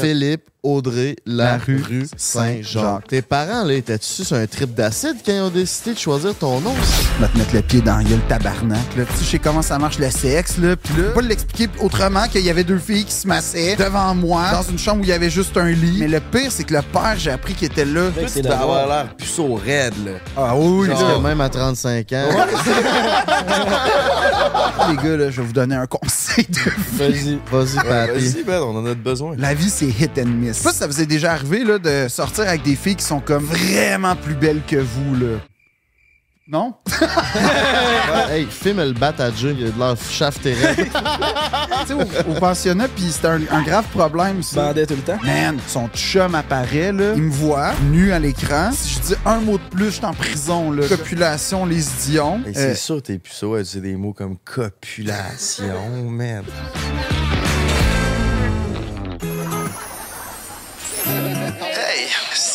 Philippe Audrey Larue, Larue, Saint-Jacques. Saint-Jacques. Tes parents, là, étaient-tu sur un trip d'acide quand ils ont décidé de choisir ton nom? va te mettre le pied dans la gueule, tabarnak. Là. Tu sais comment ça marche le sexe, là. Puis là, pas l'expliquer autrement qu'il y avait deux filles qui se massaient devant moi dans une chambre où il y avait juste un lit. Mais le pire, c'est que le père, j'ai appris qu'il était là. Tu dois avoir l'air puceau raide, là. Ah oui, que même à 35 ans. les gars, là, je vais vous donner un conseil de Vas-y, vas-y. Vas-y, man, on en a besoin. La vie, c'est hit and miss. Je sais pas si ça vous est déjà arrivé là, de sortir avec des filles qui sont comme vraiment plus belles que vous. là. Non? hey, filme le bat à Dieu, il a de l'air shaft tu sais, au, au pensionnat, puis c'était un, un grave problème, ça. Bandait tout le temps. Man, son chum apparaît, là. Il me voit, nu à l'écran. Si je dis un mot de plus, je suis en prison, là. Copulation, les idiots. Hey, Euh, c'est sûr, t'es puceau à utiliser des mots comme copulation, man.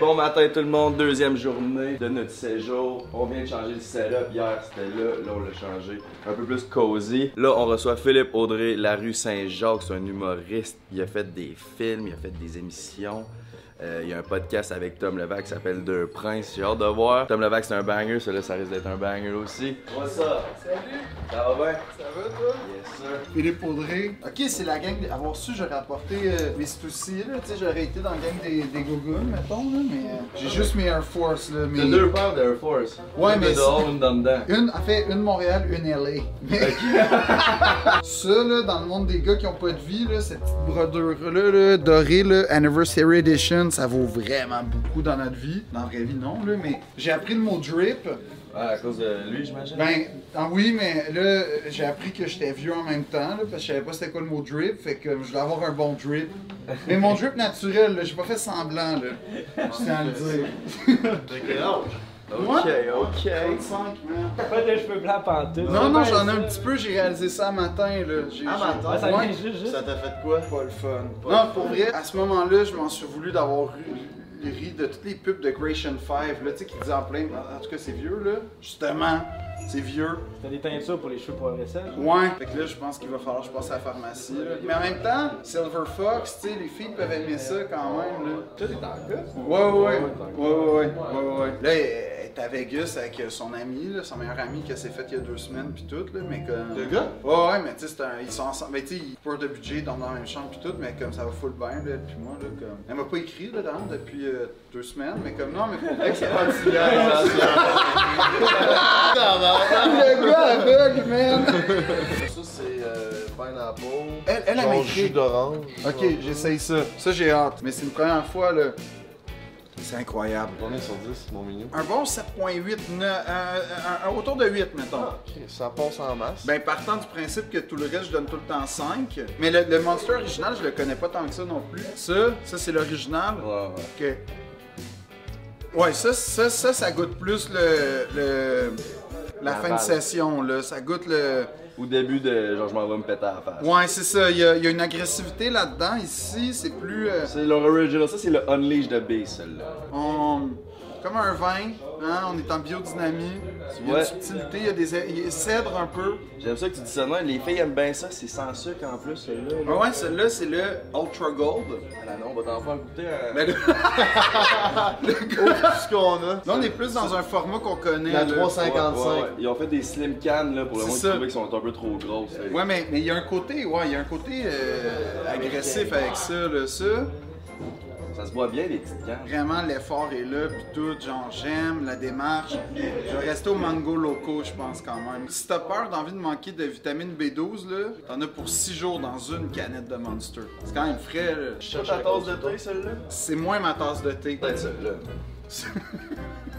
bon matin tout le monde, deuxième journée de notre séjour. On vient de changer le setup. Hier c'était là, là on l'a changé. Un peu plus cosy. Là on reçoit Philippe Audrey, la rue Saint-Jacques, c'est un humoriste. Il a fait des films, il a fait des émissions. Euh, il y a un podcast avec Tom Levac qui s'appelle Deux Princes, j'ai hâte de voir. Tom Levac c'est un banger, celui-là ça risque d'être un banger aussi. What's up? Salut! Ça va bien? Ça va, toi? Yes sir. Philippe Audrey. Ok, c'est la gang. Avoir su, j'aurais apporté euh, mes soucis, là. Tu sais, j'aurais été dans la gang des, des Gogoons, mettons, là. Mais euh, j'ai juste mes Air Force, là. T'as deux paires d'Air Force. Ouais, Une mais de dehors, une dans dedans. Une, en fait, une Montréal, une LA. Mais ça, là, dans le monde des gars qui ont pas de vie, là, cette petite brodure-là, là, dorée, là, Anniversary Edition, ça vaut vraiment beaucoup dans notre vie. Dans la vraie vie, non, là, mais j'ai appris le mot drip. Ah, à cause de lui, j'imagine? Ben, ah oui, mais là, j'ai appris que j'étais vieux en même temps, là, parce que je savais pas c'était quoi le mot drip, fait que je voulais avoir un bon drip. Mais mon drip naturel, là, j'ai pas fait semblant, là. Je tiens à le dire. Moi? ok. 35, man. Pas de cheveux blancs pantoute. Non, non, j'en ai un petit peu, j'ai réalisé ça un matin, là. J'ai- Ah, j'ai- matin? Ça Ouais. vient juste, juste. Ça t'a fait quoi? Pas le fun. Non, pour vrai, à ce moment-là, je m'en suis voulu d'avoir ri, ri de toutes les pubs de Creation 5, là, tu sais, qui disaient en plein. En tout cas, c'est vieux, là. Justement, c'est vieux. T'as des teintures pour les cheveux pour la vaisselle? Ouais. Fait que là, je pense qu'il va falloir que je passe à la pharmacie, là. Mais en même temps, Silver Fox, tu sais, les filles peuvent aimer ça quand même, là. Toi, t'es en? Ouais, ouais, ouais. Ouais, ouais, ouais. Là, elle est à Vegas avec son ami, là, son meilleur ami qui s'est fait il y a deux semaines, puis tout, là, mais comme. Le gars? Ouais, ouais, mais tu sais, ils sont ensemble. Mais tu sais, ils peur de budget, ils dorment dans la même chambre, puis tout, mais comme ça va full bien, là, puis moi, là, comme. Elle m'a pas écrit, là, dedans, depuis euh, deux semaines, mais comme, non, mais pour que c'est pas Le gars aveugle, man! Ça, c'est euh, pineapple. Elle, elle, Genre jus d'orange. Ok, j'essaye ça. Ça, j'ai hâte. Mais c'est une première fois, là. C'est incroyable. Combien sur 10, mon mignon? Un bon 7.8, ne- euh, un- autour de 8, mettons. Ok, ça passe en masse. Ben, partant du principe que tout le reste, je donne tout le temps 5. Mais le, le Monster original, je le connais pas tant que ça non plus. Ça, ça c'est l'original. Ouais, ouais. Ok. Ouais, ça, ça, ça, ça goûte plus le, le- la fin de session, là. Ça goûte le... Au début de genre, je m'en vais me péter à la face. Ouais, c'est ça. Il y, a, il y a une agressivité là-dedans. Ici, c'est plus... euh, C'est l'original, ça c'est le Unleash de Beast, celle-là. on... Comme un vin, hein, on est en biodynamie. Il y a Ouais. une subtilité, il y a des il y a cèdre un peu. J'aime ça que tu dis ça, non? Les filles aiment bien ça, c'est sans sucre en plus, celui-là. là. Ah ouais, celui-là, c'est le Ultra Gold. Ah non, on va t'en faire goûter un. Mais le... ce qu'on a. Là, on est plus dans un format qu'on connaît. La là. 355. Ouais, ouais, ouais. Ils ont fait des slim cans là, pour le C'est monde qui trouvait qu'ils sont un peu trop grosses. là. Ouais, mais mais il y a un côté, ouais, il y a un côté euh, agressif avec ça, là. Ça, Ça se voit bien, les petites cannes. vraiment, l'effort est là, puis tout. Genre, j'aime la démarche. Je vais rester au mango loco, je pense, quand même. Si t'as peur d'envie de manquer de vitamine B12, là, t'en as pour 6 jours dans une canette de Monster. C'est quand même frais, là. C'est ta tasse de thé, celle-là? C'est moins ma tasse de thé. Peut-être celle-là.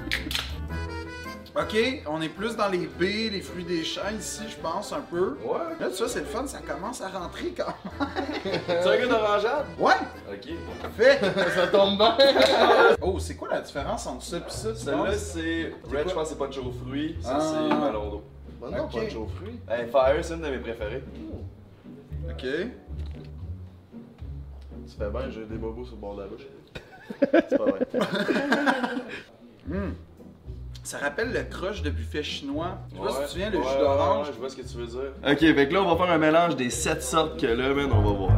Ok, on est plus dans les baies, les fruits des champs ici, je pense, un peu. Ouais. Là, tu vois, c'est le fun, ça commence à rentrer quand même. C'est un gars d'orangeade? Ouais, Ok. fait. Ça tombe bien. Oh, c'est quoi la différence entre ça et ça, tu Celle-là, c'est. Red, je pense c'est punch aux fruits. Ça, Ah. c'est melon d'eau. Bon, non, Ok. punch aux fruits. Hey, Fire, c'est une de mes préférées. Ok. Tu fais bien, j'ai des bobos sur le bord de la bouche. C'est pas vrai. Ça rappelle le crush de buffet chinois. Je sais pas si tu te souviens, le Ouais, jus d'orange. ouais, je vois ce que tu veux dire. Ok, fait que là, on va faire un mélange des 7 sortes que là, man, on va voir.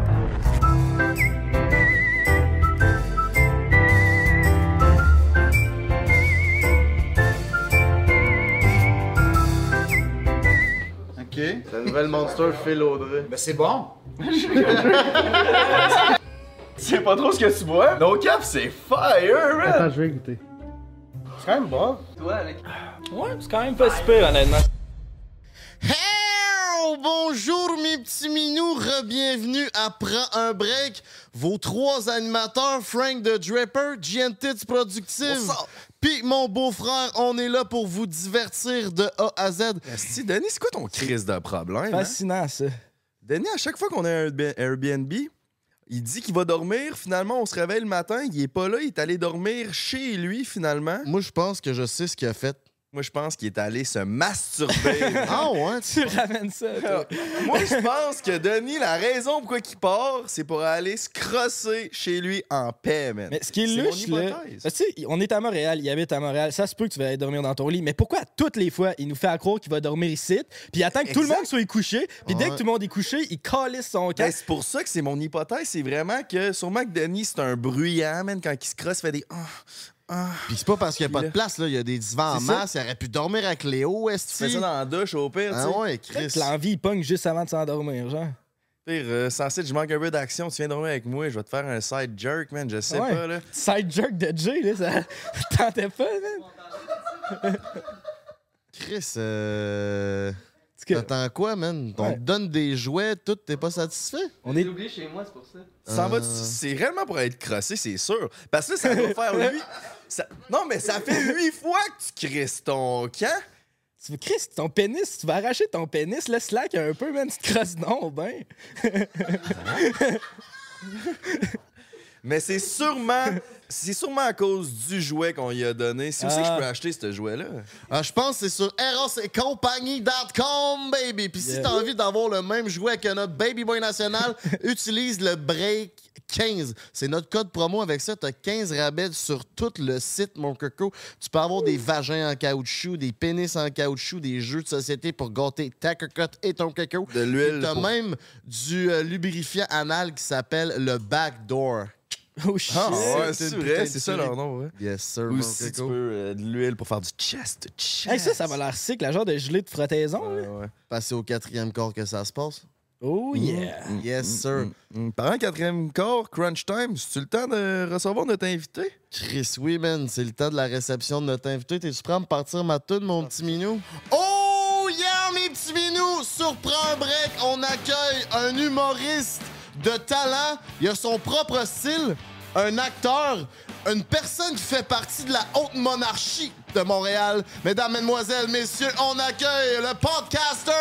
Ok. La nouvelle Monster Phil Audrey. Ben c'est bon. C'est pas trop ce que tu bois? No cap, c'est fire, man! je vais goûter. C'est quand même bon. Toi. Ouais, c'est quand même pas si pire, honnêtement. Hello! Bonjour mes petits minous, re-bienvenue à Prends un break. Vos trois animateurs, Frank the Draper, Giantits Productive, puis mon beau-frère, on est là pour vous divertir de A à Z. Si, Denis, c'est quoi ton crise de problème? hein? Fascinant, ça. Denis, à chaque fois qu'on a un Airbnb- Airbnb, il dit qu'il va dormir. Finalement, on se réveille le matin, il est pas là, il est allé dormir chez lui, finalement. Moi, je pense que je sais ce qu'il a fait. Moi, je pense qu'il est allé se masturber. Ah ouais? Tu ramènes ça, toi. Moi, je pense que Denis, la raison pourquoi il part, c'est pour aller se crosser chez lui en paix, man. Mais ce qui est C'est louche, là. Tu sais, on est à Montréal, il habite à Montréal. Ça se peut que tu vas aller dormir dans ton lit. Mais pourquoi, toutes les fois, il nous fait à croire qu'il va dormir ici, puis il attend que tout le monde soit couché, puis dès Ouais. que tout le monde est couché, il calisse son Ben, camp. c'est pour ça que c'est mon hypothèse, c'est vraiment que sûrement que Denis, c'est un bruyant, man, quand il se crosse, il fait des. Ah, ah. Puis c'est pas parce qu'il n'y a pas de place, là. Il y a des divans en masse. Il aurait pu dormir avec Léo, Tu Esti. fais ça dans la douche au pire, tu. Ah ouais, Chris. l'envie, il pogne juste avant de s'endormir, genre. Pire, euh, censé, je manque un peu d'action, tu viens dormir avec moi, je vais te faire un side jerk, man, je sais Ouais. pas, là. Side jerk de Jay, là, ça tentait pas, man. Chris, euh... T'attends quoi, man? On Ouais. te donne des jouets, tout, t'es pas satisfait? on est oublié chez moi, c'est pour ça. Ça en va, Euh. c'est réellement pour être crossé, c'est sûr. Parce que là, ça va faire huit. Ça- Non, mais ça fait huit fois que tu crisses ton camp. Tu veux, Chris, ton pénis, tu vas arracher ton pénis, là, slack un peu, man, tu te crosses non, ben. Mais c'est sûrement, c'est sûrement à cause du jouet qu'on lui a donné. C'est aussi que Ah. je peux acheter ce jouet-là? Ah, je pense que c'est sur erosetcompagnie.com, baby. Puis si Yeah. t'as envie d'avoir le même jouet que notre Baby Boy National, utilise le Break 15. C'est notre code promo. Avec ça, t'as 15 rabais sur tout le site, mon coco. Tu peux avoir des vagins en caoutchouc, des pénis en caoutchouc, des jeux de société pour gâter ta cocotte et ton coco. De l'huile. T'as pour- même du euh, lubrifiant anal qui s'appelle le Backdoor. Oh shit. Ah ouais, C'est vrai, c'est ça leur nom, ouais. Yes, sir, Ou si tu peux euh, de l'huile pour faire du chest. chest. Hey, ça, ça va l'air sick, la genre de gelée de frottaison, là. Ouais, ouais. Passer au quatrième corps que ça se passe. Oh yeah. Yes, sir. Mm, Pendant le quatrième corps, crunch time, c'est-tu le temps de recevoir notre invité? Chris, oui, man, c'est le temps de la réception de notre invité. T'es-tu prêt à me partir ma toune, mon petit minou? Oh, yeah, mes petits minous! Surprend un break, on accueille un humoriste de talent. Il a son propre style, un acteur, une personne qui fait partie de la haute monarchie de Montréal. Mesdames, Mesdemoiselles, Messieurs, on accueille le podcaster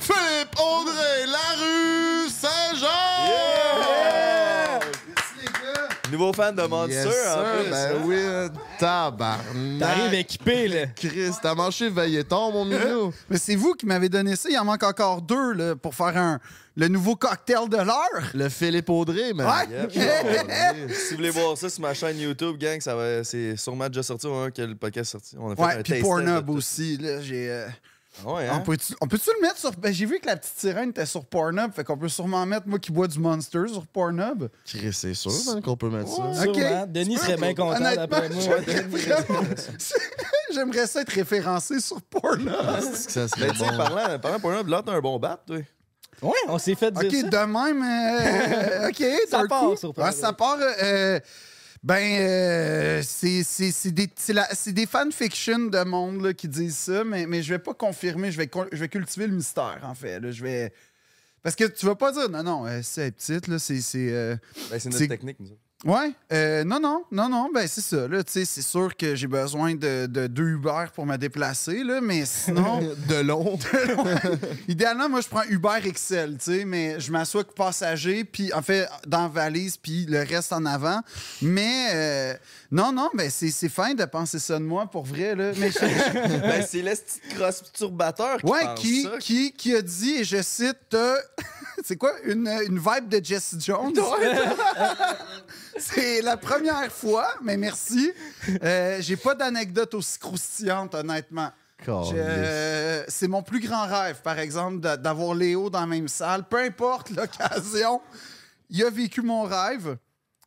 Philippe Audrey Larue Saint-Jean! Nouveau fan de Monster, Yes, en sir, plus. ben hein? oui, tabarnak. T'arrives équipé, là. Chris, t'as mangé veilleton, mon minou. Mais c'est vous qui m'avez donné ça. Il en manque encore deux là, pour faire un, le nouveau cocktail de l'heure. Le Philippe Audrey, man. Ouais. Yep. si vous voulez voir ça sur ma chaîne YouTube, gang, ça va, c'est sûrement déjà sorti au moment que le podcast est sorti. On a fait Ouais, un puis Pornhub aussi. Là, j'ai, euh, Ouais, on, hein? peut on peut-tu le mettre sur. Ben, j'ai vu que la petite sirène était sur Pornhub, fait qu'on peut sûrement mettre moi qui bois du Monster sur Pornhub. C'est sûr, man, qu'on peut mettre ça. Sûrement. Denis serait bien content d'après moi. j'aimerais ça être référencé sur Pornhub. Est-ce que ça serait Ben, bon? parlant, parlant Pornhub, là, t'as un bon bat, toi. Ouais, on s'est fait dire Ok, ça. de même. euh, ok, Ça part coup. sur Ouais, Pornhub. ça part. euh, ben, euh, c'est des, des fanfictions de monde là, qui disent ça, mais, mais je vais pas confirmer, je vais, je vais cultiver le mystère, en fait. là. Je vais. Parce que tu vas pas dire, non, non, euh, c'est petite, là, c'est. c'est, euh, Ben, c'est notre technique, nous autres. Ouais, euh, non, non, non, non, ben c'est ça, là, tu sais, c'est sûr que j'ai besoin de, de deux Uber pour me déplacer, là, mais sinon, De long. idéalement, moi, je prends Uber tu sais, mais je m'assois que passager, puis en fait, dans valise, puis le reste en avant, mais euh, non, non, ben c'est fin de penser ça de moi, pour vrai, là, mais je- ben, c'est le petit cross turbateur qui Ouais, pense qui, ça. qui, qui a dit, et je cite, euh, c'est quoi, une, une vibe de Jesse Jones? c'est la première fois, mais merci. Euh, J'ai pas d'anecdote aussi croustillante, honnêtement. Je- C'est mon plus grand rêve, par exemple, d'a- d'avoir Léo dans la même salle. Peu importe l'occasion, il a vécu mon rêve,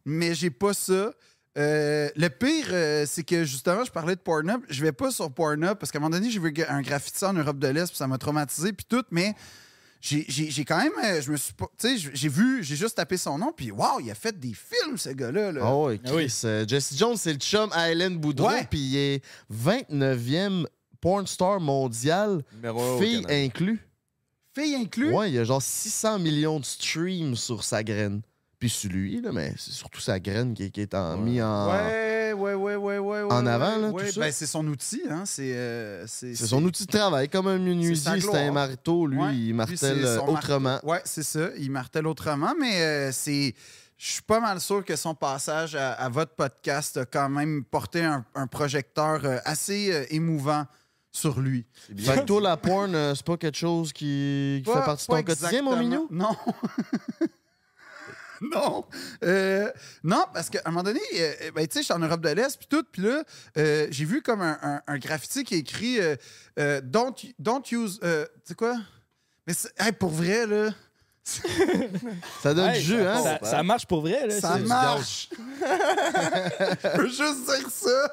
mais j'ai pas ça. Euh, le pire, euh, c'est que justement, je parlais de Pornhub. Je vais pas sur Pornhub parce qu'à un moment donné, j'ai vu un graffiti en Europe de l'Est, puis ça m'a traumatisé, puis tout, mais j'ai quand même. euh, Je me suis pas. Tu sais, j'ai vu, j'ai juste tapé son nom, puis waouh, il a fait des films, ce gars-là. là. Ah ouais, Ah oui. Euh, Jesse Jones, c'est le chum à Hélène Boudreau, puis il est 29e porn star mondial, fille inclus. Fille inclus? Ouais, il y a genre 600 millions de streams sur sa graine. Puis sur lui, là, mais c'est surtout sa graine qui, qui est en, mis en. Ouais, ouais, ouais, ouais, ouais. En ouais, avant, là, ouais. tout ça. Ben, c'est son outil, hein. C'est. euh, C'est son outil de travail. Comme un menuisier, c'est un marteau. Lui, Ouais. il martèle euh, autrement. marteau. Ouais, c'est ça. Il martèle autrement, mais euh, c'est. Je suis pas mal sûr que son passage à, à votre podcast a quand même porté un, un projecteur euh, assez euh, émouvant sur lui. Fait que toi, la porn, euh, c'est pas quelque chose qui, qui fait partie de ton quotidien, mon mignon? Non. non. Euh, non, parce qu'à un moment donné, euh, ben, tu sais, j'étais en Europe de l'Est, puis tout, puis là, euh, j'ai vu comme un, graffiti qui est écrit euh, euh, don't, don't use. euh, tu sais quoi? Mais hey, pour vrai, là, Ça donne Hey, du jus, ça, hein? ça- ça marche pour vrai, là. ça marche. Je veux juste dire ça.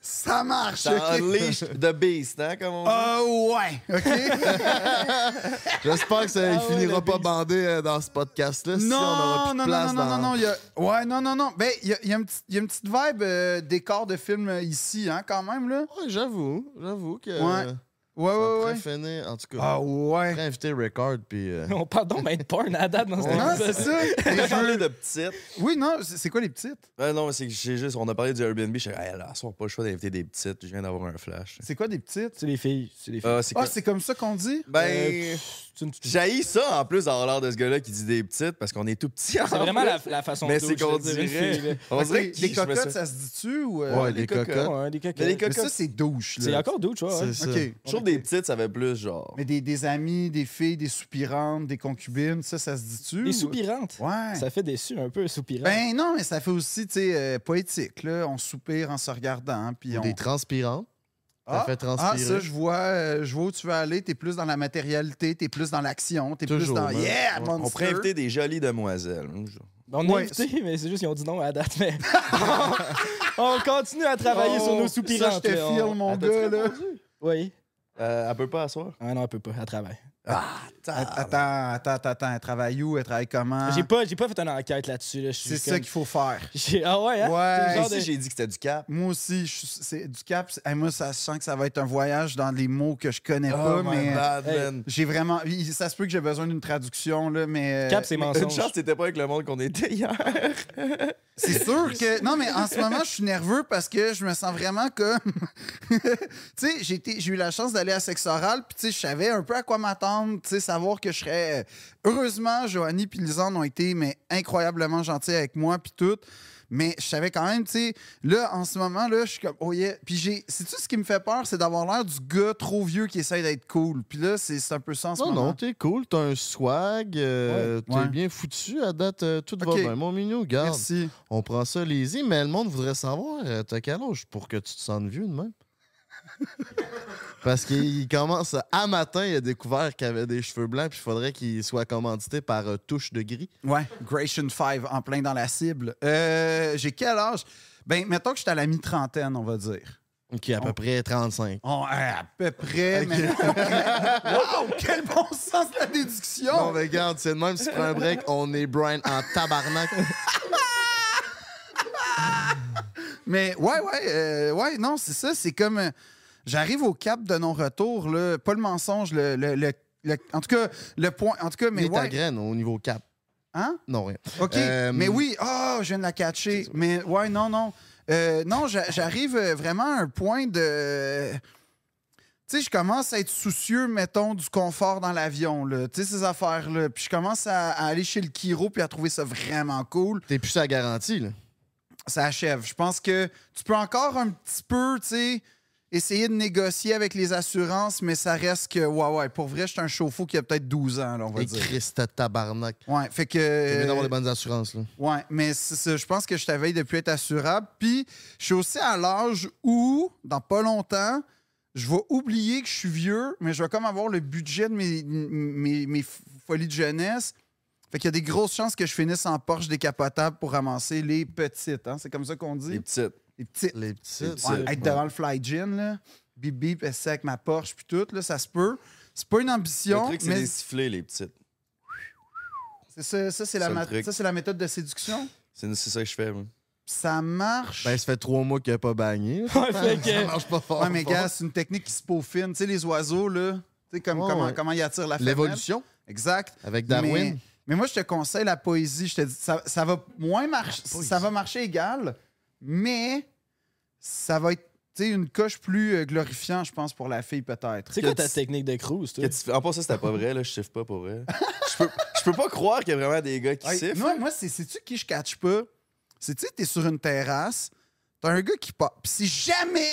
Ça marche. Ça ok? unleash the beast, hein, comme on dit. Ah ouais, OK? J'espère que ça Ah ouais, finira le pas beast. bandé euh, dans ce podcast-là. si non, on aura plus de non, place non, non, dans... non, non, il y a... Ouais, non, non, non. Ben, il y a, il y a une petite- il y a une petite vibe euh, décor de film euh, ici, hein, quand même, là. Ouais, j'avoue. J'avoue que... Ouais. Ouais, ouais, ouais. en tout cas. Ah On ouais. pourrait inviter Record, puis... euh, On parle donc ben de porn à date dans ce Non, c'est ça. On Les a parlé jeux- de petites. Oui, non, c'est quoi les petites? Ouais, non, c'est que j'ai juste. On a parlé du Airbnb. Je suis hey, là, on n'a pas le choix d'inviter des petites. Je viens d'avoir un flash. C'est quoi des petites? C'est les filles. C'est les filles. Ah, c'est Ah, comme ça qu'on dit? Ben. Euh, c'est une- J'haïs ça en plus d'avoir l'air de ce gars-là qui dit des petites parce qu'on est tout petits. C'est vraiment la, la façon Mais c'est qu'on dirait. On Ok, dirait que les cocottes, ça se dit-tu ou... euh, Ouais, les les cocottes. les cocottes, ça, c'est douche, là. C'est encore douce, ouais. Des petites, ça fait plus genre. Mais des, des amis, des filles, des soupirantes, des concubines, ça, ça se dit-tu? Des ou- soupirantes? Ouais. Ça fait déçu un peu, soupirant. Ben non, mais ça fait aussi, tu sais, euh, poétique, là. On soupire en se regardant, puis on... Des transpirantes. Ça Ah, fait Ah, transpirer. ça, je vois, euh, je vois où tu veux aller. T'es plus dans la matérialité, t'es plus dans l'action, t'es plus dans... man. Yeah, On monster! pourrait inviter des jolies demoiselles. hein, genre. on a ouais, invité, mais c'est juste qu'ils ont dit non à la date. Mais on continue à travailler sur nos Oh, soupirantes. Ça, je te file, On- mon Ah, gars, là. Oui. Euh, elle peut pas asseoir? Ah non, elle peut pas, elle travaille. Attends, attends, attends, attends. Elle travaille où? Elle travaille comment? J'ai pas, j'ai pas fait une enquête là-dessus. Là. Ah. C'est ça qu'il faut faire. Ah ouais, hein? Ouais. Moi genre aussi, de- j'ai dit que c'était du cap. Moi aussi, c'est du cap. hey, moi, ça je sens que ça va être un voyage dans des mots que je connais pas, Oh my mais Hey. j'ai vraiment. Ça se peut que j'ai besoin d'une traduction, là, mais. euh, Cap, c'est Une mensonge. chance, t'étais pas avec le monde qu'on était hier. C'est sûr que. Non, mais en ce moment, je suis nerveux parce que je me sens vraiment comme. tu sais, j'ai eu la chance d'aller à sexe oral, puis tu sais, je savais un peu à quoi m'attendre, savoir que je serais. Heureusement, Joanie et Lisanne ont été mais incroyablement gentils avec moi, puis tout. Mais je savais quand même, tu sais, là, en ce moment, là, je suis comme, oh yeah. Puis j'ai. C'est-tu ce qui me fait peur, c'est d'avoir l'air du gars trop vieux qui essaye d'être cool. Puis là, c'est c'est un peu ça en ce Non, moment. non, t'es cool, t'as un swag, euh, t'es Ouais. bien foutu à date, euh, tout va bien. Mon mignon, garde, Merci. on prend ça lazy, mais le monde voudrait savoir, euh, t'as quel âge pour que tu te sentes vieux de même? Parce qu'il commence à, matin, il a découvert qu'il avait des cheveux blancs, puis il faudrait qu'il soit commandité par euh, touche de gris. Ouais, Gration 5 en plein dans la cible. Euh, j'ai quel âge? Ben, mettons que j'étais à la mi-trentaine, on va dire. Ok, à peu près 35. Oh, à peu près, mais. wow, quel bon sens de la déduction! Non, mais regarde, c'est de même, si tu prends un break, on est Brian en tabarnak. Mais ouais, ouais, euh, ouais, non, c'est ça. C'est comme. euh, J'arrive au cap de non-retour, là. Pas le mensonge, le. le- le- le- en tout cas, le point. En tout cas, mais. Ouais. graine au niveau cap. Hein? Non, rien. OK. Euh, Mais oui, oh, je viens de la catcher. Mais ouais, non, non. Euh, non, j'a- j'arrive euh, vraiment à un point de. Tu sais, je commence à être soucieux, mettons, du confort dans l'avion, là. Tu sais, ces affaires-là. Puis je commence à, à aller chez le Kiro puis à trouver ça vraiment cool. T'es plus à garantie, là. Ça achève. Je pense que tu peux encore un petit peu, tu sais, essayer de négocier avec les assurances, mais ça reste que, ouais, ouais, pour vrai, je suis un chauffe-eau qui a peut-être 12 ans, là, on va Et dire. Christ tabarnak. Ouais, fait que. C'est mieux d'avoir des bonnes assurances, là. Ouais, mais je pense que je t'avais depuis être assurable. Puis, je suis aussi à l'âge où, dans pas longtemps, je vais oublier que je suis vieux, mais je vais comme avoir le budget de mes, mes, mes folies de jeunesse. Fait qu'il y a des grosses chances que je finisse en Porsche décapotable pour ramasser les petites. Hein? C'est comme ça qu'on dit? Les petites. Les petites. Les petites. Les petites. Ouais, Ouais. être devant le fly gin, là. Bip bip, essayer avec ma Porsche, puis tout, là, ça se peut. C'est pas une Le ambition, truc, c'est mais les siffler, les petites. c'est ça, ça, c'est la, C'est le ma- truc. ça, c'est la méthode de séduction. C'est c'est ça que je fais, moi. Ça marche. Ben, ça fait trois mois qu'il a pas bagné. Ouais, fait que- Ça marche pas fort. Ouais, mais fort. gars, c'est une technique qui se peaufine. Tu sais, les oiseaux, là, tu sais, comme, comment, ouais. comment ils attirent la femelle. L'évolution? Exact. avec Darwin? Mais, mais moi, je te conseille la poésie. Je te dis, ça, ça va moins marcher. Ça va marcher égal, mais ça va être tu sais, une coche plus euh, glorifiant, je pense, pour la fille, peut-être. C'est quoi Que ta technique de cruise, toi? En passant, c'était pas vrai, là. Je siffle pas pour vrai. Je peux, je peux pas croire qu'il y a vraiment des gars qui sifflent. moi, moi c'est sais-tu qui je catch pas? C'est tu sais, t'es sur une terrasse, t'as un gars qui passe. Pis c'est jamais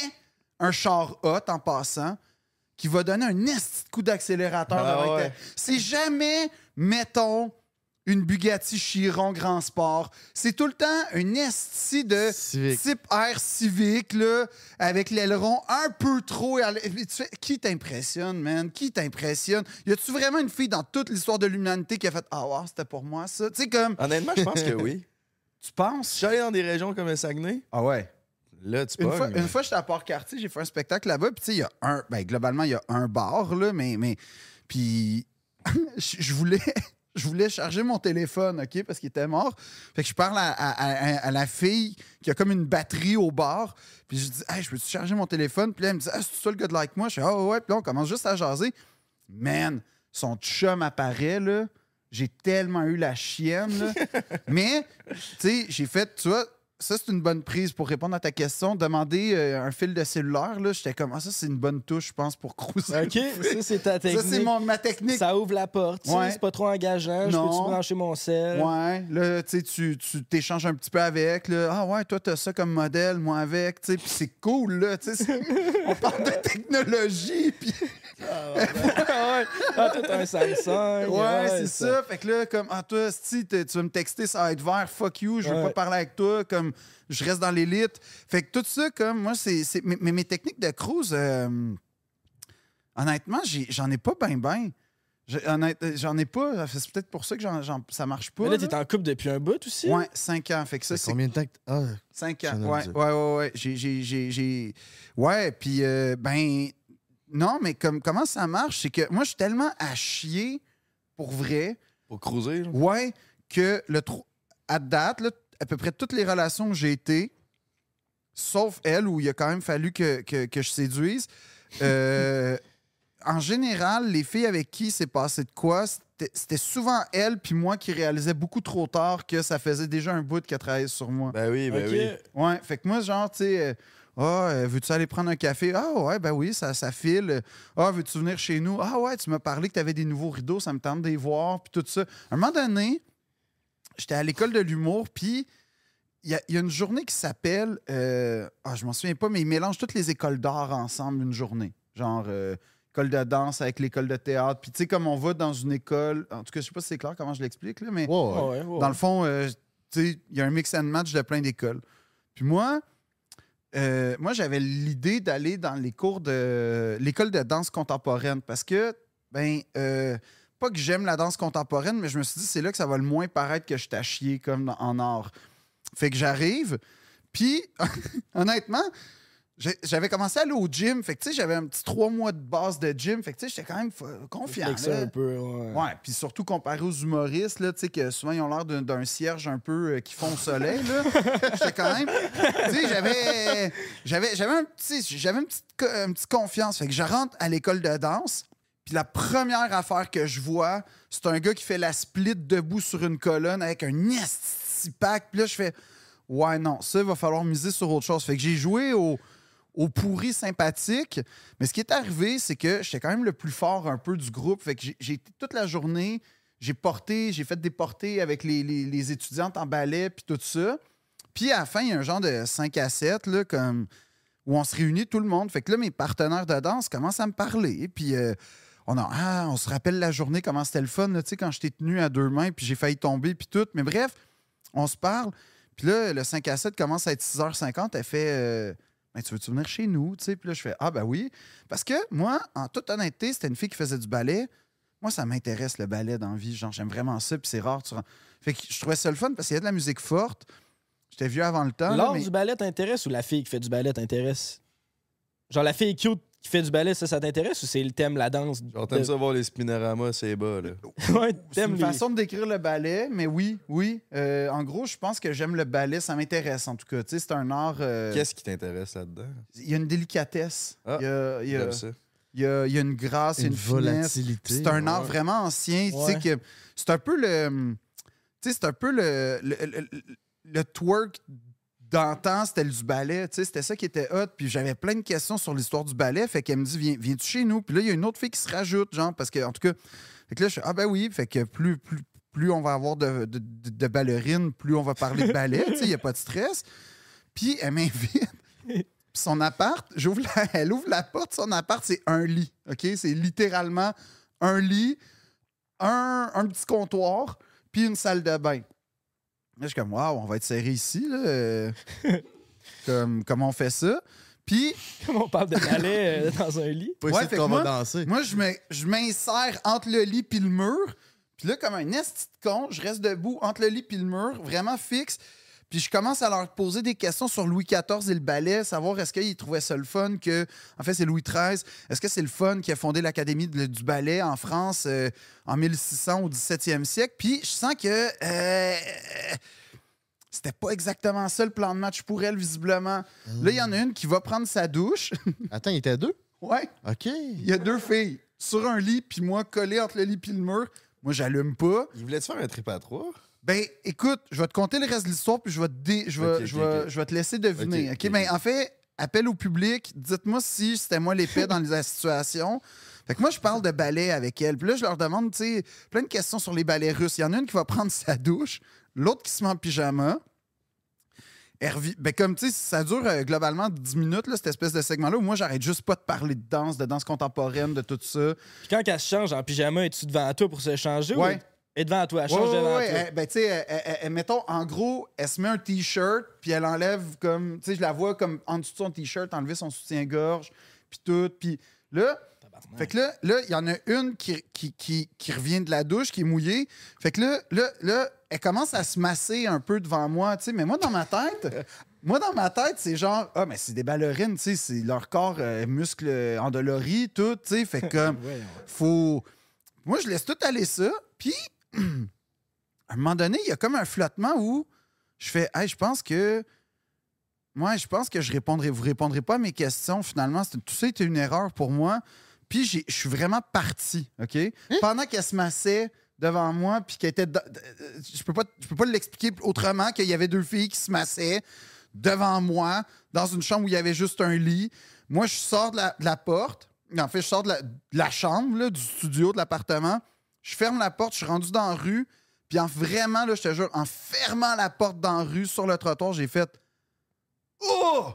un char hot en passant qui va donner un esti de coup d'accélérateur. Ah avec ouais. ta- C'est jamais, mettons, une Bugatti Chiron Grand Sport. C'est tout le temps un esti de Civic. type Air Civic, là, avec l'aileron un peu trop. Qui t'impressionne, man? Qui t'impressionne? Y a-tu vraiment une fille dans toute l'histoire de l'humanité qui a fait Ah, ouais, c'était pour moi, ça? Tu sais, comme, Honnêtement, je pense que oui. tu penses? Je suis allé dans des régions comme le Saguenay. Ah ouais. Là, tu Une pognes, fois, mais- une fois, j'étais à Port-Cartier, j'ai fait un spectacle là-bas, puis tu sais, il y a un. Ben, globalement, il y a un bar, là, mais. mais puis, je voulais. Je voulais charger mon téléphone, OK, parce qu'il était mort. Fait que je parle à, à- à- à la fille qui a comme une batterie au bar. Puis je dis, hey, je peux-tu charger mon téléphone? Puis là, elle me dit, ah, c'est toi le gars de like moi? Je fais, ah ouais. Puis là, on commence juste à jaser. Man, son chum apparaît, là. J'ai tellement eu la chienne, là. Mais, tu sais, j'ai fait, tu vois, ça, c'est une bonne prise pour répondre à ta question. Demander euh, un fil de cellulaire, là, j'étais comme, ah, ça, c'est une bonne touche, je pense, pour cruiser. OK, ça, c'est ta technique. Ça, c'est mon- ma technique. Ça ouvre la porte. Ouais. C'est pas trop engageant. Je peux-tu brancher mon sel? Ouais, là, tu sais, tu t'échanges un petit peu avec. Là. Ah ouais, toi, t'as ça comme modèle, moi avec. Puis c'est cool, là. tu sais, c'est- On parle de technologie, puis Ah, ouais. Ah, toi, t'as un Samsung. Ouais, c'est ça. Fait que là, comme, ah, toi, si tu vas me texter, ça va être vert, fuck you, je veux Ouais. pas parler avec toi, comme, je reste dans l'élite. Fait que tout ça, comme, moi, c'est. c'est- Mais, mes techniques de cruise, euh, honnêtement, j'en ai pas ben ben. Honnête- J'en ai pas. C'est peut-être pour ça que j'en- j'en- ça marche pas. Mais là, t'es en couple depuis un bout aussi? Ouais, 5 ans. Fait que ça, c'est combien de temps que. Ah, 5 ans. J'en ai Ouais, ouais, ouais, ouais. J'ai, j'ai, j'ai, j'ai- Ouais, puis, euh, ben, non, mais comme, comment ça marche? C'est que moi, je suis tellement à chier, pour vrai, Pour cruiser, là. ouais, que le à date, là, à peu près toutes les relations que j'ai été, sauf elle, où il a quand même fallu que, que, que je séduise, euh, en général, les filles avec qui c'est passé de quoi, c'était souvent elle puis moi qui réalisais beaucoup trop tard que ça faisait déjà un bout qu'elle travaillait sur moi. Ben oui, ben oui. Ouais, fait que moi, genre, tu sais, euh, ah, euh, veux-tu aller prendre un café? Ah, ouais, ben oui, ça, ça file. Ah, veux-tu venir chez nous? Ah, ouais, tu m'as parlé que tu avais des nouveaux rideaux, ça me tente de les voir, puis tout ça. À un moment donné, j'étais à l'école de l'humour, puis il y, a- il y a une journée qui s'appelle. euh, ah, je m'en souviens pas, mais ils mélangent toutes les écoles d'art ensemble une journée. Genre. euh, école de danse avec l'école de théâtre. Puis, tu sais, comme on va dans une école. En tout cas, je sais pas si c'est clair comment je l'explique, là, mais. Ouais, ouais. Dans le fond, euh, tu sais, il y a un mix and match de plein d'écoles. Puis moi, euh, moi j'avais l'idée d'aller dans les cours de l'école de danse contemporaine parce que, ben, euh, pas que j'aime la danse contemporaine, mais je me suis dit, c'est là que ça va le moins paraître que je t'ai chier comme en art. Fait que j'arrive, puis honnêtement, j'avais commencé à aller au gym. Fait que, tu sais, j'avais un petit trois mois de base de gym. Fait que, tu sais, j'étais quand même confiant. Ça un peu, ouais. Ouais, puis surtout comparé aux humoristes, là, tu sais, que souvent ils ont l'air d'un- cierge un peu euh, qui fond au soleil, là. J'étais quand même. Tu sais, j'avais. J'avais j'avais un petit. J'avais une petite, co- une petite confiance. Fait que je rentre à l'école de danse, Puis la première affaire que je vois, c'est un gars qui fait la split debout sur une colonne avec un pack. Puis là, je fais Ouais, non, ça, il va falloir miser sur autre chose. Fait que j'ai joué au, au pourri sympathique. Mais ce qui est arrivé, c'est que j'étais quand même le plus fort un peu du groupe. Fait que j'ai- été toute la journée, j'ai porté, j'ai fait des portées avec les, les- les étudiantes en ballet, puis tout ça. Puis à la fin, il y a un genre de 5 à 7, là, comme, où on se réunit tout le monde. Fait que là, mes partenaires de danse commencent à me parler. Puis euh, on, a, ah, on se rappelle la journée, comment c'était le fun, là, tu sais, quand j'étais tenu à deux mains, puis j'ai failli tomber, puis tout. Mais bref, on se parle. Puis là, le 5 à 7 commence à être 6h50. Elle fait euh, Ben, Tu veux-tu venir chez nous? Tu sais, Puis là, je fais Ah, ben oui. Parce que moi, en toute honnêteté, c'était une fille qui faisait du ballet. Moi, ça m'intéresse le ballet dans la vie. Genre, j'aime vraiment ça. Puis c'est rare. Tu... Fait que je trouvais ça le fun parce qu'il y a de la musique forte. J'étais vieux avant le temps. L'art mais- du ballet t'intéresse ou la fille qui fait du ballet t'intéresse? Genre, la fille cute qui fait du ballet, ça, ça t'intéresse ou c'est le thème, la danse? Genre, t'aimes de- ça voir les spinnoramas, c'est bas, là. ouais, C'est t'aimes une les... façon de décrire le ballet, mais oui, oui. Euh, en gros, je pense que j'aime le ballet. Ça m'intéresse, en tout cas. Tu sais, c'est un art... euh, Qu'est-ce qui t'intéresse là-dedans? Il y a une délicatesse. Ah, il, y a, il y a- J'aime ça. il y a- il y a une grâce, Une une volatilité. C'est un art ouais. vraiment ancien. tu sais, C'est un peu le. Tu sais, c'est un peu le, le, le- le- le twerk d'antan, c'était du ballet. C'était ça qui était hot. Puis j'avais plein de questions sur l'histoire du ballet. Fait qu'elle me dit Viens, Viens-tu chez nous? Puis là, il y a une autre fille qui se rajoute, genre, parce que, en tout cas. Fait que là, je suis Ah, ben oui. Fait que plus, plus, plus on va avoir de, de, ballerines, plus on va parler de ballet. Il n'y a pas de stress. Puis elle m'invite. Son appart, j'ouvre la- elle ouvre la porte, son appart, c'est un lit. OK? C'est littéralement un lit, un, un petit comptoir, puis une salle de bain. Là, je suis comme, waouh, on va être serré ici, là. comme, comment on fait ça? Puis, Comme on parle de ballet euh, dans un lit. Ouais, fait qu'on va danser. moi, je m'insère entre le lit puis le mur. Puis là, comme un esti de con, je reste debout entre le lit puis le mur, vraiment fixe. Puis je commence à leur poser des questions sur Louis XIV et le ballet, savoir est-ce qu'ils trouvaient ça le fun que. En fait, c'est Louis XIII. Est-ce que c'est le fun qui a fondé l'Académie du ballet en France euh, en 1600 au 17e siècle? Puis je sens que. euh, c'était pas exactement ça le plan de match pour elle, visiblement. Là, il y en a une qui va prendre sa douche. Attends, il était deux? ouais. OK. Il y a deux filles sur un lit, puis moi collé entre le lit puis le mur. Moi, j'allume pas. Il voulait te faire un trip à trois? Ben, écoute, je vais te conter le reste de l'histoire, puis je vais te, dé- je vais, je vais, je vais te laisser deviner. Ok, ben, en fait, appel au public, dites-moi si c'était moi l'épée dans la situation. Fait que moi, je parle de ballet avec elle. Puis là, je leur demande, tu sais, plein de questions sur les ballets russes. Il y en a une qui va prendre sa douche, l'autre qui se met en pyjama. Ben, comme tu sais, ça dure euh, globalement 10 minutes, là, cette espèce de segment-là, où moi, j'arrête juste pas de parler de danse, de danse contemporaine, de tout ça. Puis quand elle se change en pyjama, es-tu devant toi pour se changer Ouais. ou est devant toi? Elle change ouais, devant ouais, toi. elle- ben, tu sais, mettons, en gros, elle se met un T-shirt, puis elle enlève comme. Tu sais, je la vois comme en dessous de son T-shirt, enlever son soutien-gorge, puis tout. Puis là, fait que là, là, il y en a une qui, qui, qui, qui revient de la douche, qui est mouillée. Fait que là, là, là, elle commence à se masser un peu devant moi, tu sais. Mais moi, dans ma tête, moi, dans ma tête, c'est genre, ah, mais c'est des ballerines, tu sais, c'est leur corps, euh, muscles euh, endoloris, tout, tu sais. Fait que comme, faut. Moi, je laisse tout aller ça. Puis, à un moment donné, il y a comme un flottement où je fais, hey, je pense que. Moi, je pense que je répondrai, vous répondrez pas à mes questions. Finalement, tout ça était une erreur pour moi. Puis, je suis vraiment parti, OK? Pendant qu'elle se massait devant moi, puis qu'elle était. euh, Je peux pas, je peux pas l'expliquer autrement qu'il y avait deux filles qui se massaient devant moi, dans une chambre où il y avait juste un lit. Moi, je sors de la, de la porte. En fait, je sors de la, de la chambre, là, du studio, de l'appartement. Je ferme la porte, je suis rendu dans la rue. Puis en vraiment, là, je te jure, en fermant la porte dans la rue, sur le trottoir, j'ai fait Oh!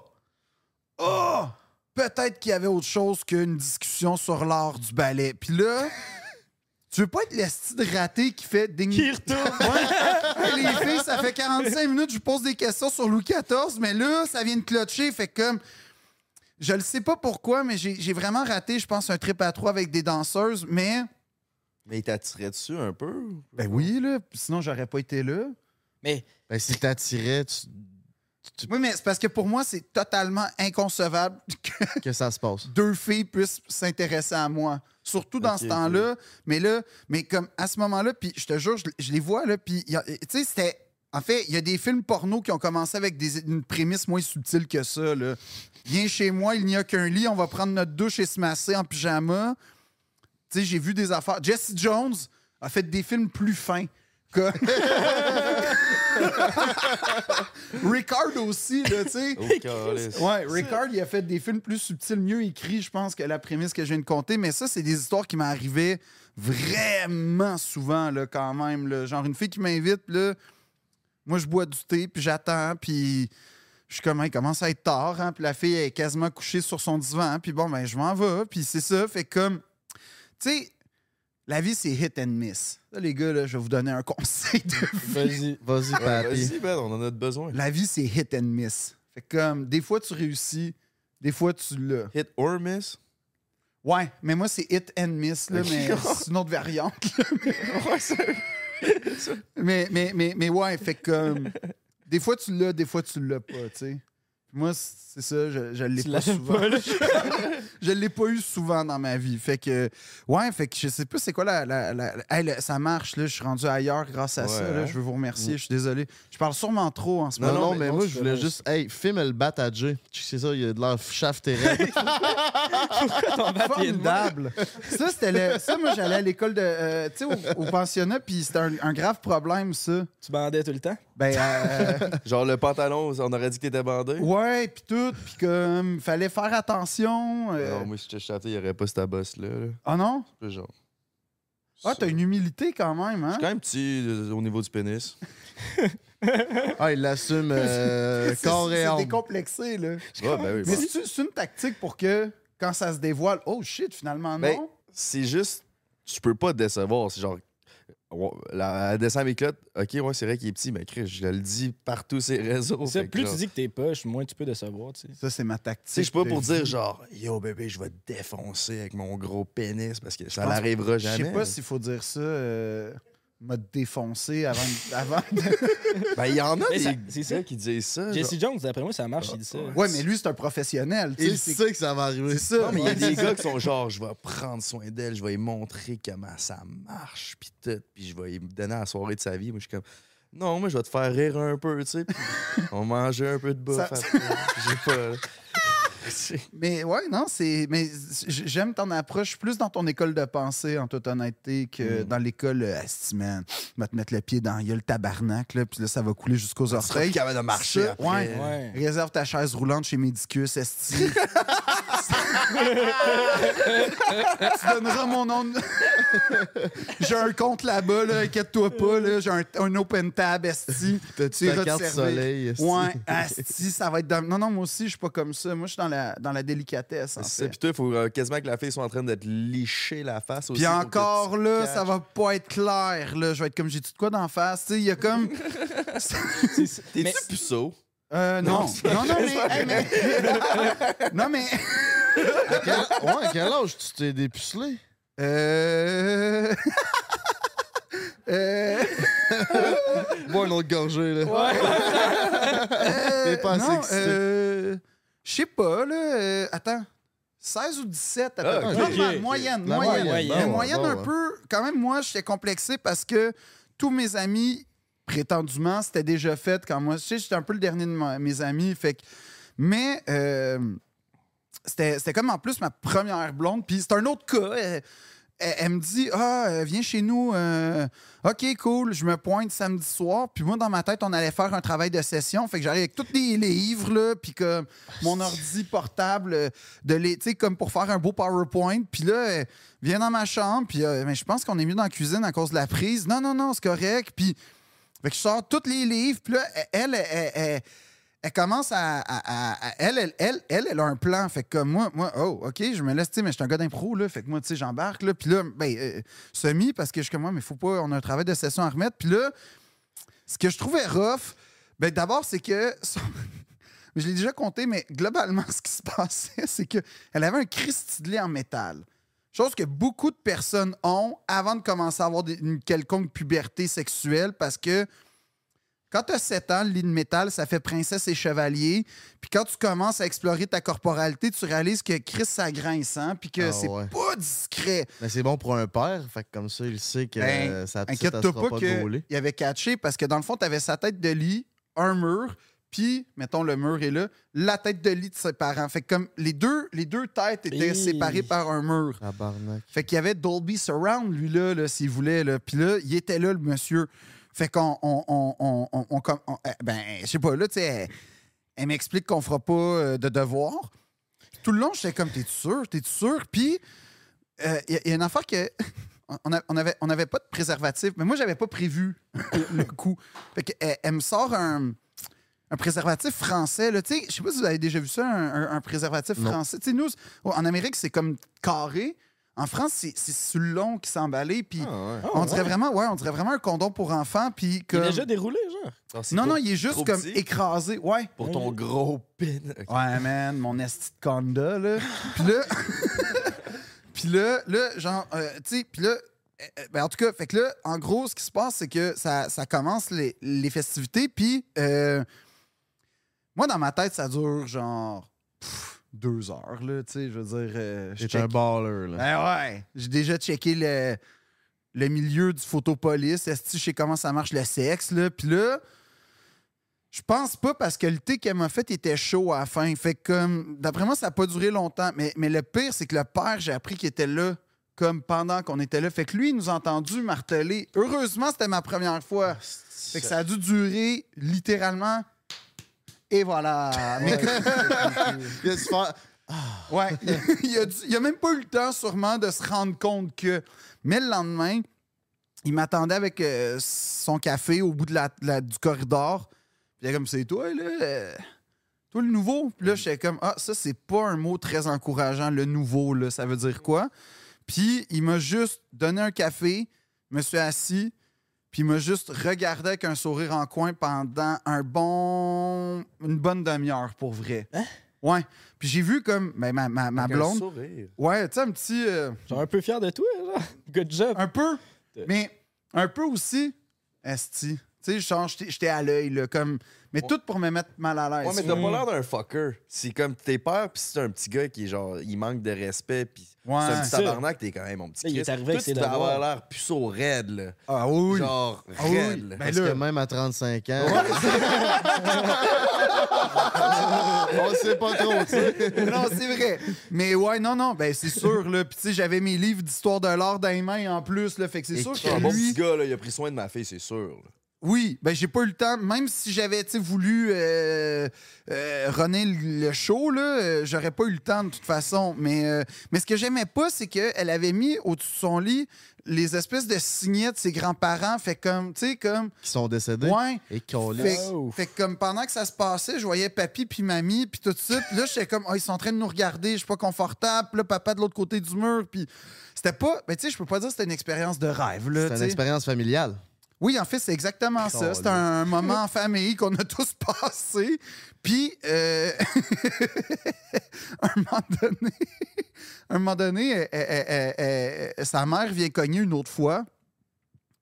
Oh! Peut-être qu'il y avait autre chose qu'une discussion sur l'art du ballet. Puis là, tu veux pas être l'esti de raté qui fait ding. Qui retourne. Ouais. Les filles, ça fait 45 minutes, je pose des questions sur Louis XIV, mais là, ça vient de clocher. Fait comme. Je le sais pas pourquoi, mais j'ai vraiment raté, je pense, un trip à trois avec des danseuses, mais. Mais il t'attirait dessus un peu? Ben oui, là. Sinon, j'aurais pas été là. Mais Ben, si t'attirais, tu... Oui, mais c'est parce que pour moi, c'est totalement inconcevable que que ça se passe. deux filles puissent s'intéresser à moi. Surtout dans ce temps-là. Mais là, mais comme à ce moment-là, puis je te jure, je, je les vois, là, puis tu sais, c'était. En fait, il y a des films porno qui ont commencé avec des, une prémisse moins subtile que ça. Là. Viens chez moi, il n'y a qu'un lit, on va prendre notre douche et se masser en pyjama. Tu sais, j'ai vu des affaires. Jesse Jones a fait des films plus fins. que- Ricard aussi, là, tu sais. Oh. Ouais, Ricard, il a fait des films plus subtils, mieux écrits, je pense, que la prémisse que je viens de compter. Mais ça, c'est des histoires qui m'arrivaient vraiment souvent, là, quand même. là. Genre, une fille qui m'invite, là, moi, je bois du thé, puis j'attends, puis je suis comme, Hey, il commence à être tard, hein, puis la fille est quasiment couchée sur son divan, puis bon, ben, je m'en vais, puis c'est ça. Fait comme, tu sais, la vie, c'est hit and miss. Là, les gars, là, je vais vous donner un conseil de vie. Vas-y. Vas-y, Ouais, Patty. Vas-y, Ben, on en a besoin. La vie, c'est hit and miss. Fait que comme, des fois, tu réussis, des fois, tu l'as. Hit or miss? Ouais, mais moi, c'est hit and miss, là, mais c'est une autre variante. là. Ouais, ça- mais, mais, mais, mais ouais, fait que comme, des fois, tu l'as, des fois, tu l'as pas, tu sais. Moi, c'est ça, je, je l'ai pas souvent. pas, je l'ai pas eu souvent dans ma vie. Fait que, ouais, fait que je sais pas c'est quoi la. la, la- Hey, le- ça marche, là. Je suis rendu ailleurs grâce à Ouais, ça. là. hein? Je veux vous remercier. Je suis désolé. Je parle sûrement trop en ce Non, moment. non, mais moi, je voulais juste. Hey, filme le bat à Jay. C'est ça, il y a de l'air est de moi. Formidable. ça, c'était le. Ça, moi, j'allais à l'école de. euh, tu sais, au, au pensionnat, puis c'était un, un grave problème, ça. Tu bandais tout le temps? Ben, euh, Genre le pantalon, on aurait dit que t'étais bandé. ouais, puis tout, puis comme, fallait faire attention. euh. Non, moi, si j'étais chanté, il n'y aurait pas cette bosse-là. là. Ah non? Genre. Ah, t'as une humilité quand même, Je hein? suis quand même petit euh, au niveau du pénis. ah, il l'assume euh, C'est- corps et C'est décomplexé, là. Ouais, ben oui. Mais bon. c'est une tactique pour que, quand ça se dévoile, oh shit, finalement, non? Ben, c'est juste, tu peux pas te décevoir. C'est genre, la, elle descend mes clottes. Ok, ouais, c'est vrai qu'il est petit, mais Chris, je le dis partout ces réseaux. Que plus tu dis que t'es poche, moins tu peux décevoir, tu sais. ça, c'est ma tactique. je suis pas pour vie. dire genre, yo bébé, je vais te défoncer avec mon gros pénis parce que ça n'arrivera Je jamais. sais pas s'il faut dire ça. Euh, m'a défoncé avant. de- avant de- Ben, il y en a Mais des ça- c'est ça. gars qui disent ça. Jesse genre. Jones, d'après moi, ça marche, il dit ça. Ouais, mais lui, c'est un professionnel. tu sais, Il c'est- sait que ça va arriver. C'est ça. Non, mais il y a des gars qui sont genre, je vais prendre soin d'elle, je vais lui montrer comment ça marche, puis tout, puis je vais lui donner la soirée de sa vie. Moi, je suis comme, non, moi, je vais te faire rire un peu, tu sais, puis on mangeait un peu de bouffe Ça-. J'ai pas. Mais ouais, non, c'est. Mais j'aime ton approche plus dans ton école de pensée, en toute honnêteté, que Mm. dans l'école. euh, Asti, man, va te mettre le pied dans le tabarnak, là, puis là, ça va couler jusqu'aux Tu orteils. capable de marcher Ça, après. ouais. Ouais. Réserve ta chaise roulante chez Medicus, Esti. tu donneras mon nom. de- J'ai un compte là-bas, là, inquiète-toi pas. là. J'ai un, un open tab, Esti. T'as-tu Tu ta carte soleil? esti? Ouais, Asti, ça va être dans... Non, non, moi aussi, je suis pas comme ça. Moi, je suis dans la, dans la délicatesse, C'est puis toi, il faut euh, quasiment que la fille soit en train de te licher la face aussi. Puis encore là, ça va pas être clair. Là. Je vais être comme j'ai dit de quoi d'en face? Tu sais, il y a comme. T'es-tu Mais- puceau? Euh, non. Non, non, mais. hey, mais- non, mais. À quel... Ouais, à quel âge tu t'es dépucelé? Euh. euh... Bois une autre gorgée, là. Euh, T'es pas assez non, excité. Euh, Je sais pas, là. euh, attends. 16 ou 17, à peu Ah, près. ok. Normal, Ok. moyenne, La moyenne. moyenne, Mais bon, moyenne bon, un ouais. peu. Quand même, moi, j'étais complexé parce que tous mes amis, prétendument, c'était déjà fait quand moi. Tu sais, j'étais un peu le dernier de ma- mes amis. Fait que. Mais. euh, c'était c'était comme en plus ma première blonde. Puis c'est un autre cas. Elle, elle- elle me dit Ah, euh, viens chez nous. euh, OK, cool. Je me pointe samedi soir. Puis moi, dans ma tête, on allait faire un travail de session. Fait que j'arrive avec tous les livres, là. Puis comme mon ordi portable, euh, de les, comme pour faire un beau PowerPoint. Puis là, euh, viens dans ma chambre. Puis euh, mais je pense qu'on est mieux dans la cuisine à cause de la prise. Non, non, non, c'est correct. Puis fait que je sors tous les livres. Puis là, elle, elle, elle- elle- elle commence à, elle, elle, elle, elle, elle a un plan. Fait que comme moi, moi, oh, OK, je me laisse, tu sais, mais je suis un gars d'impro, là. Fait que moi, tu sais, j'embarque, là. Puis là, ben, euh, semi, parce que je suis comme moi, mais faut pas, on a un travail de session à remettre. Puis là, ce que je trouvais rough, ben, d'abord, c'est que. Je l'ai déjà compté, mais globalement, ce qui se passait, c'est qu'elle avait un cristallet en métal. Chose que beaucoup de personnes ont avant de commencer à avoir une quelconque puberté sexuelle parce que quand tu as 7 ans, le lit de métal, ça fait princesse et chevalier. Puis quand tu commences à explorer ta corporalité, tu réalises que Chris, ça grince, hein, puis que Ah c'est ouais. pas discret. Mais c'est bon pour un père, fait que comme ça, il sait que Ben, euh, sa petite, elle Inquiète-toi sera pas pas qu'il avait catché parce que dans le fond, tu avais sa tête de lit, un mur, puis, mettons, le mur est là, la tête de lit de ses parents. Fait que comme les deux, les deux têtes étaient séparées par un mur. Tabarnak. Fait qu'il y avait Dolby Surround, lui, là, là s'il voulait. Là. Puis là, il était là, le monsieur. Fait qu'on. On, on, on, on- on- com- on- euh, ben, je sais pas, là, tu sais, elle, elle m'explique qu'on fera pas euh, de devoir. Tout le long, j'étais comme, t'es sûr? T'es sûr? Puis, euh, il y, a- il y a une affaire que. On a- on avait, pas de préservatif, mais moi, j'avais pas prévu le coup. Fait qu'elle elle me sort un, un préservatif français. là. Tu sais, Je sais pas si vous avez déjà vu ça, un, un- un préservatif Non. français. Tu sais, nous, en Amérique, c'est comme carré. En France, c'est sur le long qui s'est emballé. Puis Ah, ouais. Ah, on ouais. dirait vraiment, ouais, on dirait vraiment un condom pour enfants. Puis Il est comme... déjà déroulé, genre? Non, non, il est juste comme petit? écrasé. Ouais. Pour ton gros pin. Ouais, man, mon esti de conda, là. Puis là, puis là, là, genre, euh, tu sais, puis là, euh, euh, ben, en tout cas, fait que là, en gros, ce qui se passe, c'est que ça, ça commence les, les festivités, puis euh, moi, dans ma tête, ça dure genre pff, deux heures, là, tu sais, je veux dire. euh, je un baller, là. Ben ouais, j'ai déjà checké le, le milieu du photopolis, est-ce que je sais comment ça marche le sexe, là, puis là. Je pense pas parce que le thé qu'elle m'a fait était chaud à la fin. Fait que comme d'après moi, ça n'a pas duré longtemps. Mais, mais le pire, c'est que le père, j'ai appris qu'il était là comme pendant qu'on était là. Fait que lui, il nous a entendu marteler. Heureusement, c'était ma première fois. Fait que ça a dû durer littéralement. Et voilà. Ouais. il, a dû- il a même pas eu le temps, sûrement, de se rendre compte que. Mais le lendemain, il m'attendait avec euh, son café au bout de la, la- du corridor. Puis il est comme, c'est toi, là. euh, toi, le nouveau? Puis là, j'étais comme, ah, ça, c'est pas un mot très encourageant, le nouveau, là. Ça veut dire quoi? Puis il m'a juste donné un café, me suis assis, puis il m'a juste regardé avec un sourire en coin pendant un bon. une bonne demi-heure, pour vrai. Ouais. Puis j'ai vu comme ben, ma, ma, ma Avec un blonde. sourire. Ouais, tu sais, un petit. euh, Genre un peu fier de toi, genre. Good job. un peu. Mais un peu aussi. Esti. Tu sais, j'étais j'étais à l'œil, là, comme. Mais tout pour me mettre mal à l'aise. Ouais, mais t'as pas l'air d'un fucker. C'est comme t'es peur, puis c'est un petit gars qui est genre, il manque de respect, puis Ouais. c'est un petit tabarnak, t'es quand même mon petit Il est arrivé avec ses tu dois avoir l'air puceau raide, là. Ah oui. Genre, Ah oui. raide, là. Ben Parce là- que même à 35 ans, on sait pas trop, tu sais. non, c'est vrai. Mais ouais, non, non, ben c'est sûr, là. Puis tu sais, j'avais mes livres d'histoire de l'art dans les mains en plus, là. Fait que c'est Et sûr que bon lui. petit gars, là, il a pris soin de ma fille, c'est sûr. là. Oui, ben j'ai pas eu le temps. Même si j'avais voulu euh, euh, runner le show, là, euh, j'aurais pas eu le temps de toute façon. Mais, euh, mais ce que j'aimais pas, c'est qu'elle avait mis au-dessus de son lit les espèces de signets de ses grands-parents. Fait comme, tu sais, comme. Qui sont décédés. Ouais. Et qu'on Fait, Oh. fait que comme pendant que ça se passait, je voyais papy puis mamie puis tout ça. Puis là, j'étais comme, Ah, ils sont en train de nous regarder, je suis pas confortable. Puis là, papa de l'autre côté du mur. Puis c'était pas, ben tu sais, je peux pas dire que c'était une expérience de rêve. tu une expérience familiale. Oui, en fait, c'est exactement ça. C'est un moment en famille qu'on a tous passé. Puis, euh, un moment donné, un moment donné elle- elle- elle- sa mère vient cogner une autre fois.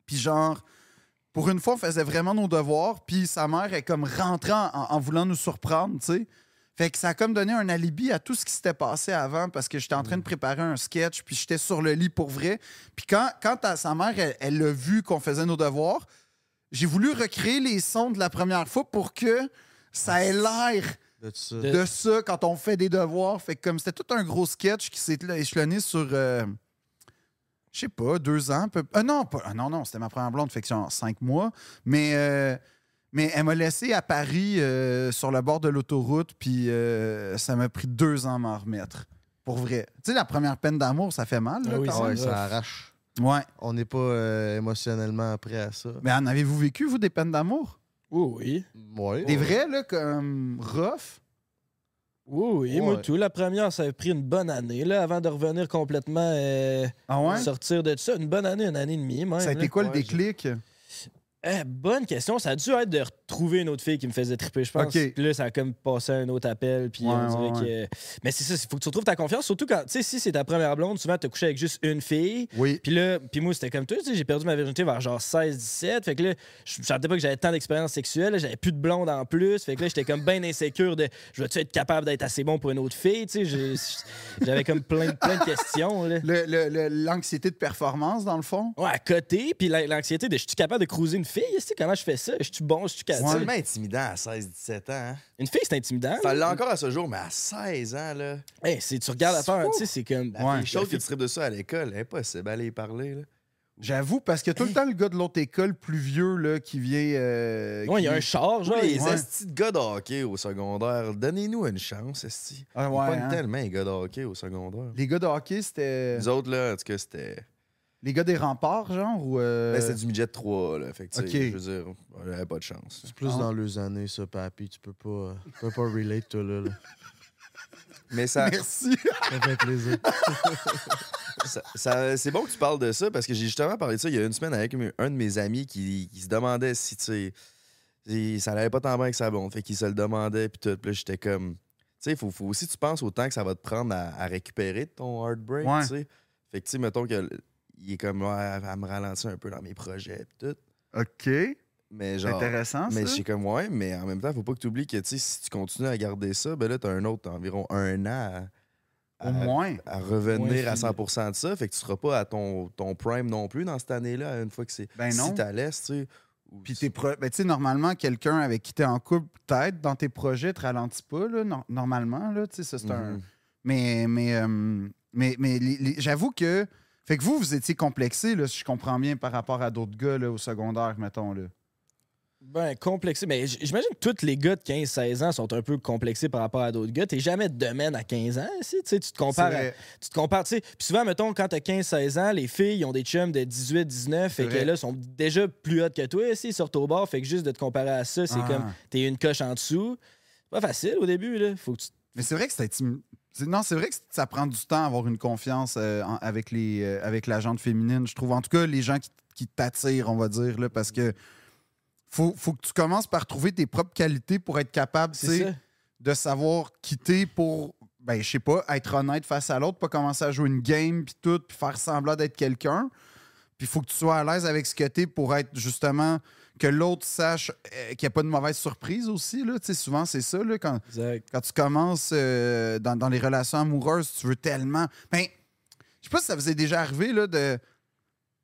Puis, genre, pour une fois, on faisait vraiment nos devoirs. Puis, sa mère est comme rentrant en, en voulant nous surprendre, tu sais. Fait que ça a comme donné un alibi à tout ce qui s'était passé avant parce que j'étais en train de préparer un sketch, puis j'étais sur le lit pour vrai. Puis quand, quand à- sa mère, elle- l'a vu qu'on faisait nos devoirs, j'ai voulu recréer les sons de la première fois pour que ça ait l'air De ça. De- de ça quand on fait des devoirs. Fait que comme c'était tout un gros sketch qui s'est échelonné sur, euh, je sais pas, deux ans. peu- Ah non, pas, ah non, non, c'était ma première blonde, fait que genre cinq mois. Mais, euh, mais elle m'a laissé à Paris euh, sur le bord de l'autoroute, puis euh, ça m'a pris deux ans à m'en remettre. Pour vrai. Tu sais, la première peine d'amour, ça fait mal. là, Ah oui, quand. Ouais, ça arrache. Ouais. On n'est pas euh, émotionnellement prêt à ça. Mais en avez-vous vécu, vous, des peines d'amour? Oui, oui. Ouais. Des vrais, là, comme rough? Oui, oui. Moi, tout. La première, ça a pris une bonne année, là, avant de revenir complètement euh, Ah ouais? sortir de ça. Une bonne année, une année et demie, même. Ça a là. été quoi le Ouais, déclic? Eh, bonne question. Ça a dû être de retrouver une autre fille qui me faisait triper, je pense. Ok. Puis là, ça a comme passé un autre appel. Puis Ouais, on dirait ouais, que. Mais c'est ça, il faut que tu retrouves ta confiance. Surtout quand, tu sais, si c'est ta première blonde, souvent, tu as couché avec juste une fille. Oui. Puis là, puis moi, c'était comme toi, tu sais, j'ai perdu ma virginité vers genre 16-17. Fait que là, je sentais pas que j'avais tant d'expérience sexuelle. J'avais plus de blonde en plus. Fait que là, j'étais comme bien insécure de je vais-tu être capable d'être assez bon pour une autre fille, tu sais. J'avais comme plein, plein de questions, L'anxiété de performance, dans le fond? Ouais, à côté, puis la- l'anxiété de je suis capable de cruiser une fille, tu sais, comment je fais ça? Je suis bon, je suis C'est cadre. tellement intimidant à 16-17 ans. Hein? Une fille, c'est intimidant. Ça là. l'a encore à ce jour, mais à 16 ans, là. Hey, c'est- tu regardes à C'est terre, fou. tu sais, c'est comme. La Ouais. fille chaude qui tripe de ça à l'école, impossible aller y parler, là. J'avoue, parce que tout le temps, le gars de l'autre école plus vieux là, qui vient. euh, Ouais, il y a un char, genre. les ouais. estis de gars de hockey au secondaire, donnez-nous une chance, esti. Ah, On ouais, pogne hein. tellement les gars de hockey au secondaire. Les gars de hockey, c'était. Les autres, là, en tout cas, c'était. Les gars des remparts, genre ou. euh, Ben, c'était du midget 3, là. Fait que, tu sais, Ok. je veux dire, on avait pas de chance. C'est plus Ah. dans les années, ça, papy. Tu peux pas, euh, tu peux pas relate, toi, là. là. Mais ça, Merci. Ça fait plaisir. ça- ça- c'est bon que tu parles de ça parce que j'ai justement parlé de ça il y a une semaine avec un de mes amis qui, qui se demandait si, tu sais, si ça n'allait pas tant bien avec sa blonde. Fait qu'il se le demandait, puis tout. Puis là, j'étais comme. Tu sais, il faut, faut aussi que tu penses au temps que ça va te prendre à, à récupérer de ton heartbreak, Ouais. tu sais. Fait que, tu sais, mettons que il est comme, ouais, elle me ralentir un peu dans mes projets, puis tout. OK. Mais C'est genre. intéressant, Mais ça. j'ai comme, ouais, mais en même temps, faut pas que tu oublies que, tu si tu continues à garder ça, ben là, t'as un autre, environ un an à, Au à- moins. à revenir à puis- 100% de ça. Fait que tu seras pas à ton, ton prime non plus dans cette année-là, une fois que c'est. Ben non. Si t'as laisse, tu sais. ou Puis si- tes pro... ben, tu sais, normalement, quelqu'un avec qui t'es en couple, peut-être, dans tes projets, te ralentit pas, là, no- normalement, là, tu sais, ça, c'est un... Mhm. Mais, mais, euh, mais, mais j'avoue que... Fait que vous, vous étiez complexé, là, si je comprends bien, par rapport à d'autres gars, là, au secondaire, mettons, là. Ben, complexé. Mais j'imagine que tous les gars de 15-16 ans sont un peu complexés par rapport à d'autres gars. T'es jamais de domaine à 15 ans, si, tu te compares à- tu te compares, tu sais. Puis souvent, mettons, quand t'as 15-16 ans, les filles, ils ont des chums de 18-19, fait que là, sont déjà plus hautes que toi, si, ils sortent au bord, fait que juste de te comparer à ça, c'est Ah. comme, t'es une coche en dessous. C'est pas facile au début, là. Faut que tu... Mais c'est vrai que c'est- Non, c'est vrai que ça prend du temps à avoir une confiance euh, en- avec, les, euh, avec la gente féminine, je trouve. En tout cas, les gens qui, qui t'attirent, on va dire, là, parce que faut, faut que tu commences par trouver tes propres qualités pour être capable, de savoir quitter pour, ben, je sais pas, être honnête face à l'autre, pas commencer à jouer une game, puis tout, puis faire semblant d'être quelqu'un. Puis il faut que tu sois à l'aise avec ce que t'es pour être justement que l'autre sache euh, qu'il n'y a pas de mauvaise surprise aussi. Là. Tu sais, souvent, c'est ça, là, quand, quand tu commences euh, dans, dans les relations amoureuses, tu veux tellement. Ben, je sais pas si ça vous est déjà arrivé là, de,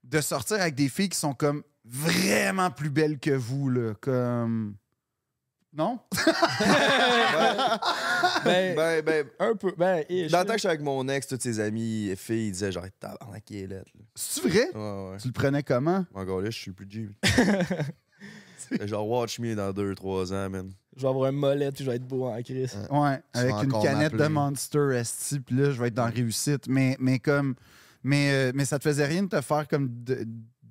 de sortir avec des filles qui sont comme vraiment plus belles que vous. Là, comme. Non? Ben, Ben, ben, un peu. Ben, ish, dans le temps que j'étais avec mon ex, toutes ses amies filles, ils disaient genre, tabarnak, qui est lettre. là. C'est vrai? Ouais, ouais. Tu le prenais comment? Encore là, je suis plus G. Fait genre, watch me dans 2-3 ans, man. Je vais avoir un mollet, puis je vais être beau en crise. Ouais, Tu avec une canette de. Monster Esti, puis là, je vais être dans réussite. Mais, mais comme. Mais, euh, mais ça te faisait rien de te faire comme de-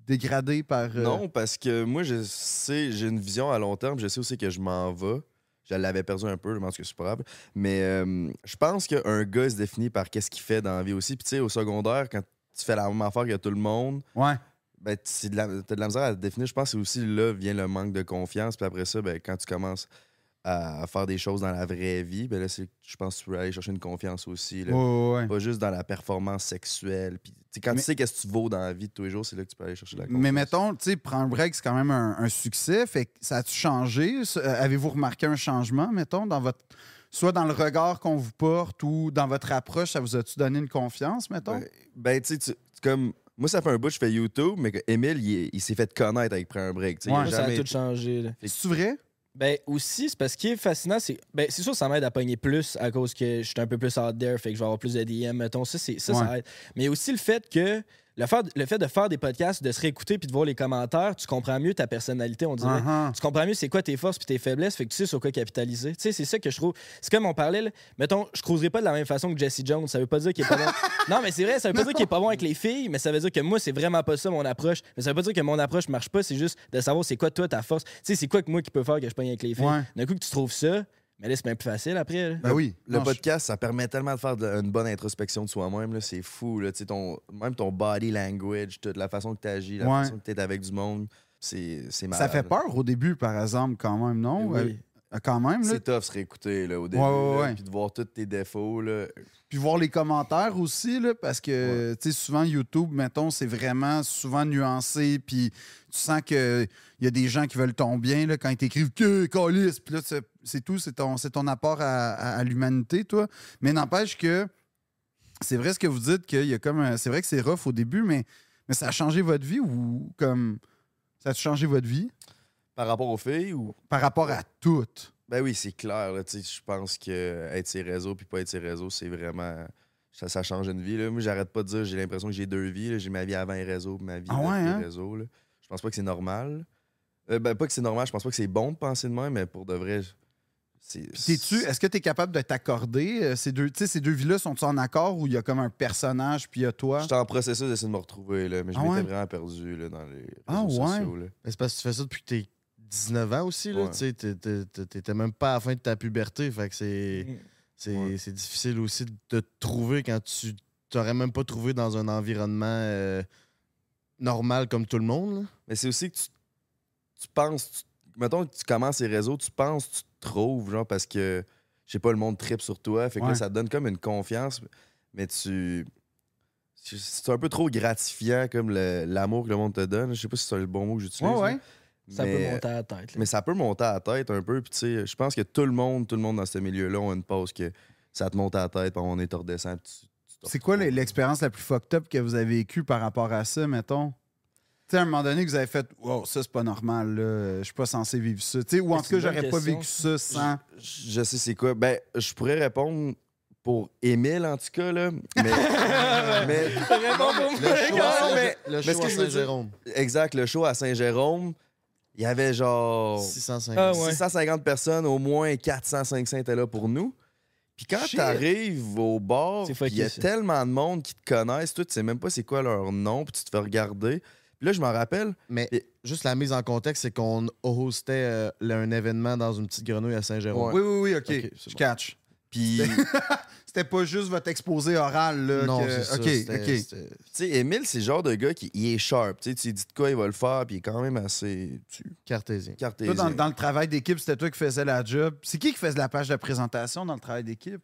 dégrader par. euh, Non, parce que moi, je sais, j'ai une vision à long terme. Je sais aussi que je m'en vais. Je l'avais perdu un peu, je pense que c'est grave. Mais euh, je pense qu'un gars se définit par qu'est-ce qu'il fait dans la vie aussi. Puis tu sais, au secondaire, quand tu fais la même affaire que tout le monde, Ouais. Ben, tu de t'as de la misère à te définir. Je pense que c'est aussi là vient le manque de confiance. Puis après ça, ben, quand tu commences à, faire des choses dans la vraie vie, ben là, je pense que tu peux aller chercher une confiance aussi. là. Ouais. Pas juste dans la performance sexuelle. Puis, quand Mais- tu sais qu'est-ce que tu vaux dans la vie de tous les jours, c'est là que tu peux aller chercher la confiance. Mais mettons, tu sais, prendre break, c'est quand même un, un succès. Fait que ça a-tu changé? Euh, Avez-vous remarqué un changement, mettons, dans votre. Soit dans le regard qu'on vous porte ou dans votre approche, ça vous a-tu donné une confiance, mettons? Ben, ben, tu sais, comme. Moi, ça fait un bout que je fais YouTube, mais que Emile, il, est- il s'est fait connaître avec Prends un break. tu sais, il a Ouais, ça a jamais tout changé, là. C'est vrai? Ben aussi, c'est parce qu'il est fascinant, c'est ben, c'est sûr que ça m'aide à pogner plus à cause que je suis un peu plus out there, fait que je vais avoir plus de DM, mettons, ça, c'est, ça, ça aide. Mais aussi le fait que le fait, le fait de faire des podcasts, de se réécouter puis de voir les commentaires, tu comprends mieux ta personnalité, on dirait. Uh-huh. Tu comprends mieux c'est quoi tes forces puis tes faiblesses, fait que tu sais sur quoi capitaliser. Tu sais, c'est ça que je trouve. C'est comme on parlait, là. mettons, je cruiserai pas de la même façon que Jesse Jones. Ça veut pas dire qu'il est pas bon. non, mais c'est vrai, ça veut pas dire qu'il est pas bon avec les filles, mais ça veut dire que moi, c'est vraiment pas ça mon approche. Mais ça veut pas dire que mon approche marche pas, c'est juste de savoir c'est quoi toi ta force. Tu sais, c'est quoi que moi qui peux faire que je pogne avec les filles. Ouais. D'un coup que tu trouves ça, mais là, c'est bien plus facile après. là. Ben oui. Le Non, je- podcast, ça permet tellement de faire de- une bonne introspection de soi-même. là, C'est fou. Là, tu sais, ton, même ton body language, toute la façon que tu agis, la Ouais. façon que tu es avec du monde, c'est c'est Ça malade. fait peur au début, par exemple, quand même, non? Oui. Euh, quand même. C'est tough se réécouter là, au début. Ouais, ouais, là, ouais. Puis de voir tous tes défauts. Là. Puis voir les commentaires aussi, là, parce que, souvent, YouTube, mettons, c'est vraiment souvent nuancé, puis tu sens qu'il y a des gens qui veulent ton bien, là, quand ils t'écrivent « que calice », puis là, c'est- tout, c'est ton, apport à, à- à l'humanité, toi. Mais n'empêche que c'est vrai ce que vous dites, qu'il y a comme... C'est vrai que c'est rough au début, mais, mais ça a changé votre vie ou comme... Ça a changé votre vie? Par rapport aux filles ou? par rapport à toutes? Ben oui, c'est clair. Je pense que être ses réseaux puis pas être ses réseaux, c'est vraiment. Ça, ça change une vie. Là. Moi, j'arrête pas de dire, j'ai l'impression que j'ai deux vies. J'ai ma vie avant les réseaux, ma vie Ah après les hein? réseaux. là. Je pense pas que c'est normal. Euh, ben, pas que c'est normal, je pense pas que c'est bon de penser de même, mais pour de vrai, est-ce que tu es capable de t'accorder? euh, Ces deux, ces deux vies-là sont-ils en accord ou il y a comme un personnage puis il y a toi? J'étais en processus d'essayer de me retrouver, là, mais je Ah m'étais ouais? vraiment perdu là, dans les réseaux Ah ouais? Mais c'est parce que tu fais ça depuis que t'es 19 ans aussi, là. Ouais. Tu sais, t'es- t'es- t'es- t'étais même pas à la fin de ta puberté. Fait que c'est. C'est Ouais. difficile aussi de te trouver quand tu t'aurais même pas trouvé dans un environnement euh, normal comme tout le monde. là. Mais c'est aussi que tu, tu penses, tu- mettons que tu commences les réseaux, tu penses, tu te trouves, genre, parce que, je sais pas, le monde tripe sur toi. Fait que Ouais. là, ça te donne comme une confiance, mais tu. C'est un peu trop gratifiant, comme l'amour que le monde te donne. Je sais pas si c'est le bon mot que j'utilise. Ouais, là. ouais. Ça mais, peut monter à la tête. là. Mais ça peut monter à la tête un peu. Puis, tu sais, je pense que tout le monde, tout le monde dans ce milieu-là, ont une pause que ça te monte à la tête, puis on est redescend. puis tu- tu te C'est quoi l'expérience la plus fucked up que vous avez vécue par rapport à ça, mettons? Tu sais, à un moment donné, que vous avez fait Wow, ça, c'est pas normal, là. Je suis pas censé vivre ça. Tu sais, ou en tout cas, j'aurais pas vécu ça? sans. Je je sais c'est quoi. Ben, je pourrais répondre pour Émile, en tout cas, là. Mais. mais Réponds pour moi, mais- le mais show à Saint-Jérôme. exact, le show à Saint-Jérôme, il y avait genre 650. Ah ouais. 650 personnes, au moins 400, 500 étaient là pour nous. Puis quand Shit. t'arrives au bar, puis il y a ça. tellement de monde qui te connaissent, toi, tu sais même pas c'est quoi leur nom, puis tu te fais regarder. Puis là, je m'en rappelle, Mais Et- juste la mise en contexte, c'est qu'on hostait euh, un événement dans une petite grenouille à Saint-Jérôme. Oui, oui, oui, OK. Je bon. catch. puis C'était pas juste votre exposé oral, là. Non, que- c'est ça. OK, c'était- OK. c'était- Tu sais, Émile, c'est le genre de gars qui il est sharp. Tu sais, tu lui dis de quoi il va le faire, puis il est quand même assez tu, Cartésien. Toi, cartésien. dans, dans le travail d'équipe, c'était toi qui faisais la job. C'est qui qui faisait la page de présentation dans le travail d'équipe?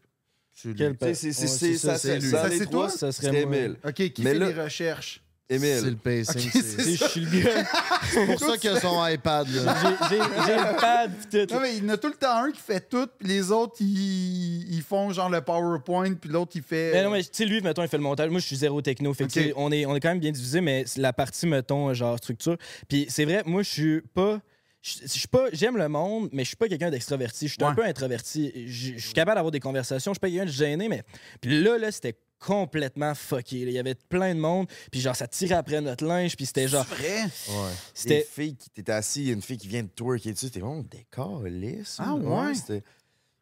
C'est Ouais, c'est- ça, c'est Ça, toi? Ça serait. Émile. OK, qui Mais fait là- les recherches? C'est le pacing. C'est- c'est Tu sais, Je suis le gars. C'est pour ça qu'il a son iPad. Là. J'ai le pad pis tout. Non, mais il y en a tout le temps un qui fait tout, puis les autres, ils, ils font genre le PowerPoint, puis l'autre, il fait. Mais non, mais tu sais, lui, mettons, il fait le montage. Moi, je suis zéro techno. Fait que, on, est, on est quand même bien divisé, mais la partie, mettons, genre structure. Puis c'est vrai, moi, je suis pas. Je je suis pas. J'aime le monde, mais je suis pas quelqu'un d'extraverti. Je suis un peu introverti. Je je suis capable d'avoir des conversations. Je suis pas quelqu'un de gêné, mais. Puis là, là, c'était complètement fucké. là. Il y avait plein de monde. Puis genre, ça tirait après notre linge. Puis c'était genre. vrai? Ouais. C'était. filles qui t'étais assis, il y a une fille qui vient de twerker dessus, t'es bon, décor lisse. Ah ouais? c'était-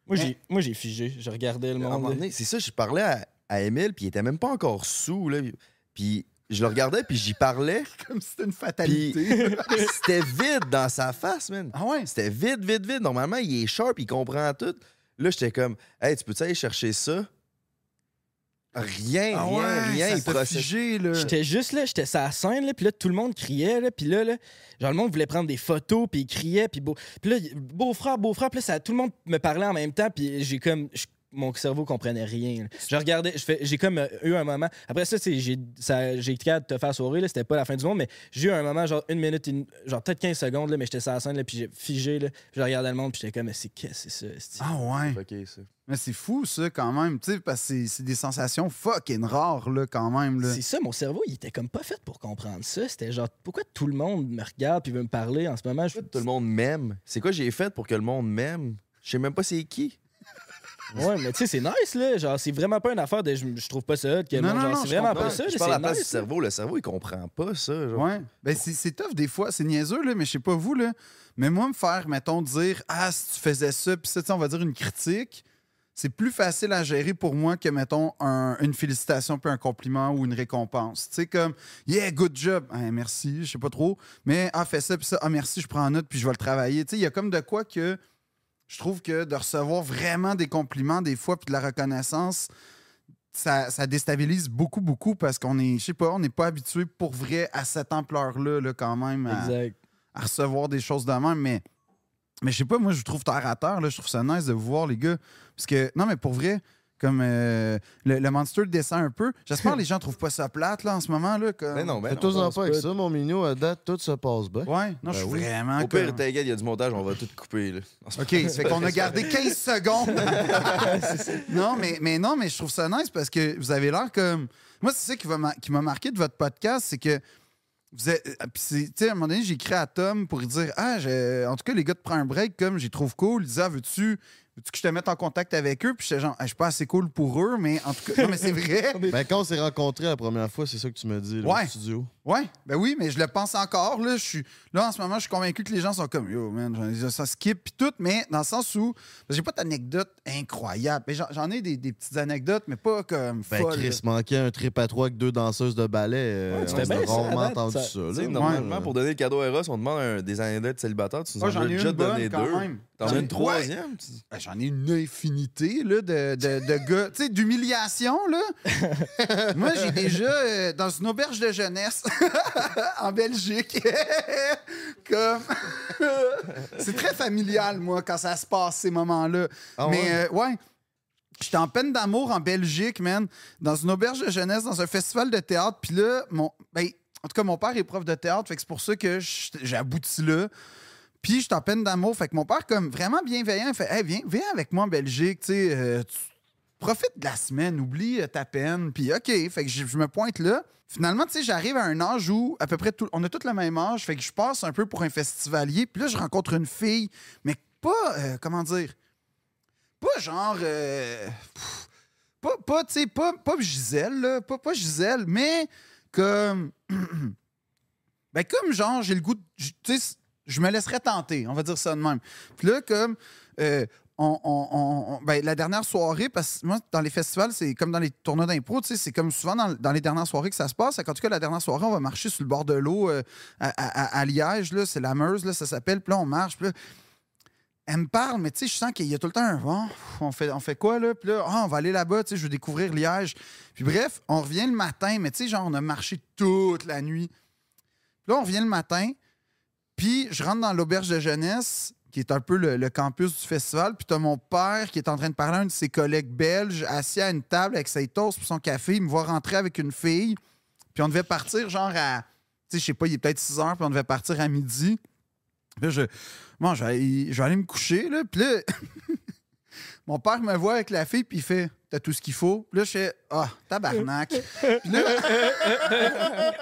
Moi, j'ai moi, j'ai figé. Je regardais le monde. c'est ça, je parlais à, à Émile, puis il était même pas encore sous, là. Puis je le regardais, puis j'y parlais, Comme si c'était une fatalité. c'était vide dans sa face, man. ah ouais? C'était vide, vide, vide. Normalement, il est sharp, il comprend tout. Là, j'étais comme, hey, tu peux-tu aller chercher ça? Rien, Ah rien, ouais, rien. ça figé, là. J'étais juste là, j'étais sur la scène, là, puis là, tout le monde criait, là, puis là, là, genre, le monde voulait prendre des photos, puis il criait, puis beau... Puis là, beau-frère, beau-frère, puis là, ça, tout le monde me parlait en même temps, puis j'ai comme... je- mon cerveau comprenait rien. là. Je regardais, j'ai comme euh, eu un moment. Après ça, j'ai été capable de te faire sourire, c'était pas la fin du monde, mais j'ai eu un moment, genre une minute, une- genre peut-être 15 secondes, là, mais j'étais sur la scène, là, puis j'ai figé, là, je regardais le monde, puis j'étais comme, mais c'est qu'est-ce que c'est ça? Ah ouais. Ok, ça. Mais c'est fou, ça, quand même. Tu sais, parce que c'est- des sensations fucking rares, là, quand même. C'est ça, mon cerveau, il était comme pas fait pour comprendre ça. C'était genre, pourquoi tout le monde me regarde puis veut me parler en ce moment? Je... Tout le monde m'aime? C'est quoi j'ai fait pour que le monde m'aime? Je sais même pas c'est qui. Ouais, mais tu sais, c'est nice, là. Genre, c'est vraiment pas une affaire de je, je trouve pas ça hot, que Non, non, genre, non, c'est vraiment comprends. pas ça, je parle à la place nice. du cerveau. Le cerveau, il comprend pas ça. Genre. Ouais. Ben, c'est c'est tough des fois. C'est niaiseux, là, mais je sais pas vous, là. Mais moi, me faire, mettons, dire Ah, si tu faisais ça, puis ça, tu sais, on va dire une critique, c'est plus facile à gérer pour moi que, mettons, un- une félicitation, puis un compliment ou une récompense. Tu sais, comme Yeah, good job. Ah, merci, je sais pas trop. Mais Ah, fais ça, puis ça. Ah, merci, je prends en note, puis je vais le travailler. Tu sais, il y a comme de quoi que je trouve que de recevoir vraiment des compliments des fois, puis de la reconnaissance, ça, ça déstabilise beaucoup, beaucoup parce qu'on est, je sais pas, on n'est pas habitué pour vrai à cette ampleur-là, là, quand même, à, Exact. à recevoir des choses de même. Mais, mais je sais pas, moi, je vous trouve terre à terre, là, je trouve ça nice de vous voir, les gars. Parce que, non, mais pour vrai, comme euh, le, le monster descend un peu, j'espère que les gens trouvent pas ça plate, là, en ce moment, là. Comme... Mais non, ben non. Fais-toi-en pense pas avec ça, mon minou. À date, tout se passe bien. Ouais, non, Ben je suis oui. vraiment. Au pire, comme- t'inquiète, il y a du montage, on va tout couper. Là. OK, ça fait qu'on a gardé 15 secondes. non, mais, mais non, mais je trouve ça nice parce que vous avez l'air comme. Moi, c'est ça qui va ma- qui m'a marqué de votre podcast, c'est que vous êtes- euh, puis c'est- tu sais, à un moment donné, j'ai écrit à Tom pour lui dire Ah, j'ai- en tout cas, les gars de Prends un break, comme j'y trouve cool. Il disait Ah, veux-tu veux-tu que je te mette en contact avec eux? Puis j'étais genre Ah, Je suis pas assez cool pour eux, mais en tout cas, non, mais c'est vrai. Ben, quand on s'est rencontrés la première fois, c'est ça que tu me dis, là, Ouais. au studio. Ouais, ben oui, mais je le pense encore. Là, je suis, là en ce moment, je suis convaincu que les gens sont comme Yo, man, ça skip, puis tout, mais dans le sens où j'ai pas d'anecdote incroyable. Mais j'en- ai des, des petites anecdotes, mais pas comme Ben, Chris manquait un trip à trois avec deux danseuses de ballet. euh, Ouais, tu on a rarement entendu ça. là. normalement, Ouais. pour donner le cadeau à Eros, on demande un- des anecdotes célibataires. Tu nous en j'en as ai déjà une donné bonne deux. T'en as une troisième? Ben, J'en ai une infinité là, de, de, de gars. Tu sais, d'humiliation. là. Moi, j'ai déjà, euh, dans une auberge de jeunesse en Belgique, comme. c'est très familial, moi, quand ça se passe, ces moments-là. Ah Mais, ouais? euh, ouais. J'étais en peine d'amour en Belgique, man, dans une auberge de jeunesse, dans un festival de théâtre. Puis là, mon, ben, en tout cas, mon père est prof de théâtre, fait que c'est pour ça que abouti là. Puis j'étais en peine d'amour. Fait que mon père, comme vraiment bienveillant, il fait Hey, viens, viens avec moi en Belgique, euh, tu profites de la semaine, oublie euh, ta peine. Puis OK, fait que je, me pointe là. Finalement, tu sais, j'arrive à un âge où à peu près tout, on a tous le même âge, fait que je passe un peu pour un festivalier. Puis là, je rencontre une fille, mais pas, euh, comment dire, pas genre, euh, pas, pas tu sais, pas, pas Gisèle, là, pas, pas Gisèle, mais comme, ben comme genre, j'ai le goût, tu sais, je me laisserais tenter, on va dire ça de même. Puis là, comme, euh, on, ben, la dernière soirée, parce que moi, dans les festivals, c'est comme dans les tournois d'impro, c'est comme souvent dans, dans les dernières soirées que ça se passe. En tout cas, la dernière soirée, on va marcher sur le bord de l'eau euh, à, à- à Liège, c'est la Meuse, là, ça s'appelle. Puis là, on marche, puis là, elle me parle, mais tu sais, je sens qu'il y a tout le temps un bon, on fait, on fait quoi là? Puis là, Ah, on va aller là-bas, tu sais, je veux découvrir Liège. Puis bref, on revient le matin, mais tu sais, genre, on a marché toute la nuit. Puis là, on revient le matin, puis je rentre dans l'auberge de jeunesse, qui est un peu le, campus du festival, puis t'as mon père qui est en train de parler à un de ses collègues belges, assis à une table avec ses toasts puis son café. Il me voit rentrer avec une fille, puis on devait partir genre à, tu sais, je sais pas, il est peut-être 6 heures, puis on devait partir à midi. Puis Là, je, bon, je vais, aller, je vais aller me coucher, là. Puis là, mon père me voit avec la fille, puis il fait Tout ce qu'il faut. Puis là, je fais Ah, tabarnak. Puis là,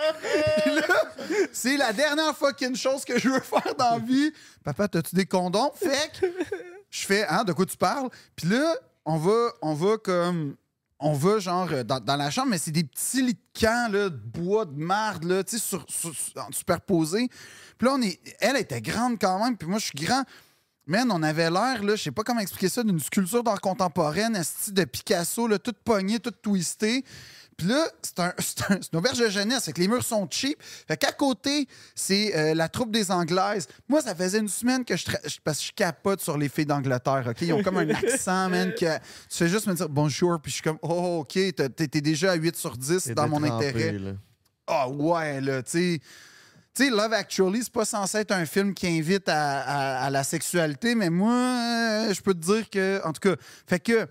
c'est la dernière fucking chose que je veux faire dans la vie. Papa, t'as-tu des condoms? Fait que je fais Hein, de quoi tu parles? Puis là, on va, on va comme. On va genre euh, dans, dans la chambre, mais c'est des petits lits de camp, là, de bois, de marde, là, tu sais, sur, sur- sur- superposés. Puis là, on est, elle était grande quand même, puis moi, je suis grand. Man, on avait l'air, là, je sais pas comment expliquer ça, d'une sculpture d'art contemporaine, esti de Picasso, là, toute pognée, toute twistée. Puis là, c'est un, c'est un- une auberge de jeunesse, fait que les murs sont cheap. Fait qu'à côté, c'est euh, la troupe des Anglaises. Moi, ça faisait une semaine que je... Parce que je capote sur les filles d'Angleterre, OK? Ils ont comme un accent, man, que tu fais juste me dire bonjour, puis je suis comme, oh, OK, t'es déjà à 8 sur 10 T'es dans mon trempé, intérêt. Ah ouais, là, tu sais. Tu sais, Love Actually, c'est pas censé être un film qui invite à, à- à la sexualité, mais moi, euh, je peux te dire que. En tout cas, fait que.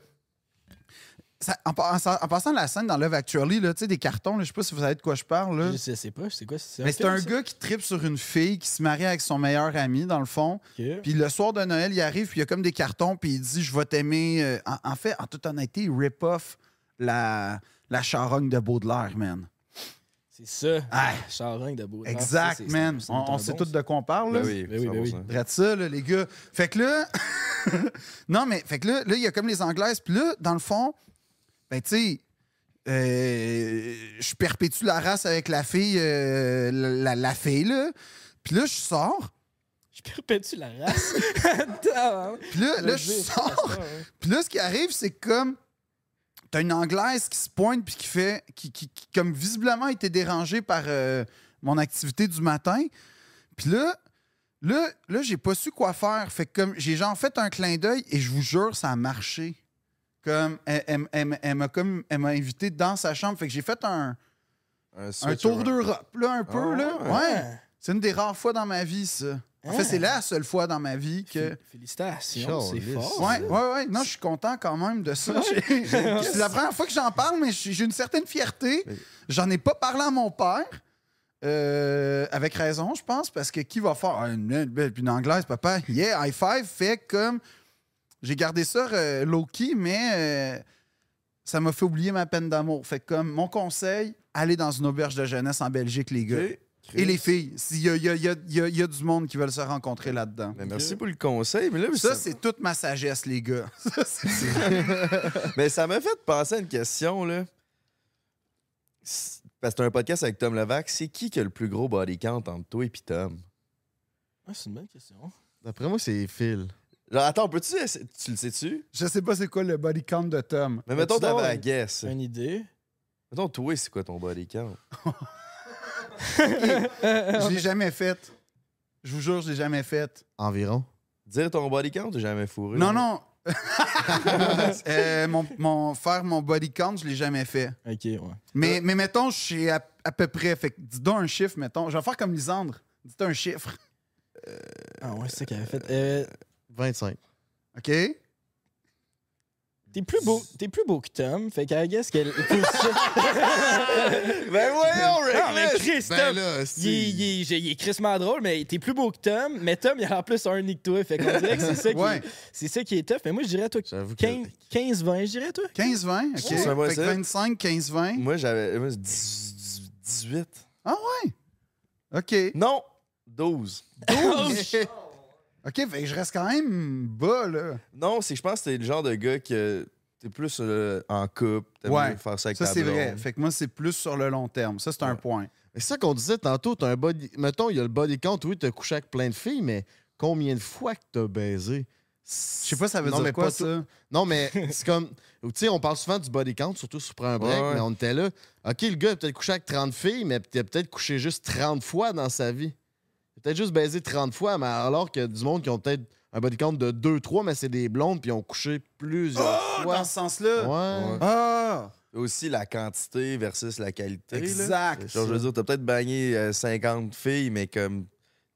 ça- en, en- en passant la scène dans Love Actually, là, des cartons, je sais pas si vous savez de quoi je parle. Là. Je sais, sais pas, c'est quoi? C'est Mais c'est un ça? gars qui tripe sur une fille qui se marie avec son meilleur ami, dans le fond. Puis le soir de Noël, il arrive, puis il y a comme des cartons, puis il dit Je vais t'aimer. Euh, En, en fait, en toute honnêteté, il rip off la, la charogne de Baudelaire, man. C'est ça. Ah. Charogne de beau. Exact, man. c'est- c'est On, bon, sait ça. tous de quoi on parle. Là. Ben oui, Ben oui, ben oui. 100%. Drette ça, là, les gars. Fait que là. non, mais fait que là, là, il y a comme les Anglaises. Puis là, dans le fond, ben, tu sais, euh, je perpétue la race avec la fille, euh, la, la fille, là. Puis là, je sors. Je perpétue la race? Attends, Puis là, là, je sors. ouais. Puis là, ce qui arrive, c'est que comme. T'as une Anglaise qui se pointe puis qui fait. qui, qui, qui, comme visiblement été dérangée par euh, mon activité du matin. Puis là, là, là j'ai pas su quoi faire. Fait que comme j'ai genre fait un clin d'œil et je vous jure, ça a marché. Comme elle, elle- elle- elle m'a comme elle m'a invité dans sa chambre. Fait que j'ai fait un, Un, tour d'Europe, là, un peu, Ah là. ouais. Ouais. C'est une des rares fois dans ma vie, ça. En fait, c'est la seule fois dans ma vie que. Fé- Félicitations, c'est fort. Ouais, ouais, ouais. Non, je suis content quand même de ça. C'est la première fois que j'en parle, mais j'ai une certaine fierté. J'en ai pas parlé à mon père. euh, avec raison, je pense, parce que qui va faire Ah, une, une, belle- une anglaise, papa? Yeah, high five. Fait comme. J'ai gardé ça euh, low-key, mais euh, ça m'a fait oublier ma peine d'amour. Fait comme mon conseil, allez dans une auberge de jeunesse en Belgique, les gars. Et les filles. Il y a, y a- y a- y a- y a du monde qui veulent se rencontrer là-dedans. Mais merci pour le conseil. Mais là, Ça, c'est toute ma sagesse, les gars. Ça, c'est- Mais ça m'a fait penser à une question, là. Parce que t'as un podcast avec Tom Levac. C'est qui qui a le plus gros body count entre toi et puis Tom? Ah, c'est une bonne question. D'après moi, c'est Phil. Genre, attends, peux-tu... Tu le sais-tu? Je sais pas c'est quoi le body count de Tom. Mais mettons, t'avais la une- guess. Une idée? Mettons, toi, c'est quoi ton body count? Je l'ai jamais fait. Je vous jure, je l'ai jamais fait. Environ. Dire ton body count ou jamais fourré? Non, non. Euh, mon, mon- faire mon body count, je l'ai jamais fait. Ok, ouais. Mais, mais mettons, je suis à, à peu près. Fait que dis donc un chiffre, mettons. Je vais faire comme Lisandre. Dis un chiffre. Ah, ouais, c'est ça qu'elle avait fait. Euh, 25. OK? T'es plus beau, t'es plus beau que Tom. Fait qu'elle guess qu'elle. Ben voyons, Rick! Non, mais Chris, Ben Tom, là, il, est- si. il, est- j'ai- il est crissement drôle, mais t'es plus beau que Tom. Mais Tom, il a en plus un nid que toi. Fait qu'on dirait que c'est ça, qui, Ouais. c'est ça qui est tough. Mais moi, je dirais toi J'avoue que. 15-20, je dirais toi. 15-20, OK. Ouais, ça va, fait que ça. 25, 15-20. Moi, j'avais moi, 10 18. OK. Non! 12. OK, que je reste quand même bas, là. Non, c'est je pense que t'es le genre de gars que t'es plus euh, en couple, t'aimes Ouais, mieux faire ça avec Ça, ta c'est vrai. Fait que moi, c'est plus sur le long terme. Ça, c'est un Ouais. point. C'est ça qu'on disait tantôt, t'as un body. Mettons, il y a le body count, oui, t'as couché avec plein de filles, mais combien de fois que t'as baisé? Je sais pas, ça veut Non, dire mais quoi, pas ça? Non, mais c'est comme. Tu sais, on parle souvent du body count, surtout sur un break, Ouais, ouais. mais on était là. OK, le gars a peut-être couché avec 30 filles, mais il a peut-être couché juste 30 fois dans sa vie. Peut-être juste baisé 30 fois, mais alors qu'il y a du monde qui ont peut-être un body count de 2-3, mais c'est des blondes, puis ils ont couché plusieurs Ah, fois. dans ce sens-là? Ouais. Ouais. Ah! Aussi la quantité versus la qualité. Exact. Genre, je veux dire, t'as peut-être bagné euh, 50 filles, mais comme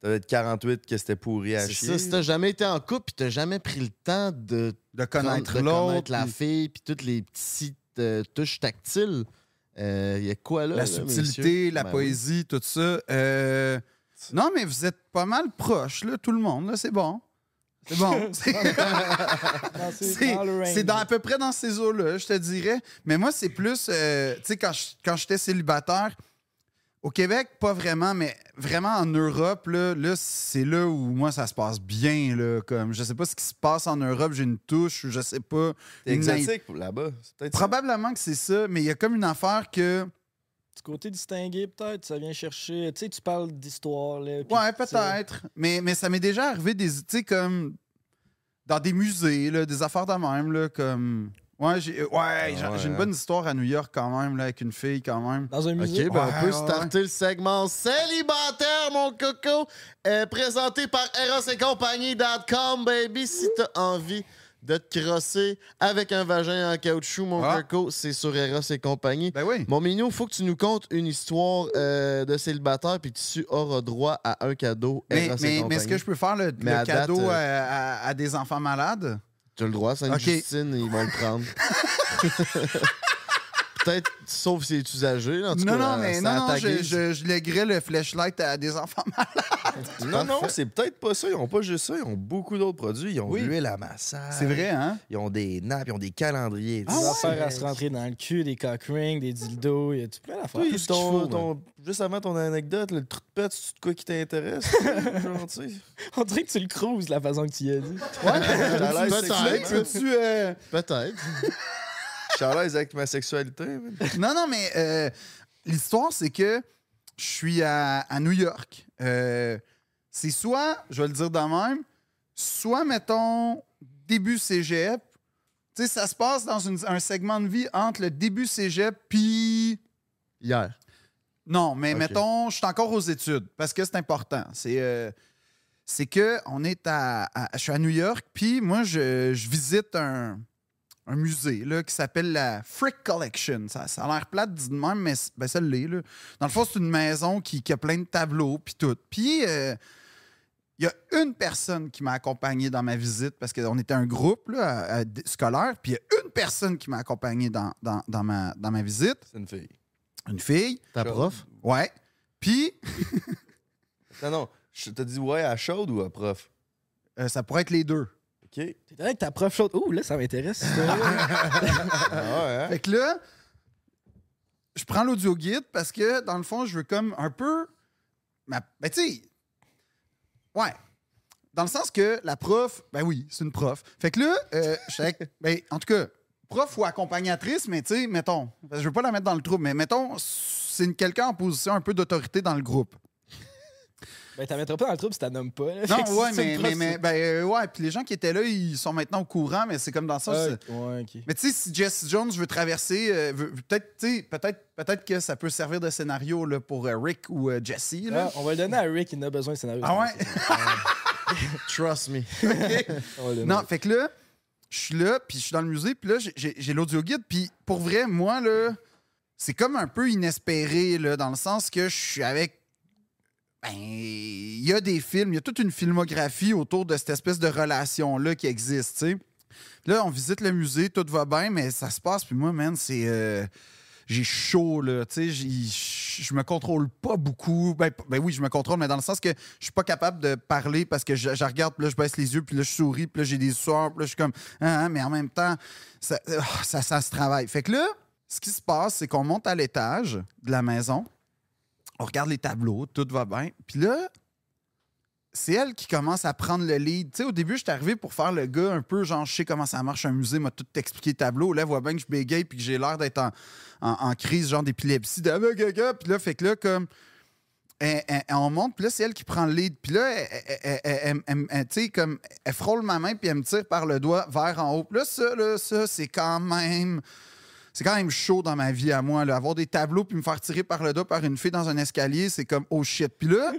t'as peut-être 48 que c'était pourri à C'est chier. ça, si t'as jamais été en couple, puis t'as jamais pris le temps de De connaître l'autre. la fille, puis toutes les petites euh, touches tactiles. Il y a quoi là? La là, subtilité, messieurs? la Ben oui. poésie, tout ça. Euh, Non, mais vous êtes pas mal proches, là, tout le monde. là, C'est bon. C'est bon. C'est- Dans à peu près dans ces eaux-là, je te dirais. Mais moi, c'est plus. euh, tu sais, quand je- quand j'étais célibataire, au Québec, pas vraiment, mais vraiment en Europe, là, là c'est là où moi, ça se passe bien. Là, comme, je sais pas ce qui se passe en Europe, j'ai une touche, ou je sais pas. T'es exotique là-bas. Ça. Probablement que c'est ça, mais il y a comme une affaire que. Côté distingué, peut-être, ça vient chercher. Tu sais, tu parles d'histoire, là. Ouais, peut-être. Mais, mais ça m'est déjà arrivé des. Tu sais, comme. Dans des musées, là, des affaires de même, là, comme. Ouais, j'ai ouais, j'ai une hein. bonne histoire à New York quand même, là, avec une fille quand même. Dans un OK, musée. ben Ouais, on peut ouais, starter le segment célibataire, mon coco, euh, présenté par erosetcompagnie.com, baby. Si t'as envie de te crosser avec un vagin en caoutchouc, mon Ah. coco, c'est sur Eros et compagnie. Ben oui. Mon minou, faut que tu nous contes une histoire euh, de célibataire, puis tu auras droit à un cadeau Mais, Eros et mais, est-ce que je peux faire le, Mais le à cadeau date, euh, à- à des enfants malades? Tu as le droit, Sainte-Justine, ils vont le prendre. Peut-être, sauf si c'est usagé. là, en tout Non, cas, non, mais ça non, non, je, je, je lèguerais le flashlight à des enfants malades. Non, non, c'est peut-être pas ça. Ils ont pas juste ça. Ils ont beaucoup d'autres produits. Ils ont Oui. de l'huile à massage. C'est vrai, hein? Ils ont des nappes, ils ont des calendriers. Des affaires à se rentrer dans le cul, des cock rings, des dildos, il y a tout plein d'affaires. Toi, Plus ton, ton- ton- juste avant ton anecdote, le trou de pète, c'est de quoi qui t'intéresse? On dirait que tu le cruises, la façon que tu y as dit. L'aise Peut-être. Peut-être. Suis à l'aise avec ma sexualité. Non, non, mais euh, l'histoire, c'est que je suis à, à New York. Euh, c'est soit, je vais le dire de même, soit, mettons, début cégep. Tu sais, ça se passe dans une- un segment de vie entre le début cégep puis. Hier. Non, mais mettons, je suis encore aux études parce que c'est important. C'est. euh, c'est que on est à, à- Je suis à New York, puis moi, je, je visite un, un musée là, qui s'appelle la Frick Collection. Ça, ça a l'air plate dit de même, mais ben, ça l'est. là. Dans le fond, c'est une maison qui, qui a plein de tableaux, puis tout. Puis, euh, il y a une personne qui m'a accompagné dans ma visite parce qu'on était un groupe là, à- à- scolaire, puis il y a une personne qui m'a accompagné dans, dans- dans ma, dans ma visite, C'est une fille. une fille. Ta prof? Ouais. Puis, Non, non. Je t'ai dit ouais à chaude ou à prof? euh, ça pourrait être les deux. OK. T'es avec ta prof chaude. Ouh, là, ça m'intéresse. Ah ouais, hein? Fait que là, je prends l'audio guide parce que, dans le fond, je veux comme un peu ma- ben, tu sais, ouais. Dans le sens que la prof, ben oui, c'est une prof. Fait que là, euh, ben, en tout cas, prof ou accompagnatrice, mais tu sais, mettons, que je veux pas la mettre dans le trouble, mais mettons, c'est une- quelqu'un en position un peu d'autorité dans le groupe. Ben, t'en pas dans le trouble si t'en nommes pas. là. Non, que ouais, si mais, mais, ben, euh, ouais, puis les gens qui étaient là, ils sont maintenant au courant, mais c'est comme dans ça. Ah, c'est- ouais. Mais tu sais, si Jesse Jones veut traverser, euh, peut-être, tu peut-être, peut-être que ça peut servir de scénario là, pour euh, Rick ou euh, Jesse. Là. Ah, on va le donner à Rick, il en a besoin de scénario. Ah ouais? Trust me. Non, fait que là, je suis là, puis je suis dans le musée, puis là, j'ai l'audio guide, puis pour vrai, moi, là, c'est comme un peu inespéré, là, dans le sens que je suis avec. Ben, il y a des films, il y a toute une filmographie autour de cette espèce de relation-là qui existe. Là, on visite le musée, tout va bien, mais ça se passe, puis moi, man, c'est. euh, j'ai chaud, là, tu sais, je me contrôle pas beaucoup. Ben, ben oui, je me contrôle, mais dans le sens que je suis pas capable de parler parce que je, regarde, puis là, je baisse les yeux, puis là, je souris, puis là, j'ai des sueurs, puis là, je suis comme, ah, mais en même temps, ah, ça, ça se travaille. Fait que là, ce qui se passe, c'est qu'on monte à l'étage de la maison, on regarde les tableaux, tout va bien, puis là, c'est elle qui commence à prendre le lead. Tu sais, au début, j'étais arrivé pour faire le gars un peu genre, je sais comment ça marche un musée, m'a tout expliqué le tableau. Là, elle voit bien que je bégaye puis que j'ai l'air d'être en, crise, genre d'épilepsie. de. Puis là, fait que là, comme. elle- on monte, puis là, c'est elle qui prend le lead. Puis là, elle, comme, elle frôle ma main, puis elle me tire par le doigt vers en haut. Puis là, ça, là, ça, c'est quand même. C'est quand même chaud dans ma vie à moi. Là. Avoir des tableaux puis me faire tirer par le doigt par une fille dans un escalier, c'est comme oh shit. Puis là,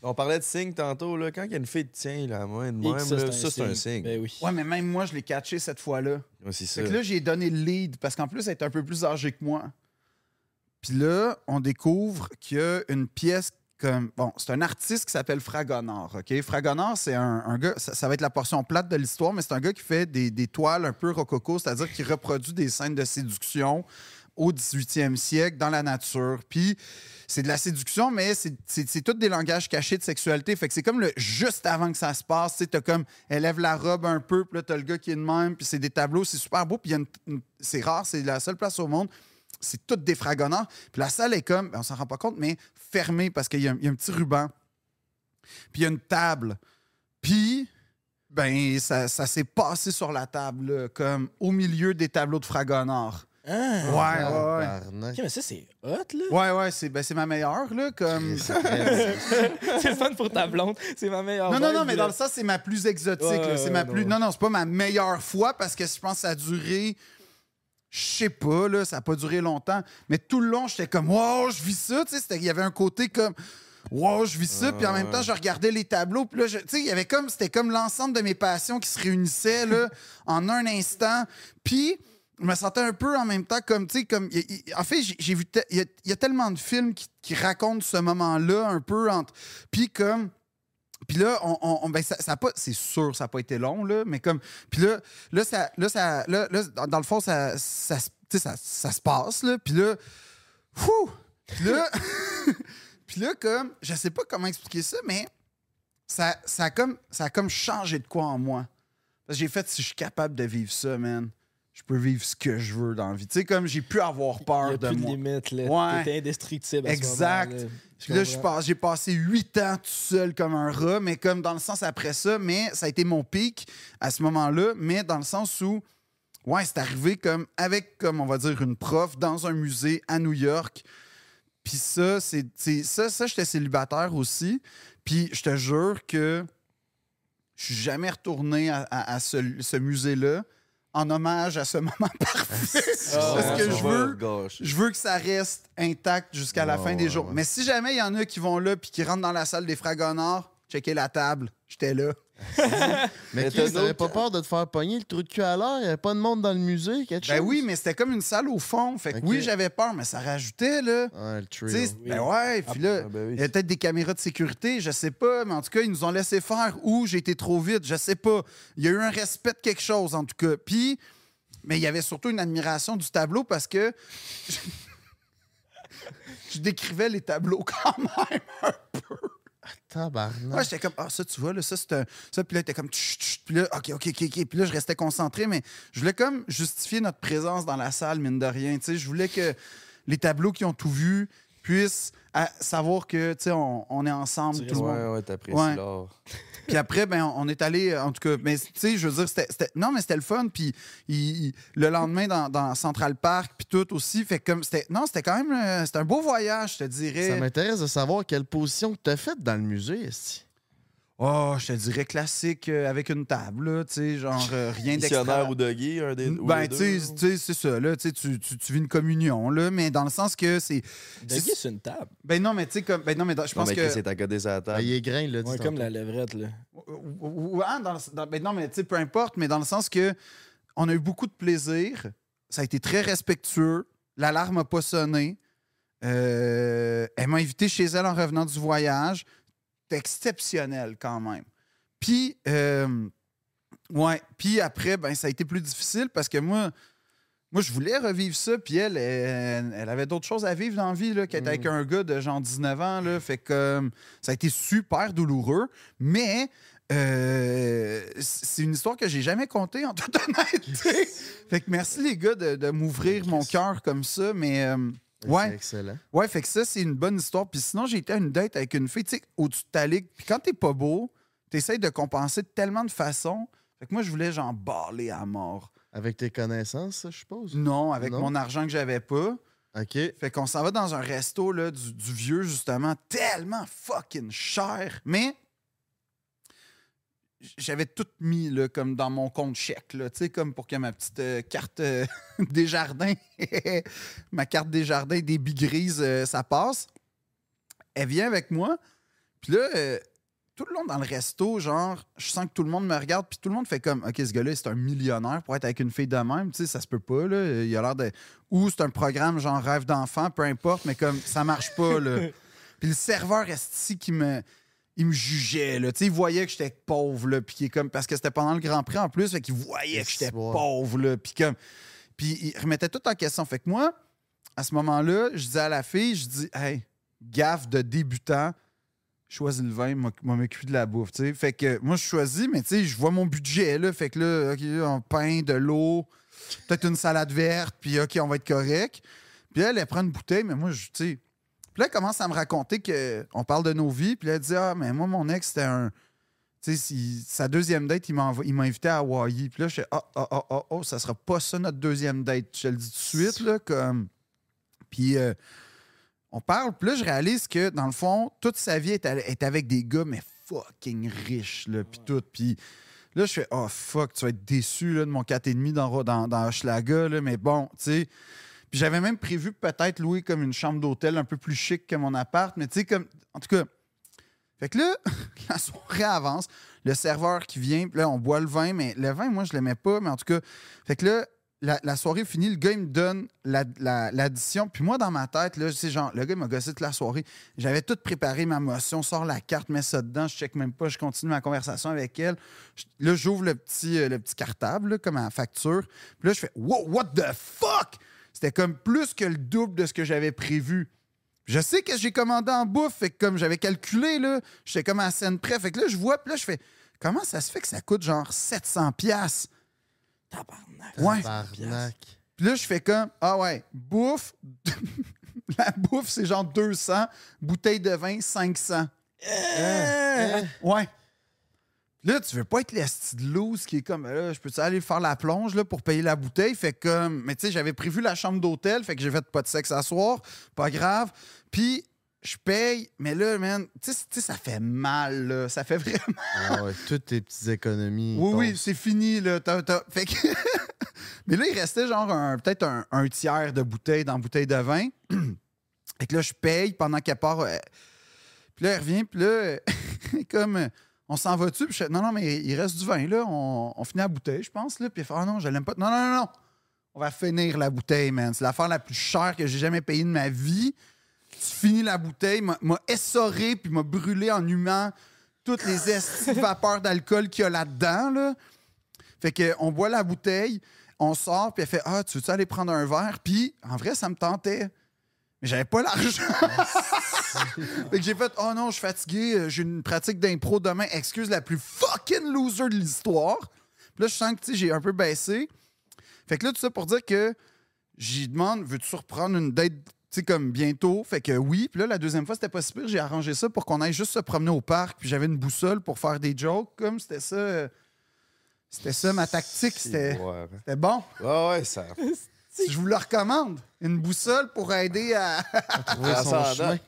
On parlait de signe tantôt, là. Quand il y a une fille de tien, là, moi, de même, ça, c'est un signe. Ben oui. ouais, mais même moi, je l'ai catché cette fois-là. Ouais, c'est ça. Fait que là, j'ai donné le lead parce qu'en plus, elle est un peu plus âgée que moi. Puis là, on découvre qu'il y a une pièce comme. Bon, c'est un artiste qui s'appelle Fragonard, OK? Fragonard, c'est un, gars. Ça, va être la portion plate de l'histoire, mais c'est un gars qui fait des, toiles un peu rococo, c'est-à-dire qui reproduit des scènes de séduction au 18e siècle dans la nature. C'est de la séduction, mais c'est- tout des langages cachés de sexualité. Fait que c'est comme le juste avant que ça se passe. Tu comme, elle lève la robe un peu, puis là, t'as le gars qui est de même, puis c'est des tableaux, c'est super beau. Puis c'est rare, c'est la seule place au monde. C'est tout des fragonnants. Puis la salle est comme, ben, on s'en rend pas compte, mais fermée parce qu'il y, a un- il y a un petit ruban. Puis il y a une table. Puis, ben, ça, ça s'est passé sur la table, là, comme au milieu des tableaux de fragonnard. Ah, Ouais, ouais, mais ça, c'est hot, là. Ouais, ouais, c'est ben, c'est ma meilleure, là, comme... c'est le fun pour ta blonde. C'est ma meilleure. Non, non, non, mais là. dans le sens, c'est ma plus exotique. Ouais, là. c'est ouais, ma non, plus... Non, non, c'est pas ma meilleure fois parce que je pense que ça a duré. Je sais pas, là, ça a pas duré longtemps. Mais tout le long, j'étais comme, wow, je vis ça. Tu sais, il y avait un côté comme, wow, je vis ça. Puis en même temps, je regardais les tableaux. Puis là, je- tu sais, il y avait comme, c'était comme l'ensemble de mes passions qui se réunissaient, là, en un instant. Puis. Je me sentais un peu en même temps comme, tu sais, comme. En fait, j'ai- vu. te- Il y, a- il y a tellement de films qui, qui racontent ce moment-là un peu entre. Puis comme. Puis là, on, ben ça, c'est sûr, ça n'a pas été long, là, mais comme. Puis là, là, ça, là, ça, là, là, dans, le fond, ça, ça, ça se passe, là. Puis là, fou! Puis là, puis là, comme, je sais pas comment expliquer ça, mais ça, ça, a comme, ça a comme changé de quoi en moi. Parce que j'ai fait, si je suis capable de vivre ça, man, je peux vivre ce que je veux dans la vie. Tu sais, comme j'ai pu avoir Il peur y a de plus de limite, là. Ouais. T'es indestructible. à Exact. là, je passe- j'ai passé huit ans tout seul comme un rat, mais comme dans le sens après ça, mais ça a été mon pic à ce moment-là, mais dans le sens où, ouais, c'est arrivé comme avec, comme on va dire, une prof dans un musée à New York. Puis ça, c'est c'est- ça, ça j'étais célibataire aussi. Puis je te jure que je suis jamais retourné à, à- à ce, ce musée-là en hommage à ce moment parfait. Ah, Parce que je veux, je veux que ça reste intact jusqu'à la Ouais, fin des jours. ouais. Mais si jamais il y en a qui vont là puis qui rentrent dans la salle des fragonnards, checker la table. J'étais là. Mais t'as t'avais pas peur de te faire pogner le trou de cul à l'air? Il avait pas de monde dans le musée, quelque Ben chose? oui, mais c'était comme une salle au fond. Fait que oui, j'avais peur, mais ça rajoutait, là. Ouais, le Tu trio. ben ouais, puis là, ah, ben oui. il y a peut-être des caméras de sécurité, je sais pas, mais en tout cas, ils nous ont laissé faire ou j'ai été trop vite, je sais pas. Il y a eu un respect de quelque chose, en tout cas. Puis, mais il y avait surtout une admiration du tableau parce que je décrivais les tableaux quand même. Tabarnak. Ouais, j'étais comme, ah, ça, tu vois, là, ça, c'est un. Ça, puis là, t'es comme, Tch, tch, puis là, OK, OK, OK, OK. Puis là, je restais concentré, mais je voulais comme justifier notre présence dans la salle, mine de rien. Tu sais, je voulais que les tableaux qui ont tout vu, puisse à- savoir que, tu sais, on, on est ensemble, Tu tout le monde. Ouais, ouais, t'apprécies Ouais. l'art. Puis après, ben, on est allé, en tout cas, mais tu sais, je veux dire, c'était, non, mais c'était le fun. Puis le lendemain, dans, Central Park, puis tout aussi, fait comme c'était, non, c'était quand même, euh, c'était un beau voyage, je te Ça dirais. m'intéresse de savoir quelle position que t'as faite dans le musée, esti. Oh, je te dirais classique euh, avec une table, là, tu sais, genre euh, rien d'extra. Ou doggy, un des ou Ben, les tu deux. sais, tu sais, c'est ça, là, tu sais, tu, tu, tu vis une communion, là, mais dans le sens que c'est. De sur une table? Ben non, mais tu sais, comme. Ben non, mais dans- je pense mais que. Chris est à côté de sa Ah, table. il est grain, il l'a dit. Ouais, tantôt. comme la levrette, là. Dans le- dans- ben non, mais tu sais, peu importe, mais dans le sens que on a eu beaucoup de plaisir. Ça a été très respectueux. L'alarme n'a pas sonné. Euh, elle m'a invité chez elle en revenant du voyage. Exceptionnel quand même. Puis, euh, ouais, puis après, ben, ça a été plus difficile parce que moi, moi je voulais revivre ça. Puis elle, elle, elle avait d'autres choses à vivre dans la vie, là, qu'elle était avec un gars de genre 19 ans. Là, fait que euh, ça a été super douloureux. Mais euh, c'est une histoire que j'ai jamais contée en toute honnêteté. fait que merci les gars de, de m'ouvrir mon cœur comme ça. Mais euh, C'est ouais, excellent. ouais, fait que ça, c'est une bonne histoire. Puis sinon, j'ai été à une date avec une fille, tu sais, au-dessus de ta ligue. Puis quand t'es pas beau, t'essayes de compenser de tellement de façons. Fait que moi, je voulais genre baler à mort. Avec tes connaissances, je suppose? Non, avec Non? mon argent que j'avais pas. OK. Fait qu'on s'en va dans un resto là, du, du vieux, justement, tellement fucking cher. Mais j'avais tout mis là, comme dans mon compte chèque, là, tu sais, comme pour que ma petite euh, carte euh, des jardins, ma carte des jardins des grise, euh, ça passe. Elle vient avec moi. Puis là, euh, tout le long dans le resto, genre, je sens que tout le monde me regarde, puis tout le monde fait comme, OK, ce gars-là, c'est un millionnaire pour être avec une fille de même, tu sais, ça se peut pas, là. Il a l'air de. Ou c'est un programme genre rêve d'enfant, peu importe, mais comme ça marche pas, là. Puis le serveur esti qui me. Il me jugeait, là. Tu sais, il voyait que j'étais pauvre, là. Puis comme. Parce que c'était pendant le Grand Prix en plus, fait qu'il voyait que j'étais pauvre, là. Puis comme. Puis il remettait tout en question. Fait que moi, à ce moment-là, je disais à la fille, je dis, hey, gaffe de débutant, choisis le vin, moi moi, m'occuper de la bouffe, tu sais. Fait que moi, je choisis, mais tu sais, je vois mon budget, là. Fait que là, OK, un pain, de l'eau, peut-être une salade verte, puis OK, on va être correct. Puis elle, elle prend une bouteille, mais moi, je, tu sais. Puis là, elle commence à me raconter que on parle de nos vies, puis là, elle dit, ah, mais moi, mon ex, c'était un. Tu sais, si- sa deuxième date, il m'a invité à Hawaii. Puis là, je fais, ah, ah, ah, ah, oh, ça sera pas ça notre deuxième date. Je te le dis tout de suite, là, comme. Puis euh, on parle, puis là, je réalise que, dans le fond, toute sa vie est, est avec des gars, mais fucking riches, là, puis tout. Puis là, je fais, oh fuck, tu vas être déçu là, de mon 4,5 dans, dans, dans Hochelaga, là, mais bon, tu sais. J'avais même prévu peut-être louer comme une chambre d'hôtel un peu plus chic que mon appart, mais tu sais, comme. En tout cas. Fait que là, la soirée avance, le serveur qui vient, là, on boit le vin, mais le vin, moi, je l'aimais pas, mais en tout cas. Fait que là, la, soirée finie, le gars, il me donne la- la- l'addition. puis moi, dans ma tête, là, c'est genre, le gars, il m'a gossé toute la soirée. J'avais tout préparé ma motion, sors la carte, mets ça dedans, je check même pas, je continue ma conversation avec elle. Là, j'ouvre le petit, euh, le petit cartable, comme à facture. Puis là, je fais, wow, what the fuck? C'était comme plus que le double de ce que j'avais prévu. Je sais que j'ai commandé en bouffe, fait que comme j'avais calculé, là, j'étais comme à la scène près. Fait que là, je vois, puis là, je fais, comment ça se fait que ça coûte genre 700 pièces Tabarnak. Ouais. Tabarnak. Puis là, je fais comme, ah ouais, bouffe, la bouffe, c'est genre 200, bouteille de vin, 500. Ouais. Là, tu veux pas être l'esti de loose qui est comme, là, je peux-tu aller faire la plonge là, pour payer la bouteille? Fait que, comme, mais tu sais, j'avais prévu la chambre d'hôtel, fait que j'ai fait pas de sexe à soir, pas grave. Puis, je paye, mais là, man, tu sais, ça fait mal, là. Ça fait vraiment. Ah ouais, toutes tes petites économies. Oui, oui, c'est fini, là. Fait que... Mais là, il restait genre peut-être un, un tiers de bouteille dans la bouteille de vin. Et que là, je paye pendant qu'elle part. euh, Puis là, elle revient, puis là, euh, comme euh, on s'en va-tu? Puis je non, non, mais il reste du vin, là. On, finit la bouteille, je pense, là. Puis elle fait, ah non, je l'aime pas. Non, non, non, non. On va finir la bouteille, man. C'est l'affaire la plus chère que j'ai jamais payée de ma vie. Tu finis la bouteille, m'a essoré, puis m'a brûlé en humant toutes les vapeurs d'alcool qu'il y a là-dedans, là. Fait que on boit la bouteille, on sort, puis elle fait Ah, tu veux-tu aller prendre un verre? Puis en vrai, ça me tentait. Mais j'avais pas l'argent. fait que j'ai fait Oh non, je suis fatigué, euh, j'ai une pratique d'impro demain. Excuse la plus fucking loser de l'histoire. Puis là, je sens que tu sais, j'ai un peu baissé. Fait que là, tout ça pour dire que j'y demande Veux-tu reprendre une date? Sais, comme bientôt? Fait que oui. Puis là, la deuxième fois, c'était pas si pire. J'ai arrangé ça pour qu'on aille juste se promener au parc. Puis j'avais une boussole pour faire des jokes. Comme c'était ça. C'était ça ma tactique. C'était bon. ouais, ouais, ça. Je vous le recommande. Une boussole pour aider à. Trouver prends son chemin.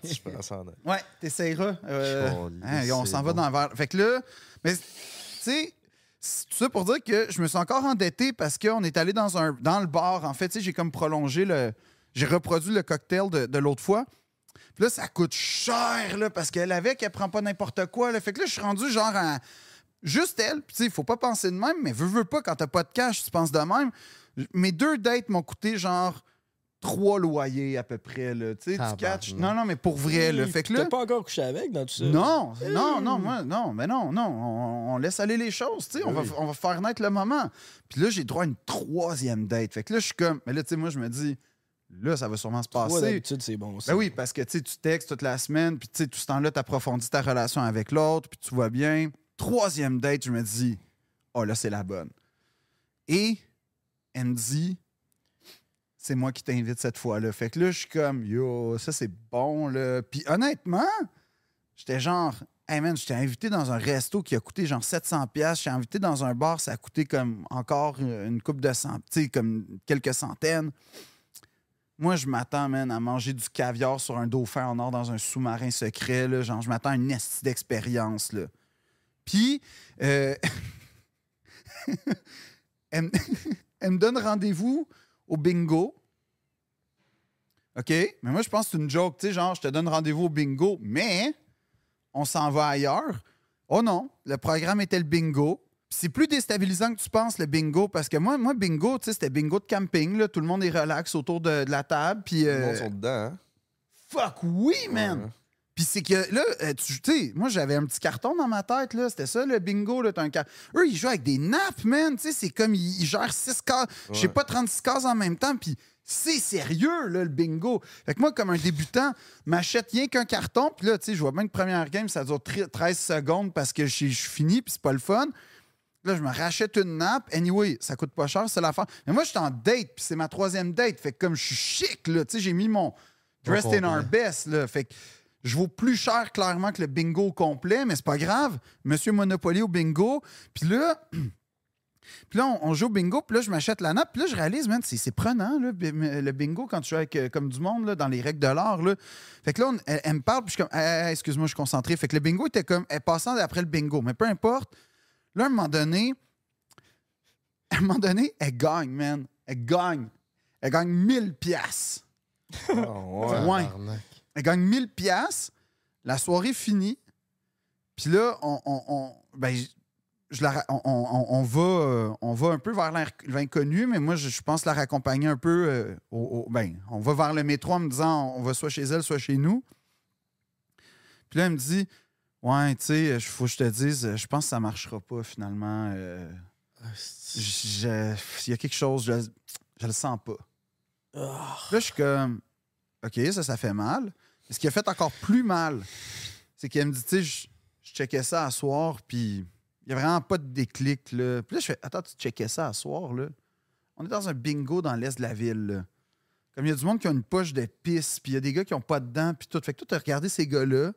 ouais, t'essayeras. Euh, hein, on s'en va bon. dans le verre. Fait que là, mais tu sais, c'est tout ça pour dire que je me suis encore endetté parce qu'on est allé dans, un, dans le bar. En fait, tu sais, j'ai comme prolongé le. J'ai reproduit le cocktail de, de l'autre fois. Puis là, ça coûte cher, là, parce qu'elle avec, elle prend pas n'importe quoi. Là. Fait que là, je suis rendu genre à. Juste elle. Puis, tu sais, il faut pas penser de même, mais veux, veux pas, quand t'as pas de cash, tu penses de même. Mes deux dates m'ont coûté genre trois loyers à peu près, là. Tu sais, tu catches. Non, non, mais pour vrai, là. Fait que là. T'as pas encore couché avec dans tout ça? Non, non, non, moi, non, mais non, non, on, on laisse aller les choses, tu sais, on, va, on va faire naître le moment. Puis là, j'ai droit à une troisième date. Fait que là, je suis comme, mais là, tu sais, moi, je me dis, là, ça va sûrement se passer. d'habitude, c'est bon. ça. Ben oui, parce que tu textes toute la semaine, puis tu sais, tout ce temps-là, tu approfondis ta relation avec l'autre, puis tu vois bien. Troisième date, je me dis, oh là, c'est la bonne. Et elle me dit, c'est moi qui t'invite cette fois-là. Fait que là, je suis comme, yo, ça c'est bon, là. Puis honnêtement, j'étais genre, hey man, j'étais invité dans un resto qui a coûté genre 700$. pièces J'étais invité dans un bar, ça a coûté comme encore une coupe de cent, tu sais, comme quelques centaines. Moi, je m'attends, man, à manger du caviar sur un dauphin en or dans un sous-marin secret. Là. Genre, je m'attends à une esti d'expérience. Puis, euh, elle, me- donne rendez-vous au bingo. OK? Mais moi, je pense que c'est une joke. Tu sais, genre, je te donne rendez-vous au bingo, mais on s'en va ailleurs. Oh non, le programme était le bingo. C'est plus déstabilisant que tu penses, le bingo, parce que moi, moi bingo, tu sais, c'était bingo de camping. Là. Tout le monde est relax autour de, de la table. Puis, Tout le euh, monde sont dedans, hein? fuck oui, man! Ouais. Puis c'est que là, euh, tu sais, moi j'avais un petit carton dans ma tête, là. C'était ça, le bingo, là. t'as un car- Eux, ils jouent avec des nappes, man. Tu sais, c'est comme ils, ils gèrent 6 cases. Je sais pas, 36 cases en même temps. Puis c'est sérieux, là, le bingo. Fait que moi, comme un débutant, m'achète rien qu'un carton. Puis là, tu sais, je vois bien que première game, ça dure tri- 13 secondes parce que je suis je suis fini, puis c'est pas le fun. Là, je me rachète une nappe. Anyway, ça coûte pas cher, c'est l'affaire. Mais moi, je suis en date, puis c'est ma troisième date. Fait que comme je suis chic, là, tu sais, j'ai mis mon dressed in our best, là. Fait que je vaux plus cher, clairement, que le bingo au complet, mais c'est pas grave. Monsieur Monopoly au bingo. Puis là... Puis là, on, on joue au bingo, puis là, je m'achète la nappe, puis là, je réalise, man, c'est c'est prenant, là, le bingo, quand tu joues avec euh, comme du monde, là, dans les règles de l'art, là. Fait que là, on- elle, elle me parle, puis je suis comme, Hey, excuse-moi, je suis concentré. Fait que le bingo était comme, elle passant après le bingo, mais peu importe. Là, à un moment donné, à un moment donné, elle gagne, man. Elle gagne. Elle gagne 1000 piastres. Ouais. Ouais. Elle gagne 1000 pièces. La soirée finie. Puis là, on, on- on- ben, je- la on, on- va, euh, on va un peu vers l'in- l'inconnu, mais moi, je, je pense la raccompagner un peu. euh, au, au- ben, on va vers le métro en me disant on va soit chez elle, soit chez nous. Puis là, elle me dit Ouais, tu sais, il faut que je te dise, je pense que ça marchera pas finalement. euh, Il y a quelque chose, je, je le sens pas. Ah. Là, je suis comme, OK, ça, ça fait mal. Mais ce qui a fait encore plus mal, c'est qu'elle me dit, tu sais, je, je checkais ça à soir, puis il n'y a vraiment pas de déclic, là. Puis là, je fais, attends, tu checkais ça à soir, là? On est dans un bingo dans l'est de la ville, là. Comme il y a du monde qui a une poche de pisse, puis il y a des gars qui n'ont pas de dents, puis tout. Fait que toi, tu as regardé ces gars-là,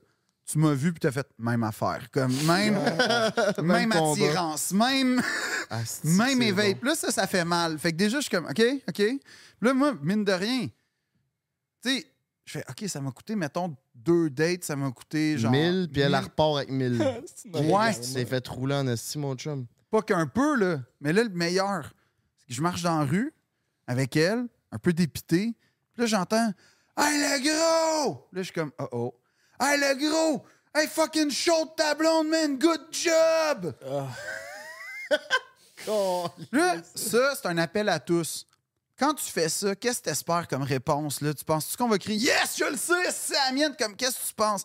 tu m'as vu, puis tu as fait même affaire. Comme même, même, Même attirance, même. Asti, Même éveil. bon. Puis là, ça, ça fait mal. Fait que déjà, je suis comme, OK, OK. Puis là, moi, mine de rien, tu sais, je fais, OK, ça m'a coûté, mettons, deux dates, ça m'a coûté genre. 1000, puis elle 1000. repart avec 1000. Ouais. Tu t'es fait rouler en esti, mon chum. Pas qu'un peu, là. Mais là, le meilleur, c'est que je marche dans la rue avec elle, un peu dépité. Puis là, j'entends, Hey, le gros! Là, je suis comme, oh oh. Hey, le gros! Hey, fucking chaud de ta blonde, man! Good job! Là, ça, c'est un appel à tous. Quand tu fais ça, qu'est-ce que tu espères comme réponse? Là? Tu penses-tu qu'on va crier Yes, je le sais, c'est la mienne? Comme qu'est-ce que tu penses?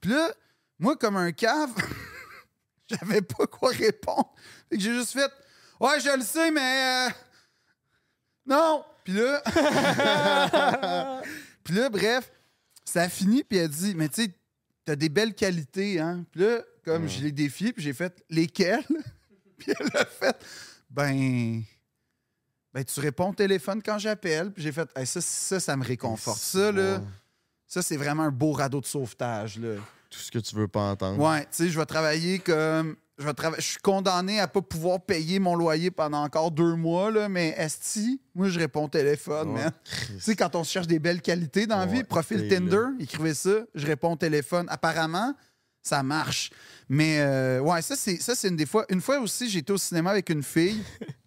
Puis là, moi, comme un cave, j'avais pas quoi répondre. Fait que j'ai juste fait Ouais, je le sais, mais. euh, Non! Puis là. Puis là, bref, ça a fini, puis elle dit Mais tu sais, t'as des belles qualités, hein? Puis là, comme je l'ai défié, puis j'ai fait Lesquelles? puis elle a fait Ben. Ben, tu réponds au téléphone quand j'appelle. Puis j'ai fait, Hey, ça, ça, ça me réconforte. Ça, là, ça, c'est vraiment un beau radeau de sauvetage, là. Tout ce que tu veux pas entendre. Ouais, tu sais, je vais travailler comme. Je, vais trava- je suis condamné à pas pouvoir payer mon loyer pendant encore deux mois, là, mais Esti, moi, je réponds au téléphone, Ouais. man. Tu sais, quand on se cherche des belles qualités dans la vie, profil Tinder, écrivez ça, je réponds au téléphone. Apparemment, ça marche. Mais, euh, ouais, ça, c'est ça, c'est une des fois. Une fois aussi, j'étais au cinéma avec une fille.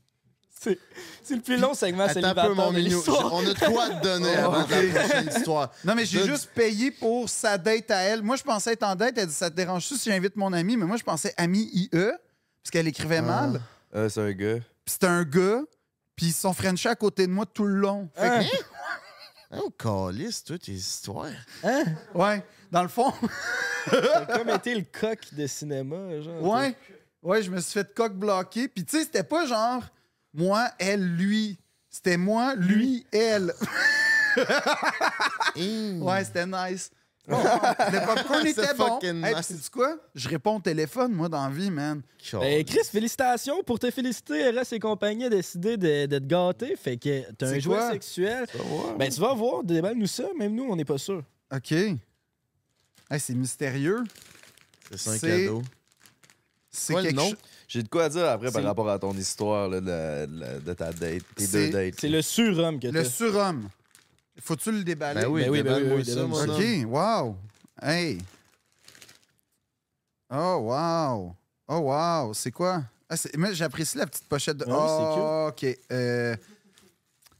C'est c'est le plus long segment Attends un peu, mon minou. On a de quoi te donner avant prochaine histoire. Non, mais j'ai De- juste payé pour sa date à elle. Moi, je pensais être en date. Elle dit Ça te dérange-tu si j'invite mon ami? Mais moi, je pensais ami IE, parce qu'elle écrivait mal. Euh, c'est un gars. Puis c'était un gars, puis ils sont frenchés à côté de moi tout le long. Fait que- Hein? Oh, calice, toi, tes histoires. Hein? ouais, dans le fond, T'as comme été le coq de cinéma, genre. ouais, ouais, je me suis fait coq bloqué. Puis tu sais, c'était pas genre moi, elle, lui. C'était moi, lui, elle. Ouais, c'était nice. Bon, le popcorn C'est était bon. Hey, nice. puis sais-tu quoi? Je réponds au téléphone, moi, dans la vie, man. Ben, Chris, félicitations pour te féliciter. RS et compagnie a décidé de, de te gâter. Fait que t'as un jouet sexuel. Ben, tu vas voir, déballe-nous ça. Même nous, on n'est pas sûr. OK. Hey, c'est mystérieux. C'est ça un cadeau. C'est quelque nom? chose. J'ai de quoi dire après par rapport à ton histoire là, de, ta date, tes C'est- deux dates. C'est le surhomme que Le t'as. surhomme. Faut-tu le déballer? Ben oui, Ben oui, ben oui, oui, ça. OK, wow. Hey. Oh, wow. Oh, wow. C'est quoi? Ah, j'apprécie la petite pochette de. Ah oui, c'est oh, OK. Euh,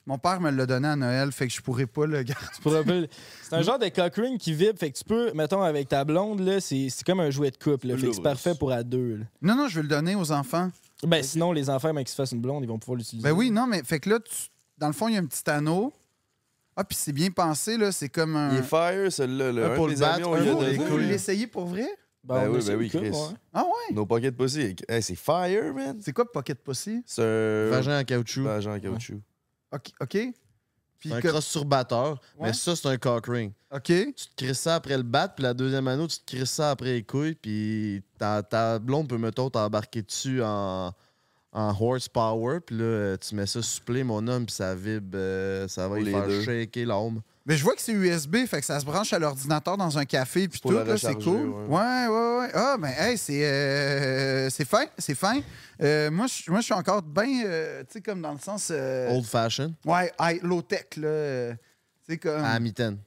Mon père me l'a donné à Noël, fait que je pourrais pas le garder. C'est un genre de cock ring qui vibre. Fait que tu peux, mettons, avec ta blonde, là, c'est c'est comme un jouet de couple. là. Fait que c'est parfait pour à deux. là. Non, non, je vais le donner aux enfants. Ben, sinon, les enfants, même qu'ils se fassent une blonde, ils vont pouvoir l'utiliser. Ben oui, non, mais fait que là, tu- dans le fond, il y a un petit anneau. Ah, puis c'est bien pensé, là. C'est comme un. Il est fire, celui-là. là. Un pour le battre. Vous couilles. l'essayez pour vrai? Ben, Ben oui, ben oui, Chris. ouais. Ah ouais? Nos pockets pussy. Hey, c'est fire, man. C'est quoi Pocket Pussy? C'est un. Vagin en caoutchouc. Vagin en caoutchouc. OK. Puis C'est un que- cross-turbateur, Ouais. mais ça, c'est un cock ring. OK. Tu te crisses ça après le bat, puis la deuxième anneau, tu te crisses ça après les couilles, puis ta, ta blonde peut, mettons, t'embarquer dessus en, en horsepower, puis là, tu mets ça supplé, mon homme, puis ça vibre, euh, ça va y les faire deux. shaker l'homme. Mais je vois que c'est USB, fait que ça se branche à l'ordinateur dans un café, puis tout, là, c'est cool. ouais. Ouais, ouais, ouais. Ah, ben, hey, c'est euh, c'est fin, c'est fin. Euh, moi, je moi, suis encore bien, euh, tu sais, comme dans le sens. Old fashion, Ouais, high- low-tech, là. Tu comme. à mitaine.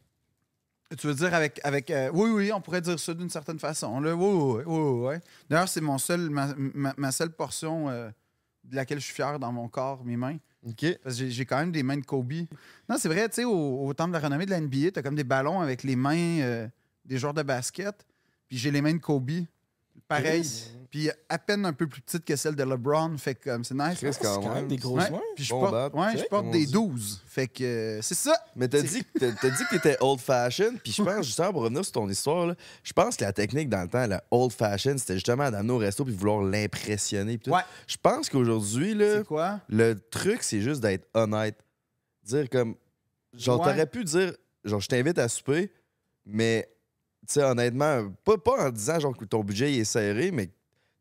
Tu veux dire avec. avec euh, oui, oui, on pourrait dire ça d'une certaine façon. Là. Oui, oui, oui. oui. D'ailleurs, c'est mon seul, ma, ma- ma seule portion de laquelle je suis fier dans mon corps, mes mains. OK. Parce que j'ai- quand même des mains de Kobe. Non, c'est vrai, tu sais, au, au temple de la renommée de la NBA, t'as comme des ballons avec les mains euh, des joueurs de basket. Puis j'ai les mains de Kobe. Pareil. Puis à peine un peu plus petites que celles de LeBron. Fait que comme c'est nice. Chris, C'est quand quand même même. des grosses Ouais. mains. Puis je Bon porte, ouais, je porte des on dit. 12. Fait que euh, c'est ça. Mais t'as dit, que t'as- dit que t'étais old fashion, puis je pense, justement, pour revenir sur ton histoire, là, je pense que la technique dans le temps, la old fashion, c'était justement d'amener au resto puis vouloir l'impressionner. puis tout. Ouais. Je pense qu'aujourd'hui, là, C'est quoi? le truc, c'est juste d'être honnête. Dire comme. Genre, Ouais. t'aurais pu dire, genre, je t'invite à souper, mais, sais, honnêtement, pas, pas en disant, genre, que ton budget il est serré, mais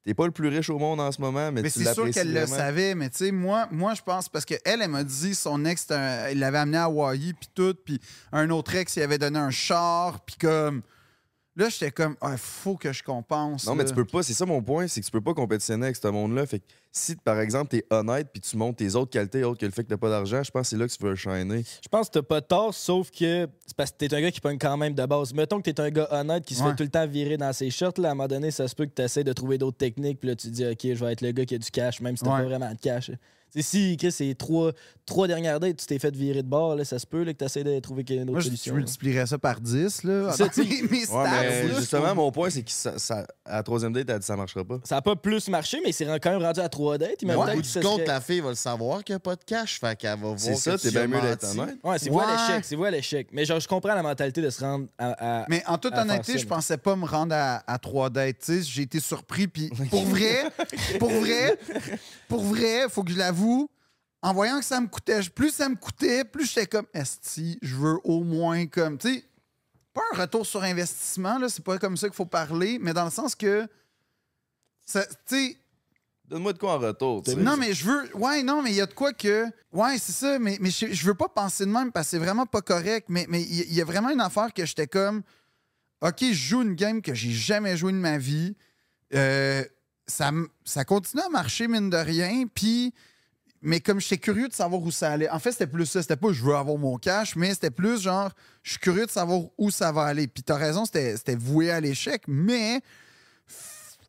t'es pas le plus riche au monde en ce moment, mais, Mais tu c'est sûr qu'elle le savait, mais tu sais, moi, moi je pense, parce qu'elle, elle, elle m'a dit, son ex, un- il l'avait amené à Hawaï, puis tout, puis un autre ex, il avait donné un char, puis comme... Là, j'étais comme, il faut que je compense. Non, mais tu peux pas, c'est ça mon point, c'est que tu peux pas compétitionner avec ce monde-là. Fait que si, par exemple, t'es honnête puis tu montes tes autres qualités autres que le fait que t'as pas d'argent, je pense que c'est là que tu veux shiner. Je pense que t'as pas tort, sauf que c'est parce que t'es un gars qui pogne quand même de base. Mettons que t'es un gars honnête qui se Ouais. fait tout le temps virer dans ses shirts. Là, à un moment donné, ça se peut que t'essaies de trouver d'autres techniques. Puis là, tu te dis, OK, je vais être le gars qui a du cash, même si t'as Ouais. pas vraiment de cash. T'sais, si Chris, c'est trois, trois dernières dates, tu t'es fait virer de bord, là, ça se peut là, que t'essaies de trouver une autre Moi, je, je solution. là. multiplierais ça par 10, là. C'est ça, tu mes, stats, Ouais, là. justement, mon point, c'est que ça, ça- à la troisième date, elle dit ça marchera pas. Ça a pas plus marché, mais c'est quand même rendu à trois dates. Peut-être bout que du compte, serait- la fille va le savoir qu'il n'y a pas de cash, fait qu'elle va voir C'est ça, t'es tu bien mieux d'être honnête. Ouais, c'est Ouais. l'échec, c'est à l'échec. Mais genre, je comprends la mentalité de se rendre à. à- Mais en toute honnêteté, je pensais pas me rendre à, à trois dates. tu. J'ai été surpris. Puis pour vrai, pour vrai, pour vrai, faut que je l'avoue, en voyant que ça me coûtait, plus ça me coûtait, plus j'étais comme, esti, je veux au moins comme, tu sais, pas un retour sur investissement, là, c'est pas comme ça qu'il faut parler, mais dans le sens que, ça- tu sais, Donne-moi de quoi en retour. tu sais. Non, mais je veux. Ouais, non, mais il y a de quoi que. Ouais, c'est ça, mais, mais je, je veux pas penser de même parce que c'est vraiment pas correct. Mais mais il y, il y a vraiment une affaire que j'étais comme. OK, je joue une game que j'ai jamais joué de ma vie. Euh, ça, ça continue à marcher, mine de rien. Puis. Mais comme j'étais curieux de savoir où ça allait. En fait, c'était plus ça. C'était pas je veux avoir mon cash, mais c'était plus genre je suis curieux de savoir où ça va aller. Puis t'as raison, c'était voué à l'échec, mais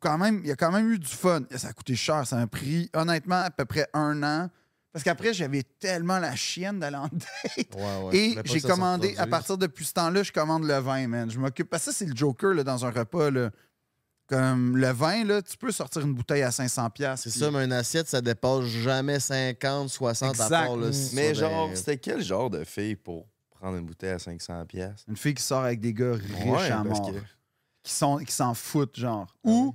quand même, il y a quand même eu du fun. Ça a coûté cher, ça m'a pris honnêtement à peu près un an. Parce qu'après, j'avais tellement la chienne d'aller en date. Ouais, ouais. Et j'ai commandé, à partir depuis ce temps-là, je commande le vin, man. Je m'occupe. Parce que ça, c'est le Joker là, dans un repas. Là. Comme le vin, là, tu peux sortir une bouteille à 500$. piastres, C'est ça, mais une assiette, ça dépasse jamais 50, 60 à Exact. part. Là, si tu Mais genre, c'était quel genre de fille pour prendre une bouteille à 500$? piastres? Une fille qui sort avec des gars riches Ouais, à mort. que- Qui s'en qui s'en foutent, genre. Ah Ou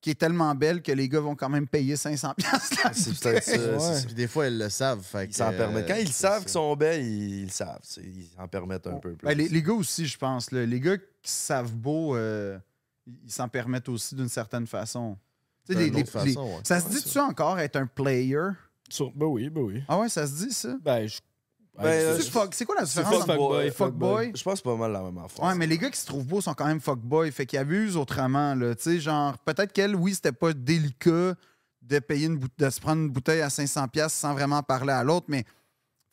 qui est tellement belle que les gars vont quand même payer 500$ piastres la C'est peut-être ça. Ouais. Puis des fois, ils le savent. Fait Ils s'en euh, permettent. Quand ils c'est savent qu'ils sont belles, ils, ils le savent. Ils en permettent un peu plus. Ben, les, les gars aussi, je pense. là. Les gars qui savent beau, euh, ils s'en permettent aussi d'une certaine façon. Tu sais, D'une les- les- autre façon, les- ouais. Ça se dit-tu encore être un player? Sur- Ben oui, ben oui. Ah ouais, ça se dit ça? Ben, je. Ben, euh, C'est je- fuck- quoi la différence fuck entre boy, fuckboy? Je pense que c'est pas mal la même affaire. Ouais, mais les gars qui se trouvent beaux sont quand même fuckboy, fait qu'ils abusent autrement, là. Tu sais, genre, peut-être qu'elle, oui, c'était pas délicat de payer une de se prendre une bouteille à 500$ piastres sans vraiment parler à l'autre, mais, tu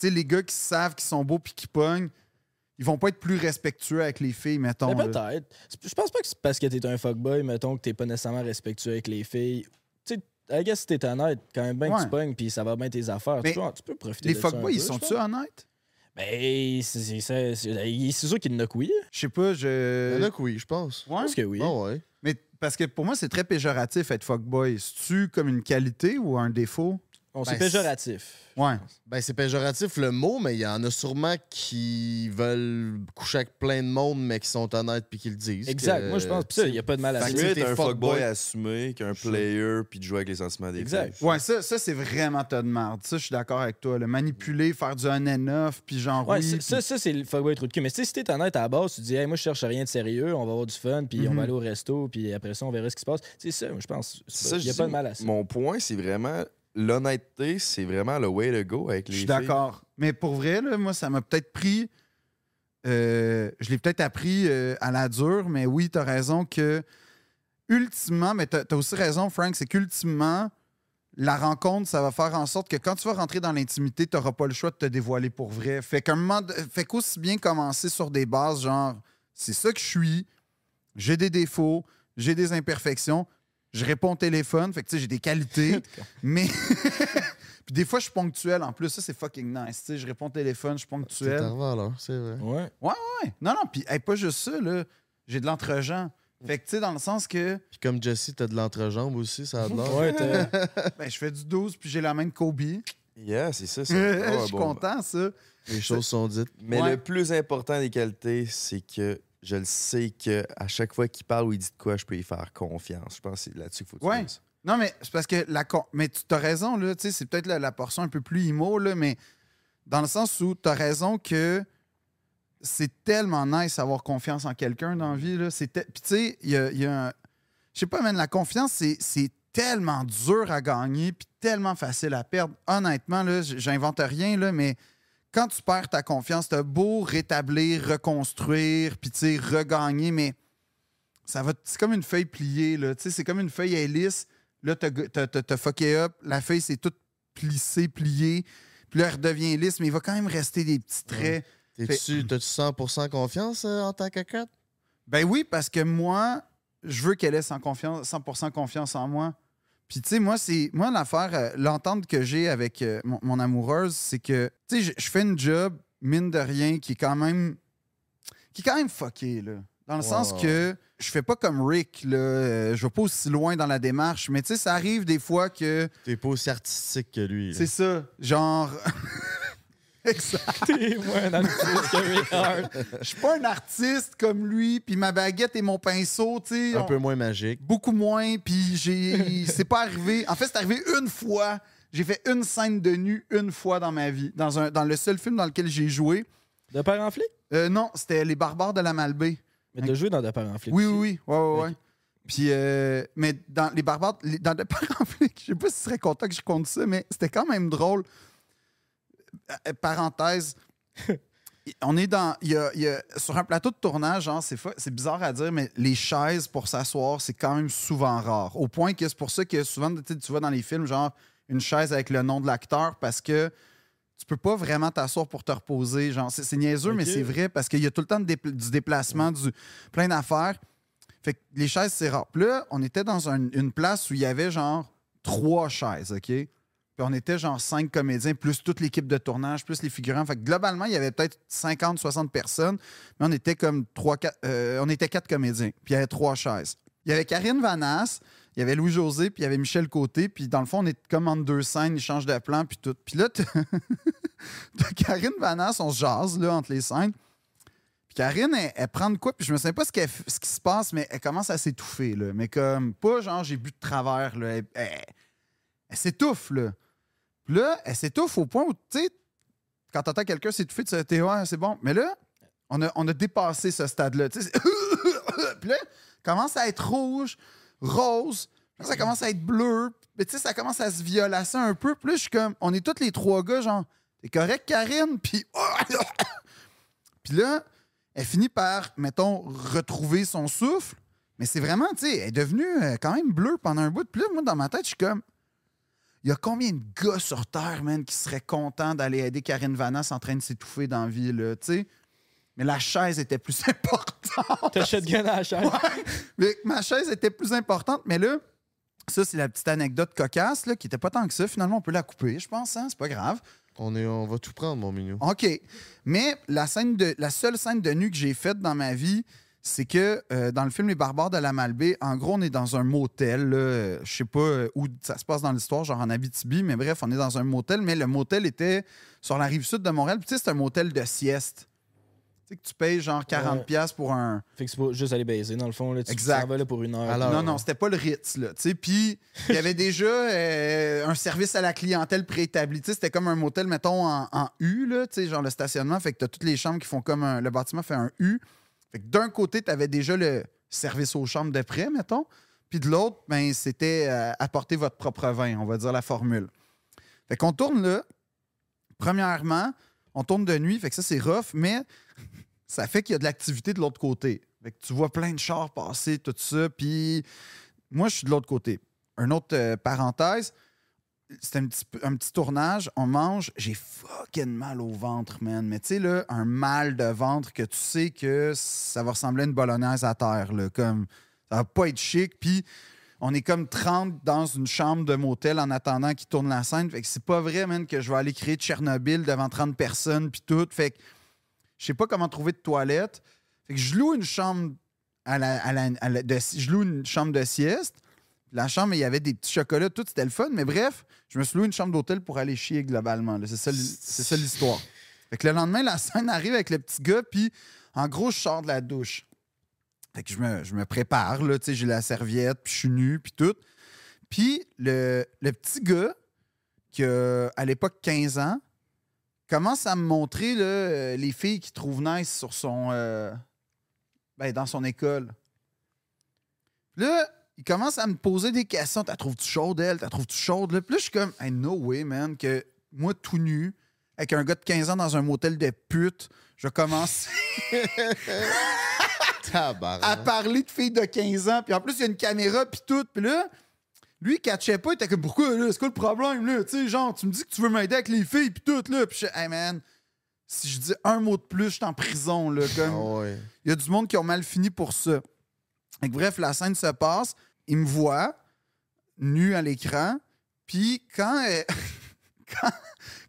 sais, les gars qui savent qu'ils sont beaux puis qui pognent, ils vont pas être plus respectueux avec les filles, mettons. Peut-être. Je pense pas que c'est parce que t'es un fuckboy, mettons, que t'es pas nécessairement respectueux avec les filles. Tu sais, I guess si t'es honnête, quand même bien que Ouais. tu pognes, puis ça va bien tes affaires. Mais tu, peux, tu peux profiter Les de ça un fuckboys, ils sont-tu honnêtes? Ben, c'est c'est sûr qu'il y en a que oui. Je sais pas, Il y je. en a que oui, je pense. Je pense que oui. Ah ouais. Mais parce que pour moi, c'est très péjoratif être fuckboy. C'est-tu comme une qualité ou un défaut? On Ben, c'est péjoratif. Ouais. Ben, c'est péjoratif le mot, mais il y en a sûrement qui veulent coucher avec plein de monde, mais qui sont honnêtes puis qui le disent. Exact. que- Moi, je pense. Puis ça, il n'y a pas de mal à Fait C'est que ça. t'es un fuckboy. assumé qu'un player puis de jouer avec les sentiments des Exact. filles. Ouais, ça, ça c'est vraiment tas de merde. Ça, je suis d'accord avec toi. Le manipuler, faire du on and off, puis genre, Ouais, oui. ça, ça, ça, c'est le fuckboy trou de cul. Mais tu sais, si t'es honnête à la base, tu dis, hey, moi, je cherche rien de sérieux, on va avoir du fun, puis on Mhm. va aller au resto, puis après ça, on verra ce qui se passe. C'est ça, moi, je pense. C'est ça, Il n'y a pas de mal à ça. Mon point, c'est vraiment l'honnêteté, c'est vraiment le way to go avec les Je suis d'accord. Mais pour vrai, là, moi, ça m'a peut-être pris. euh, je l'ai peut-être appris euh, à la dure, mais oui, tu as raison que. Ultimement, mais tu as, aussi raison, Frank, c'est qu'ultimement, la rencontre, ça va faire en sorte que quand tu vas rentrer dans l'intimité, tu n'auras pas le choix de te dévoiler pour vrai. Fait qu'un moment, de- fait qu'aussi bien commencer sur des bases genre, c'est ça que je suis, j'ai des défauts, j'ai des imperfections, je réponds au téléphone, fait que tu sais, j'ai des qualités, mais. Puis des fois, je suis ponctuel en plus. Ça, c'est fucking nice. Tu sais, je réponds au téléphone, je suis C'est ponctuel. à l'heure, c'est vrai. Ouais. Ouais. Non, non, puis hey, pas juste ça, là. J'ai de l'entre-gens. Fait que, tu sais, dans le sens que Puis comme Jesse, t'as de l'entrejambe aussi, ça a de l'air. Ouais, ben, je fais du 12 puis j'ai la main de Kobe. Yeah, c'est ça. ça. Je Ah, suis content, ça. Les choses sont dites. Mais Ouais. le plus important des qualités, c'est que je le sais que à chaque fois qu'il parle ou il dit de quoi, je peux y faire confiance. Je pense que c'est là-dessus qu'il faut que tu Ouais. penses. Non, mais c'est parce que la con- Mais tu as raison, là. Tu sais, c'est peut-être la, la portion un peu plus immo, là, mais dans le sens où tu as raison que c'est tellement nice d'avoir confiance en quelqu'un dans la vie, là. C'est te- Puis, tu sais, il y a, il y a un. Je sais pas, mais la confiance, c'est- tellement dur à gagner puis tellement facile à perdre. Honnêtement, là, j'invente rien, là, mais quand tu perds ta confiance, t'as beau rétablir, reconstruire, puis tu sais, regagner, mais ça va. C'est comme une feuille pliée, là. Tu sais, c'est comme une feuille à lisse. Là, t'as, fucké up, la feuille c'est toute plissée, pliée. Puis là, elle redevient lisse, mais il va quand même rester des petits traits. T'es-tu, t'as-tu 100% confiance euh, en ta cacotte? Ben oui, parce que moi, je veux qu'elle ait 100%, confiance, 100% confiance en moi. Puis, tu sais, moi, c'est moi l'affaire, euh, l'entente que j'ai avec euh, mon, mon amoureuse, c'est que, tu sais, je- fais une job, mine de rien, qui est quand même. qui est quand même fucké, là. Dans le sens que je fais pas comme Rick, là. euh, je vais pas aussi loin dans la démarche, mais tu sais, ça arrive des fois que. T'es pas aussi artistique que lui. C'est ça. Genre. exact. T'es moins dans le plus que Rick Hart. Je suis pas un artiste comme lui, puis ma baguette et mon pinceau, tu sais. Un on- peu moins magique. beaucoup moins, puis j'ai. c'est pas arrivé. En fait, c'est arrivé une fois. J'ai fait une scène de nu une fois dans ma vie, dans, un, dans le seul film dans lequel j'ai joué. De père en flic? Euh, non, c'était Les Barbares de la Malbaie. Mais t'as joué dans De père en flic. Oui, oui, aussi. oui. Ouais, ouais, ouais. Puis, euh, mais dans les barbares, les- dans le père en flic, je sais pas si tu serais content que je compte ça, mais c'était quand même drôle. Euh, parenthèse. On est dans. il y a- il y a- sur un plateau de tournage, genre, c'est bizarre à dire, mais les chaises pour s'asseoir, c'est quand même souvent rare. Au point que c'est pour ça que souvent, tu vois dans les films, genre, une chaise avec le nom de l'acteur parce que tu peux pas vraiment t'asseoir pour te reposer. Genre, c'est c'est niaiseux, mais c'est vrai parce qu'il y a tout le temps du déplacement, du, plein d'affaires. Fait que les chaises, c'est rare. Puis là, on était dans un- une place où il y avait genre trois chaises, OK? Puis on était genre cinq comédiens, plus toute l'équipe de tournage, plus les figurants. Fait que globalement, il y avait peut-être 50, 60 personnes, mais on était comme trois, quatre, euh, on était quatre comédiens. Puis il y avait trois chaises. Il y avait Karine Vanasse, il y avait Louis-José, puis il y avait Michel Côté. Puis dans le fond, on est comme entre deux scènes, ils changent de plan, puis tout. Puis là, Karine Vanasse, on se jase là, entre les scènes. Puis Karine, elle, prend de quoi, puis je me souviens pas ce, ce qui se passe, mais elle commence à s'étouffer, là. Mais comme, pas genre, j'ai bu de travers, là. Elle s'étouffe, là. Puis là, elle s'étouffe au point où, tu sais, quand t'entends quelqu'un s'étouffer, tu sais, ouais, c'est bon. Mais là, on a, on a dépassé ce stade-là. Puis là, commence à être rouge, rose, ça commence à être bleu. Mais tu sais, ça commence à se violasser un peu. Puis là, je suis comme, on est tous les trois gars, genre, t'es correct, Karine? Puis. Puis là, elle finit par, mettons, retrouver son souffle. Mais c'est vraiment, tu sais, elle est devenue euh, quand même bleue pendant un bout. Puis là, moi, dans ma tête, je suis comme, il y a combien de gars sur Terre, man, qui seraient contents d'aller aider Karine Vanasse en train de s'étouffer dans la vie, là, tu sais? Mais la chaise était plus importante. T'as shotgun à la chaise. Ouais. Mais ma chaise était plus importante. Mais là, ça, c'est la petite anecdote cocasse, là, qui était pas tant que ça. Finalement, on peut la couper, je pense, hein? C'est pas grave. On, est, on va tout prendre, mon minou. OK. Mais la, scène de, la seule scène de nu que j'ai faite dans ma vie, c'est que euh, dans le film Les Barbares de la Malbaie, en gros, on est dans un motel. euh, Je sais pas euh, où ça se passe dans l'histoire, genre en Abitibi, mais bref, on est dans un motel. Mais le motel était sur la rive sud de Montréal. Puis tu sais, c'est un motel de sieste. Tu sais que tu payes genre 40$ Ouais. piastres pour un. Fait que c'est pas juste aller baiser, dans le fond. Là. Tu Exact. vas là pour une heure. Alors- non, non, c'était pas le Ritz, là. Tu sais, puis il y avait déjà euh, un service à la clientèle préétabli. Tu sais, c'était comme un motel, mettons, en, en U, là, tu sais, genre le stationnement. Fait que t'as toutes les chambres qui font comme un... Le bâtiment fait un U. Fait que d'un côté, t'avais déjà le service aux chambres de près, mettons. Puis de l'autre, ben, c'était euh, apporter votre propre vin, on va dire la formule. Fait qu'on tourne là. Premièrement, on tourne de nuit, fait que ça, c'est rough, mais ça fait qu'il y a de l'activité de l'autre côté. Fait que tu vois plein de chars passer, tout ça, puis moi, je suis de l'autre côté. Un autre euh, parenthèse, c'était un petit, tournage, on mange, j'ai fucking mal au ventre, man. Mais tu sais, là, un mal de ventre que tu sais que ça va ressembler à une bolognaise à terre, là, comme ça va pas être chic, puis on est comme 30 dans une chambre de motel en attendant qu'ils tournent la scène. Fait que c'est pas vrai, man, que je vais aller créer Tchernobyl devant 30 personnes, puis tout. Fait que je sais pas comment trouver de toilette. Fait que je loue une chambre à la, je loue une chambre de sieste. La chambre, il y avait des petits chocolats, tout, c'était le fun. Mais bref, je me suis loué une chambre d'hôtel pour aller chier globalement. C'est ça, l'histoire. Fait que le lendemain, la scène arrive avec le petit gars, puis en gros, je sors de la douche. Fait que je me, prépare, là, tu sais, j'ai la serviette, puis je suis nu, puis tout. Puis le, le petit gars, qui a à l'époque 15 ans, commence à me montrer euh, les filles qu'il trouve nice sur son. euh, ben, dans son école. Là, il commence à me poser des questions. T'as trouves-tu chaude, elle? T'as trouves-tu chaude? Là? Puis là, je suis comme, hey, no way, man, que moi, tout nu, avec un gars de 15 ans dans un motel de pute, je commence à parler de filles de 15 ans. Puis en plus, il y a une caméra, puis tout. Puis là, lui, il catchait pas. Il était comme, pourquoi, là? C'est quoi le problème, là? Tu sais, genre, tu me dis que tu veux m'aider avec les filles, puis tout, là. Puis je suis, hey, man, si je dis un mot de plus, je suis en prison, là. Comme, Ah il y a du monde qui ont mal fini pour ça. Que bref, la scène se passe. Il me voit, nu à l'écran. Puis quand, euh, quand,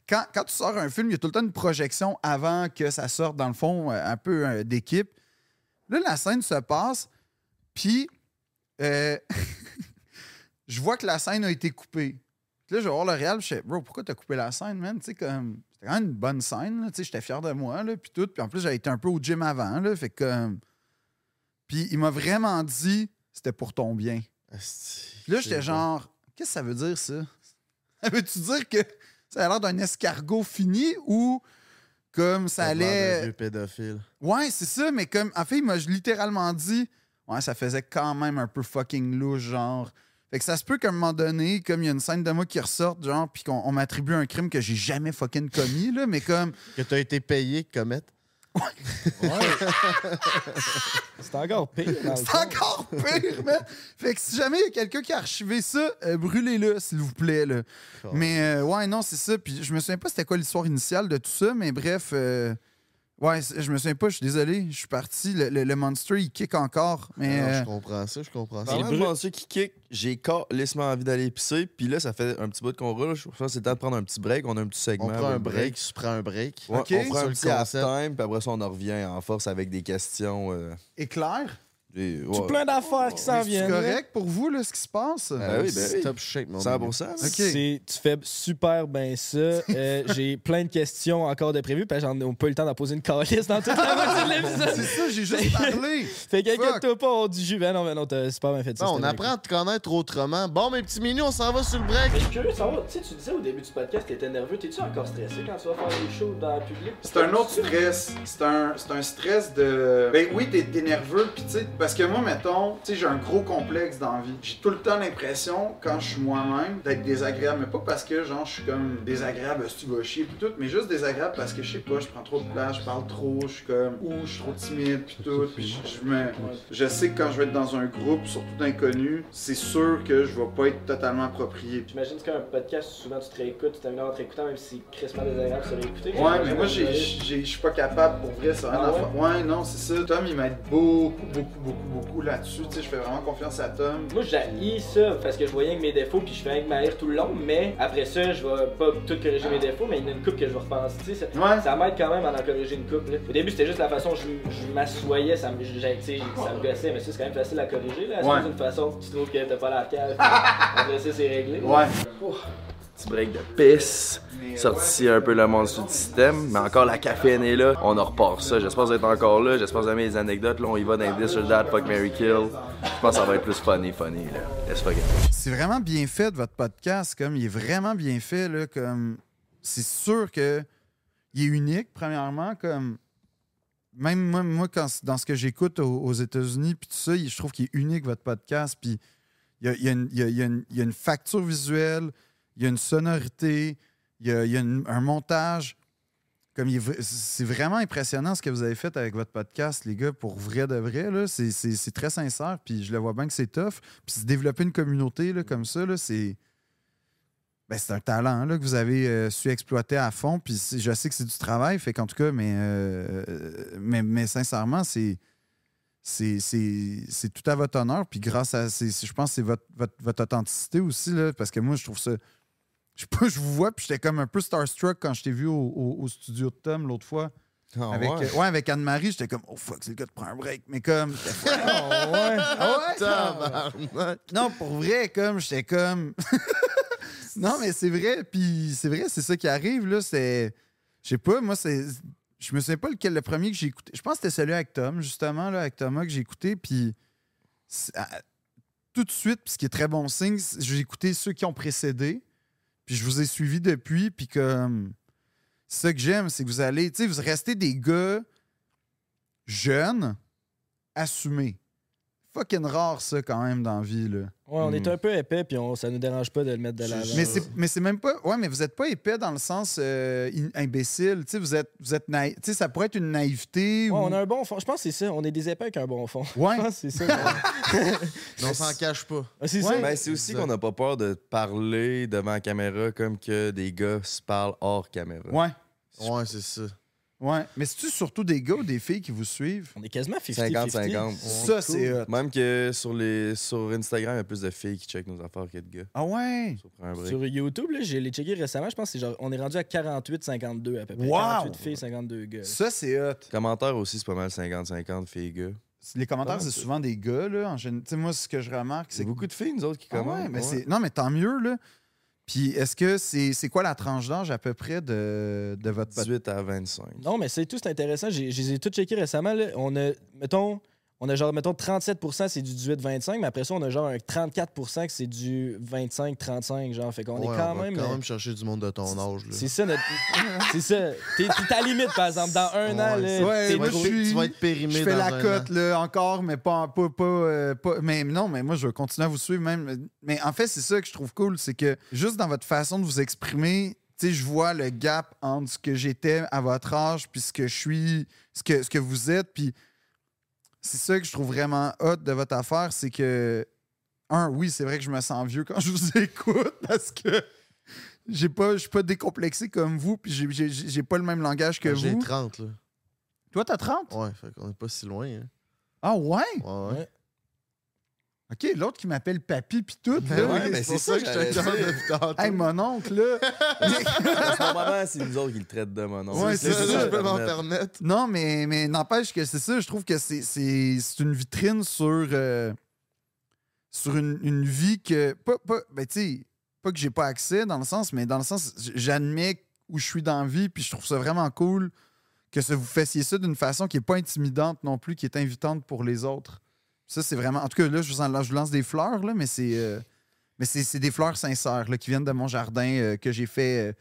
quand, quand tu sors un film, il y a tout le temps une projection avant que ça sorte, dans le fond, euh, un peu euh, d'équipe. Là, la scène se passe. Puis je vois que la scène a été coupée. Puis là, je vais voir le réel, je sais, bro, pourquoi t'as coupé la scène, man? Tu sais, comme, c'était quand même une bonne scène, tu sais, j'étais fier de moi, là, puis tout. Puis en plus, j'avais été un peu au gym avant, là, fait Puis il m'a vraiment dit, c'était pour ton bien. Puis là, j'étais genre, qu'est-ce que ça veut dire, ça? Ça veut-tu dire que ça a l'air d'un escargot fini ou comme ça allait. vieux pédophile. Ouais, c'est ça, mais comme. En fait, il m'a littéralement dit ouais, ça faisait quand même un peu fucking louche, genre. Fait que ça se peut qu'à un moment donné, comme il y a une scène de moi qui ressorte, genre, puis qu'on on m'attribue un crime que j'ai jamais fucking commis, là, mais comme. Que t'as été payé commettre. C'est encore pire. C'est encore pire, man! Fait que si jamais il y a quelqu'un qui a archivé ça, euh, brûlez-le, s'il vous plaît, là. Mais euh, ouais, non, c'est ça. Puis je me souviens pas c'était quoi l'histoire initiale de tout ça, mais bref. euh, ouais, je me souviens pas, je suis désolé. Je suis parti. Le, le- le monster, il kick encore. Mais. Alors, euh, je comprends ça, je comprends ça. Le monsieur qui kick, j'ai carrément envie d'aller pisser. Puis là, ça fait un petit bout qu'on roule. Je pense que c'est temps de prendre un petit break. On a un petit segment. On prend un break, tu prends un break. Ouais, Ok. On prend Sur un petit half-time, puis après ça, on en revient en force avec des questions. euh, éclair? J'ai ouais. plein d'affaires qui s'en C'est viennent. là. correct pour vous, là, ce qui se passe? Ben oui, ben C'est oui. top shape, mon 100%. Ok. C'est- Tu fais super bien ça. Euh, J'ai plein de questions encore de prévues, parce qu'on n'a pas eu le temps d'en poser une calice dans toute la moitié de C'est l'épisode. ça, j'ai juste parlé. Fait qu'inquiète-toi pas, on du jus. Ben non, ben non, t'as super bien fait ça. Bon, on apprend à te connaître autrement. Bon, mes petits minous, on s'en va sur le break. Mais je suis curieux de savoir, tu sais, tu disais au début du podcast que t'étais nerveux. T'es-tu encore stressé quand tu vas faire des shows dans le public? C'est un autre stress. C'est un, c'est un stress de. Ben oui, t'es nerveux, pis tu sais, parce que moi, mettons, tu sais, j'ai un gros complexe dans la vie. J'ai tout le temps l'impression, quand je suis moi-même, d'être désagréable. Mais pas parce que, genre, je suis comme désagréable, si tu vas chier, pis tout, mais juste désagréable parce que, je sais pas, je prends trop de place, je parle trop, je suis comme, ou je suis trop timide, pis tout. Pis je, me. Je sais que quand je vais être dans un groupe, surtout d'inconnus, c'est sûr que je vais pas être totalement approprié. J'imagine qu'un podcast, souvent tu te réécoutes, tu t'améliores en te réécoutant, même si c'est crissement désagréable de se réécouter. Ouais, mais moi, j'ai- j'ai- je suis pas capable pour vrai, ça. rien Ah à faire. Ouais, non, c'est ça. Tom, il m'aide beaucoup, beaucoup, beaucoup, beaucoup là-dessus. Tu sais, je fais vraiment confiance à Tom. Moi, j'ai ça parce que je voyais que mes défauts, puis je fais avec ma rire tout le long, mais après ça, je vais pas tout corriger mes défauts, mais il y en a une coupe que je vais repenser. Tu sais, ça, Ouais. ça m'aide quand même à en corriger une coupe. Au début, c'était juste la façon je, je m'assoyais, ça me, ça me gossait, mais ça, c'est quand même facile à corriger. Là, Ouais. d'une façon tu trouves que t'as pas la cave. après ça, c'est réglé. Ouais. Petit break de pisse. Sorti un peu le monstre du système, mais encore la caféine est là. On en repart ça. J'espère que vous êtes encore là. J'espère que vous aimez les anecdotes. Là, on y va dans This or That, Fuck Mary Kill. Je pense que ça va être plus funny, funny. Là. Let's fuck. C'est vraiment bien fait, votre podcast. Comme, il est vraiment bien fait. Comme, c'est sûr que il est unique, premièrement. Comme, même moi, moi quand, dans ce que j'écoute aux, États-Unis, puis tout ça, je trouve qu'il est unique, votre podcast. Puis il y a une facture visuelle, il y a une sonorité, il y a, y a un montage. Comme c'est vraiment impressionnant ce que vous avez fait avec votre podcast, les gars, pour vrai de vrai. C'est- très sincère, puis je le vois bien que c'est tough. Puis se développer une communauté là, comme ça, c'est. Ben, c'est un talent là, que vous avez euh, su exploiter à fond. Puis je sais que c'est du travail, fait qu'en tout cas, mais, euh, mais, mais sincèrement, c'est. C'est tout à votre honneur. Puis grâce à. je pense que c'est votre, votre, votre authenticité aussi, là, parce que moi, je trouve ça. Je sais pas, je vous vois, puis j'étais comme un peu starstruck quand je t'ai vu au, au- au studio de Tom l'autre fois. Ah, avec, ouais? euh, ouais, avec Anne-Marie, j'étais comme, oh fuck, c'est le gars de prendre un break. Mais comme. Ah ouais? Ah ouais? Non, pour vrai, comme, j'étais comme. non, mais c'est vrai, puis c'est vrai, c'est ça qui arrive, là. C'est. Je sais pas, moi, c'est. Je me souviens pas lequel le premier que j'ai écouté. Je pense que c'était celui avec Tom, justement, là, avec Thomas que j'ai écouté, puis. Tout de suite, puis ce qui est très bon signe, j'ai écouté ceux qui ont précédé, puis je vous ai suivi depuis, puis comme. Ce que j'aime, c'est que vous allez. Tu sais, vous restez des gars jeunes, assumés. Fucking rare, ça, quand même, dans la vie, là. Ouais, on est Mm. un peu épais, puis on, ça nous dérange pas de le mettre de l'avant. Mais c'est, mais c'est même pas. Ouais, mais vous êtes pas épais dans le sens euh, in- imbécile. Tu sais, vous êtes, vous êtes naïf. Tu sais, ça pourrait être une naïveté. Ouais, ou... on a un bon fond. Je pense que c'est ça. On est des épais avec un bon fond. Ouais. Je pense que c'est ça. Mais on s'en cache pas. Ah, c'est Ouais. ça. Ben, c'est aussi qu'on n'a pas peur de parler devant la caméra comme que des gars se parlent hors caméra. Ouais. Ouais, c'est ça. Ouais. Mais c'est-tu surtout des gars ou des filles qui vous suivent? On est quasiment 50-50. 50-50. Ça, c'est hot. Même que sur, les, sur Instagram, il y a plus de filles qui checkent nos affaires que de gars. Ah ouais? Sur YouTube, là, j'ai les checké récemment. Je pense que c'est genre, on est rendu à 48-52 à peu près. Wow! 48 filles, 52 gars. Ça, c'est hot. Commentaires aussi, c'est pas mal 50-50 filles-gars. Les commentaires, c'est souvent des gars, là. En gén- Tu sais, moi, ce que je remarque, C'est que beaucoup de filles, nous autres, qui Ah commentent. ouais, mais ouais. c'est... Non, mais tant mieux, là. Puis est-ce que c'est, c'est quoi la tranche d'âge à peu près de, de votre podcast? 18 à 25. Non, mais c'est tout, c'est intéressant. J'ai- tous checkés récemment. là. On a, mettons, on a genre, mettons, 37% c'est du 18-25, mais après ça, on a genre un 34% que c'est du 25-35, genre. Fait qu'on Ouais, est quand on va même. quand euh, même chercher du monde de ton âge. Là. C'est ça, notre. c'est ça. T'es la limite, par exemple. Dans un an, là. ouais, t'es moi, tu, je vas être- suis- tu vas être périmé Je fais dans la un cote, an. là, encore, mais pas, pas, pas, euh, pas- Mais non, mais moi, je vais continuer à vous suivre même. Mais en fait, c'est ça que je trouve cool, c'est que juste dans votre façon de vous exprimer, tu sais, je vois le gap entre ce que j'étais à votre âge puis ce que je suis, ce que, ce que vous êtes. Puis c'est ça que je trouve vraiment hot de votre affaire, c'est que, un, oui, c'est vrai que je me sens vieux quand je vous écoute parce que j'ai pas, je suis pas décomplexé comme vous, puis j'ai- j'ai j'ai pas le même langage que J'ai vous. 30, là. Toi, t'as 30? Ouais, fait qu'on est pas si loin. Hein. Ah ouais? Ouais, ouais. OK, l'autre qui m'appelle papy puis tout. Ben là. ouais, oui, mais c'est pour ça ça que je te demande depuis tantôt. Hey, mon oncle, là. Normalement, c'est nous autres qui le traitent de mon nom. Ouais, c'est ça, je peux m'en Internet. permettre. non, mais, mais n'empêche que c'est ça. Je trouve que c'est- c'est c'est une vitrine sur, euh, sur une, une vie que. Pas, pas, ben, tu sais, pas que j'ai pas accès dans le sens, mais dans le sens, j'admets où je suis dans la vie, puis je trouve ça vraiment cool que ça vous fassiez ça d'une façon qui est pas intimidante non plus, qui est invitante pour les autres. Ça, c'est vraiment. En tout cas, là, je vous, en- je vous lance des fleurs, là, mais c'est. euh, mais c'est c'est des fleurs sincères là, qui viennent de mon jardin euh, que j'ai fait euh,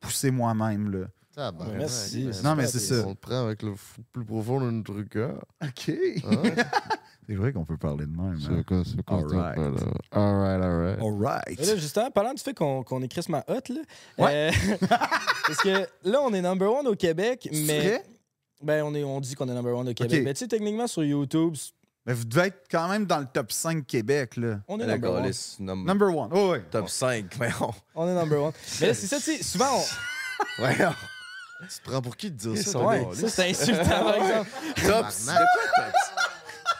pousser moi-même. là. Tabarnak, Merci. ben, Non, mais ben, c'est ça. On le prend avec le f- plus profond de notre cœur. OK. Hein? C'est vrai qu'on peut parler de même. C'est quoi, c'est quoi All ça, right. là? All right, all right. All right. Là, justement, parlant du fait qu'on qu'on est crissement hot, là. Ouais. euh, parce que là, on est number one au Québec, C'est mais. vrai? Ben, on, est, on dit qu'on est number one au Québec. Mais tu sais, techniquement, sur YouTube, Mais vous devez être quand même dans le top 5 Québec, là. on est La number one. calice, num- Number one. Oh. Top 5, mais on. On est number one. Mais là, c'est ça, tu sais, souvent, on... Ouais, Tu te prends pour qui de dire Ils ça? Ouais, ça, c'est insultant, par exemple. Top Tabarnak.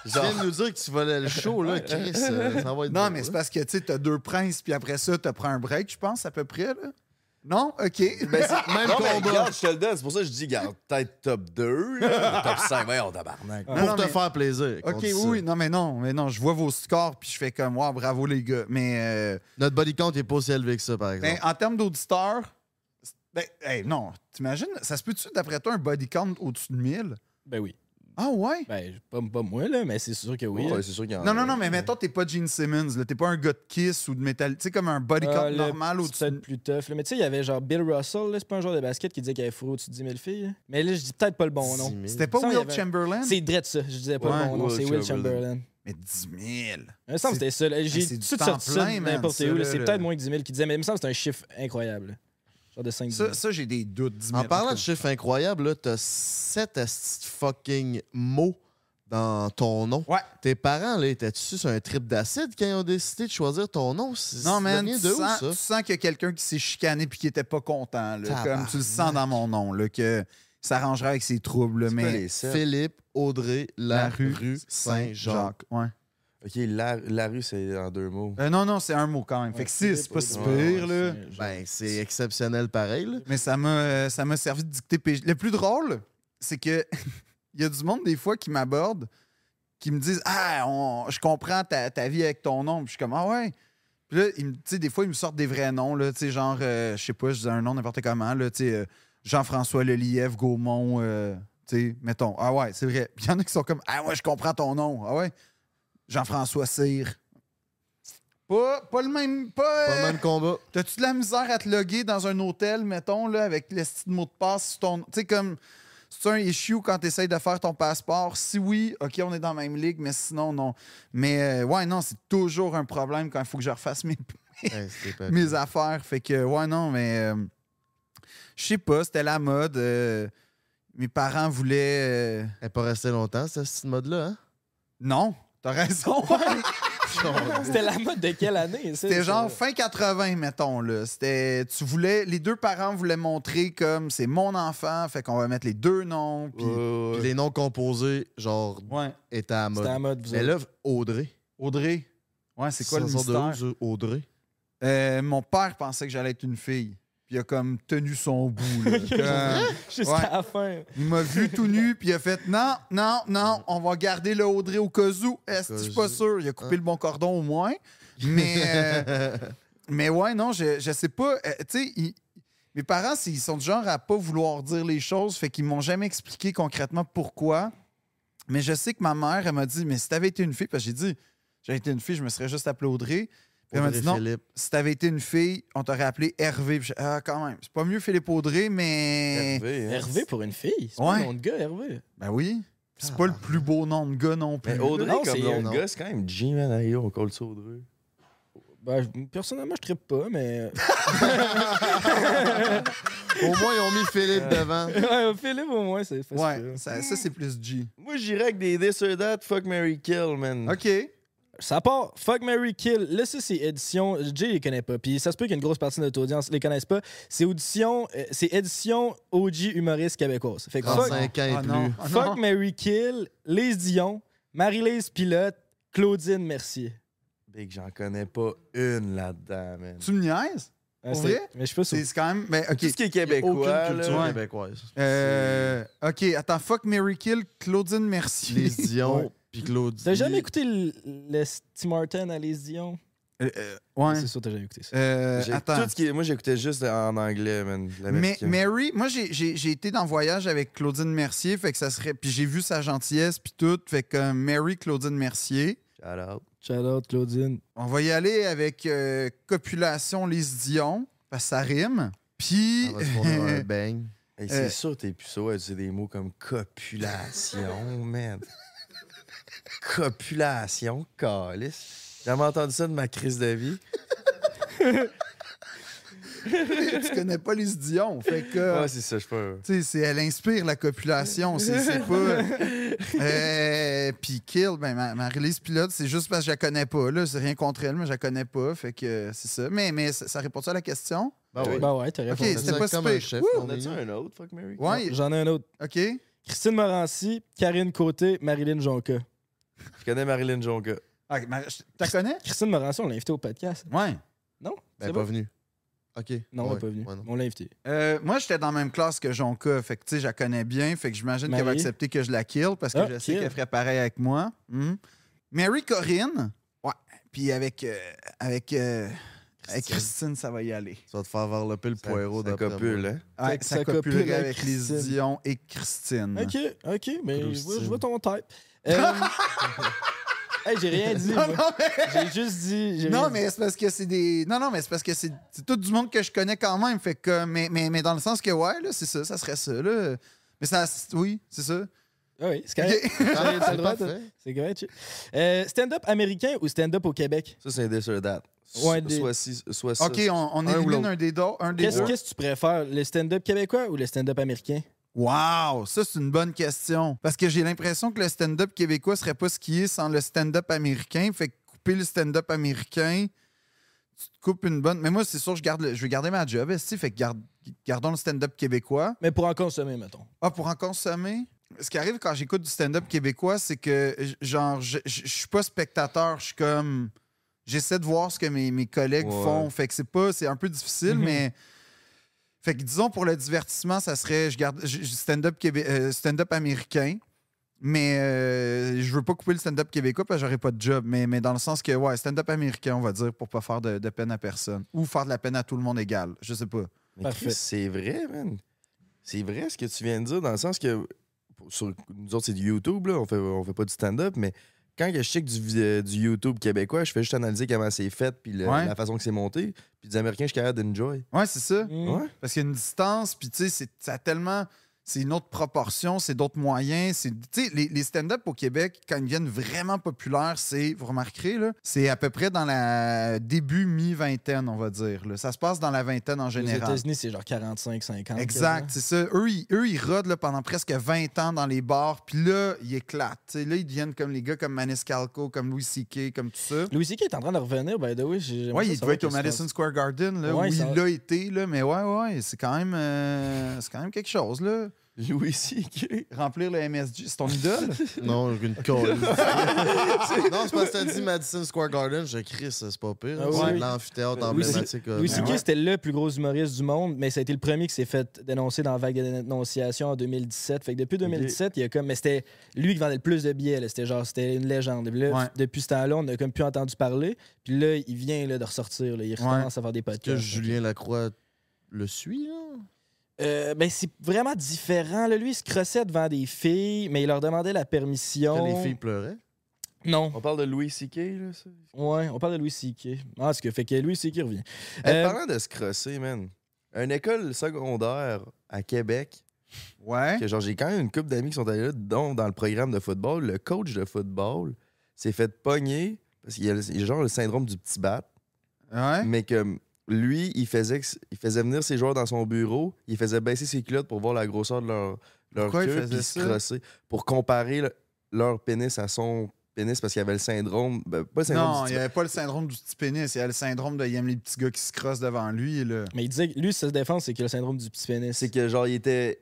Tu Genre, viens de nous dire que tu volais le show, là, Chris. euh, ça va être Non, beau, mais c'est parce que, tu sais, t'as deux princes, puis après ça, t'as pris un break, je pense, à peu près, là. Non? OK. ben, Même non, mais regarde, je te le donne. C'est pour ça que je dis, garde, peut-être top 2, là, top 5. Ouais, on tabarnak. Pour non, te mais- faire plaisir. OK, oui. Non, mais non, mais non, je vois vos scores, puis je fais comme, wow, bravo, les gars. Mais, euh, Notre body count est pas aussi élevé que ça, par exemple. ben, en termes d'auditeurs, ben, hey, non, t'imagines, ça se peut-tu, d'après toi, un body count au-dessus de 1000? Ben oui. Ah, ouais? Ben, pas, pas moi, là, mais c'est sûr que oui. Ouais, c'est sûr qu'il y en Non, a. non, non, mais mettons, t'es pas Gene Simmons, là. T'es pas un gars de Kiss ou de métal. Tu sais, comme un body count Ah, normal au-dessus plus tough. là. Mais tu sais, il y avait genre Bill Russell, là, c'est pas un joueur de basket qui disait qu'il avait fourré au-dessus de 10 000 filles. là. Mais là, je dis peut-être pas le bon nom. 10 000. C'était pas Will avait- Chamberlain? C'est Dredd ça, je disais pas Ouais, le bon nom, c'est Will Chamberlain. Mais 10 000. Il me semble que c'était ça. J'ai c'est tout du sorti ça n'importe où. C'est peut-être moins que 10 000 qui disait, mais il me semble que c'est un chiffre incroyable. Là. Genre de 5 000. Ça, ça j'ai des doutes. 10 000. En parlant de chiffres incroyables, là, t'as sept asti de fucking mots dans ton nom. Ouais. Tes parents, là, étaient-tu sur un trip d'acide quand ils ont décidé de choisir ton nom? Non, vient tu de où, sens, ça? tu sens qu'il y a quelqu'un qui s'est chicané puis qui était pas content. Là, comme tu le sens dans mon nom, là, que ça avec ses troubles. mais. Philippe, Audrey, la, La rue rue, Saint-Jacques. Ouais. Ok, la, la rue, c'est en deux mots. Euh, non, non, c'est un mot quand même. fait que six, c'est pas si pire, là. Ben, c'est exceptionnel pareil, là. Mais ça m'a euh, ça m'a servi de dicter PJ. Le plus drôle, c'est que il y a du monde des fois qui m'aborde, qui me disent Ah, on- je comprends ta, ta vie avec ton nom. Puis je suis comme Ah ouais. Puis là, ils me- tu sais, des fois, ils me sortent des vrais noms, là, tu sais, genre, euh, je sais pas, je dis un nom n'importe comment, là, tu sais, euh, Jean-François Lelièvre, Gaumont, euh, tu sais, mettons. Ah ouais, c'est vrai. Puis il y en a qui sont comme Ah ouais, je comprends ton nom. Ah ouais. Jean-François Cyr. Pas, pas le même. Pas, Pas euh, le même combat. T'as-tu de la misère à te loguer dans un hôtel, mettons, là, avec le style mot de passe. Tu sais, comme. C'est un issue quand tu essayes de faire ton passeport? Si oui, OK, on est dans la même ligue, mais sinon, non. Mais euh, ouais, non, c'est toujours un problème quand il faut que je refasse mes, mes affaires. Fait que, ouais, non, mais. euh, je sais pas, c'était la mode. euh, mes parents voulaient. euh, Elle est pas restée longtemps, cette mode-là, hein? non, t'as raison. C'était la mode de quelle année? C'était genre fin 80, mettons. Là. C'était, tu voulais, les deux parents voulaient montrer comme c'est mon enfant, fait qu'on va mettre les deux noms. Puis, Puis les noms composés, genre, ouais. étaient à la mode. C'était la mode, vous Mais là, Audrey. Audrey. Ouais, c'est quoi le de mystère? ça, Audrey? Euh, mon père pensait que j'allais être une fille. Puis il a comme tenu son bout. là. Jusqu'à Ouais. la fin. il m'a vu tout nu, puis il a fait non, non, non, on va garder le Audrey au cas où. Est-ce que je suis pas sûr? Il a coupé le bon cordon au moins. Mais, euh, mais ouais, non, je, je sais pas. Euh, tu sais, mes parents, c'est- ils sont du genre à pas vouloir dire les choses, fait qu'ils m'ont jamais expliqué concrètement pourquoi. Mais je sais que ma mère, elle m'a dit, mais si t'avais été une fille, parce que j'ai dit, j'avais été une fille, je me serais juste appelé Audrey. Puis elle m'a Audrey dit non, Philippe. si t'avais été une fille, on t'aurait appelé Hervé. Ah, quand même, c'est pas mieux Philippe Audrey, mais. Hervé, hein. Hervé pour une fille? C'est pas Ouais. un nom de gars, Hervé. Ben oui. Puis c'est pas le plus beau nom de gars non plus. Mais Audrey, Non, comme nom non? de gars, c'est quand même G, man. Hey, yo, on colle ça Audrey. Ben, je- personnellement, je trippe pas, mais. Au moins, ils ont mis Philippe devant. ouais, Philippe, au moins, c'est facile. Ouais, ça, ça, c'est plus G. Moi, j'irais avec des this or that, fuck Mary Kill, man. OK. Ça part Fuck Mary Kill. Là, ça, c'est édition. Jay les connaît pas. Puis ça se peut qu'une grosse partie de notre audience les connaisse pas. C'est audition. euh, c'est édition OG humoriste québécoise. Fait que fuck, 35 ans et Ah plus. non. Ah fuck non. Mary Kill, Lise Dion, Marie-Lise Pilote, Claudine Mercier. Big, j'en connais pas une là-dedans, man. Tu me niaises? Ah, Pour c'est- vrai? Mais je suis pas sûr. C'est c'est quand même. Ben, OK. Tout ce qui est Aucune québécois, culture là. québécoise. Euh, OK, attends, fuck Mary Kill, Claudine Mercier. Les Dion. Puis Claude. T'as jamais écouté le, le Tim Martin à Lise Dion? Euh, euh, ouais. C'est sûr, t'as jamais écouté ça. Euh, attends. tout ce qui est- moi, j'écoutais juste en anglais, man. Mais. Mary, moi j'ai- été dans le voyage avec Claudine Mercier, fait que ça serait. Puis j'ai vu sa gentillesse puis tout, fait que euh, Mary Claudine Mercier. Shout out. Shout out, Claudine. On va y aller avec euh, copulation Lise Dion, parce que ça rime. Puis On va se fournir un bang. Hey, c'est Euh, sûr, t'es plus ça, ouais, c'est des mots comme copulation, man. Copulation, calice. J'ai jamais entendu ça de ma crise de vie. tu connais pas Lise Dion, fait que. Ouais, c'est ça, je sais pas. tu sais, c'est- elle inspire la copulation, c'est pas. Euh, puis Kill, ben, ma- Marie-Lise Pilote, c'est juste parce que je la connais pas. Là, c'est rien contre elle, mais je la connais pas. Fait que euh, c'est ça. Mais, mais ça, ça répond ça à la question? Ben oui. Ben ouais, t'as Ok, répondu. c'était pas comme un chef. On a-tu un autre, fuck Mary? Ouais, J'en ai un autre. OK. Christine Morancy, Karine Côté, Marilyn Jonca. Je connais Marilyn Jonca. Ah, Mar- T'as connais? Christine Morancy, on l'a invité au podcast. Ouais. Non? Ben, C'est pas bon? venu. OK. Non, on Ouais, n'est pas venu. ouais, non. on l'a invité. Euh, moi, j'étais dans la même classe que Jonka. Fait que, tu sais, je la connais bien. Fait que j'imagine qu'elle va Marie? accepter que je la kill parce que Ah, je sais kill. qu'elle ferait pareil avec moi. Mhm. Mary Corinne. Ouais. Puis avec, euh, avec, euh, avec Christine, ça va y aller. Ça va te faire varloper le poireau d'après copule, hein? Ouais, ça ça copulerait copule avec les Christine. Dion et Christine. OK, OK, mais je vois, je vois ton type. Euh, hey, j'ai rien dit. Non, moi. non, mais, J'ai juste dit. j'ai non, mais c'est parce que c'est des. Non, non, mais c'est parce que c'est c'est tout du monde que je connais quand même. Fait que. Mais, mais, mais dans le sens que, ouais, là, c'est ça, ça serait ça, là. Mais ça. Oui, c'est ça. Ah oui, c'est correct. OK. T'as le c'est correct. Euh, stand-up américain ou stand-up au Québec? Ça, c'est un this or that. Ouais, des- Soit, ci- soit ça. OK, on, on élimine un des. Un deux. qu'est-ce que tu préfères, le stand-up québécois ou le stand-up américain? Wow, ça c'est une bonne question. Parce que j'ai l'impression que le stand-up québécois serait pas ce qu'il est sans le stand-up américain. Fait que couper le stand-up américain, tu te coupes une bonne. Mais moi, c'est sûr, je, garde le- je vais garder ma job. esti. Fait que garde- gardons le stand-up québécois. Mais pour en consommer, mettons. Ah, pour en consommer? Ce qui arrive quand j'écoute du stand-up québécois, c'est que, genre, je je- suis pas spectateur, je suis comme. J'essaie de voir ce que mes, mes collègues Ouais. font. Fait que c'est pas. C'est un peu difficile, Mhm. mais. Fait que disons pour le divertissement, ça serait. Je garde stand-up euh, stand-up américain. Mais euh, je veux pas couper le stand-up québécois parce que j'aurais pas de job. Mais, mais dans le sens que, ouais, stand-up américain, on va dire, pour pas faire de, de peine à personne. Ou faire de la peine à tout le monde égal. Je sais pas. Mais Parfait. Chris, c'est vrai, man. C'est vrai ce que tu viens de dire, dans le sens que sur, nous autres, c'est du YouTube, là. On fait, on fait pas du stand-up, mais quand que je check du, vi- du YouTube québécois, je fais juste analyser comment c'est fait, puis le- Ouais. la façon que c'est monté. Puis des Américains, je suis capable d'enjoy. Ouais, c'est ça. Mm. Ouais. Parce qu'il y a une distance, puis tu sais, c'est- ça a tellement. C'est une autre proportion, c'est d'autres moyens. c'est- Tu sais, les, les stand-up au Québec, quand ils deviennent vraiment populaires, c'est, vous remarquerez, là, c'est à peu près dans la début mi-vingtaine, on va dire. là. Ça se passe dans la vingtaine en Aux général. États-Unis, c'est genre 45-50. Exact, c'est ça. Eux, ils, eux, ils rodent là, pendant presque 20 ans dans les bars, puis là, ils éclatent. Là, ils deviennent comme les gars comme Maniscalco, comme Louis C.K., comme tout ça. Louis C.K. est en train de revenir, by the way. ça il devait être au Madison passe. Square Garden, là, Ouais, où il l'a été, là, mais ouais, ouais, c'est quand même euh, c'est quand même quelque chose, là. Louis C.K. Remplir le MSG, c'est ton idole? Non, une colle. non, c'est parce que t'as dit Madison Square Garden, je crie, ça, c'est pas pire. Ah oui, l'amphithéâtre emblématique. Louis C.K. ouais. c'était le plus gros humoriste du monde, mais ça a été le premier qui s'est fait dénoncer dans la vague de dénonciation en 2017. Fait que depuis 2017, il y a comme. Mais c'était lui qui vendait le plus de billets. C'était genre, c'était une légende. Puis là, Ouais. Depuis ce temps-là, on n'a comme plus entendu parler. Puis là, il vient là, de ressortir. là. Il recommence à faire des Est-ce que podcasts. Julien Lacroix le suit, là? Euh, ben, c'est vraiment différent. Là. Lui, il se crossait devant des filles, mais il leur demandait la permission. Que les filles pleuraient? Non. On parle de Louis C.K. là, ça? Ouais, on parle de Louis C.K. Ah, ce que fait que Louis C.K. revient. Euh, Parlant de se crosser, man. Une école secondaire à Québec, Ouais. que genre j'ai quand même une couple d'amis qui sont allés là, dont dans le programme de football, le coach de football s'est fait pogner parce qu'il y a, le- il y a genre le syndrome du petit bat, Ouais. mais que lui, il faisait, il faisait venir ses joueurs dans son bureau, il faisait baisser ses culottes pour voir la grosseur de leur, leur Pourquoi queue, puis se crosser, pour comparer le- leur pénis à son pénis parce qu'il y avait le syndrome, ben, pas le syndrome Non, du il petit n'y avait pas le syndrome du petit pénis. Il y a le syndrome de il aime les petits gars qui se crossent devant lui. Là. Mais il disait que lui, sa défense, c'est qu'il a le syndrome du petit pénis. c'est que genre il était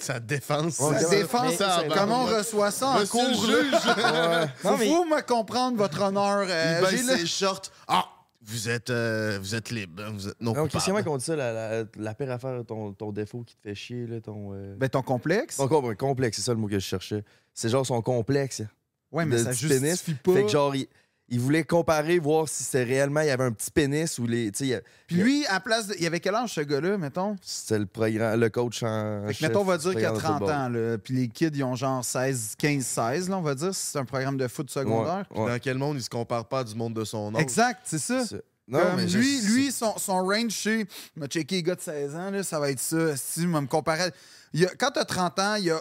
Sa défense. Ouais, Sa défense, ça, c'est- comment on reçoit ça en cours? juge. Faut, Non, mais- faut me comprendre, votre honneur. euh, Il j'ai baisse ses shorts. Ah, vous êtes, euh, vous êtes libre. hein, Vous êtes non Non, coupable. Christian, comment on dit ça, la, la, la pire affaire, ton, ton défaut qui te fait chier, là, ton... euh, Ben, ton complexe? Ton com- complexe, c'est ça le mot que je cherchais. C'est genre son complexe Ouais, mais de ça justifie pénis. pas. Fait que genre, il, il voulait comparer, voir si c'était réellement, il y avait un petit pénis ou les... Puis lui, à place de. Il avait quel âge, ce gars-là, mettons? c'était le, programme, le coach en Fait que, chef mettons, on va dire qu'il a programme de 30 football. ans, là. Puis les kids, ils ont genre 16, 15, 16, là, on va dire, si c'est un programme de foot secondaire. Ouais, ouais. Dans quel monde il se compare pas du monde de son âge? Exact, c'est ça. C'est- Non, mais je- lui, lui son, son range, chez. m'a checké les gars de 16 ans, là, ça va être ça. Si me comparer. Il a, quand t'as 30 ans, il y a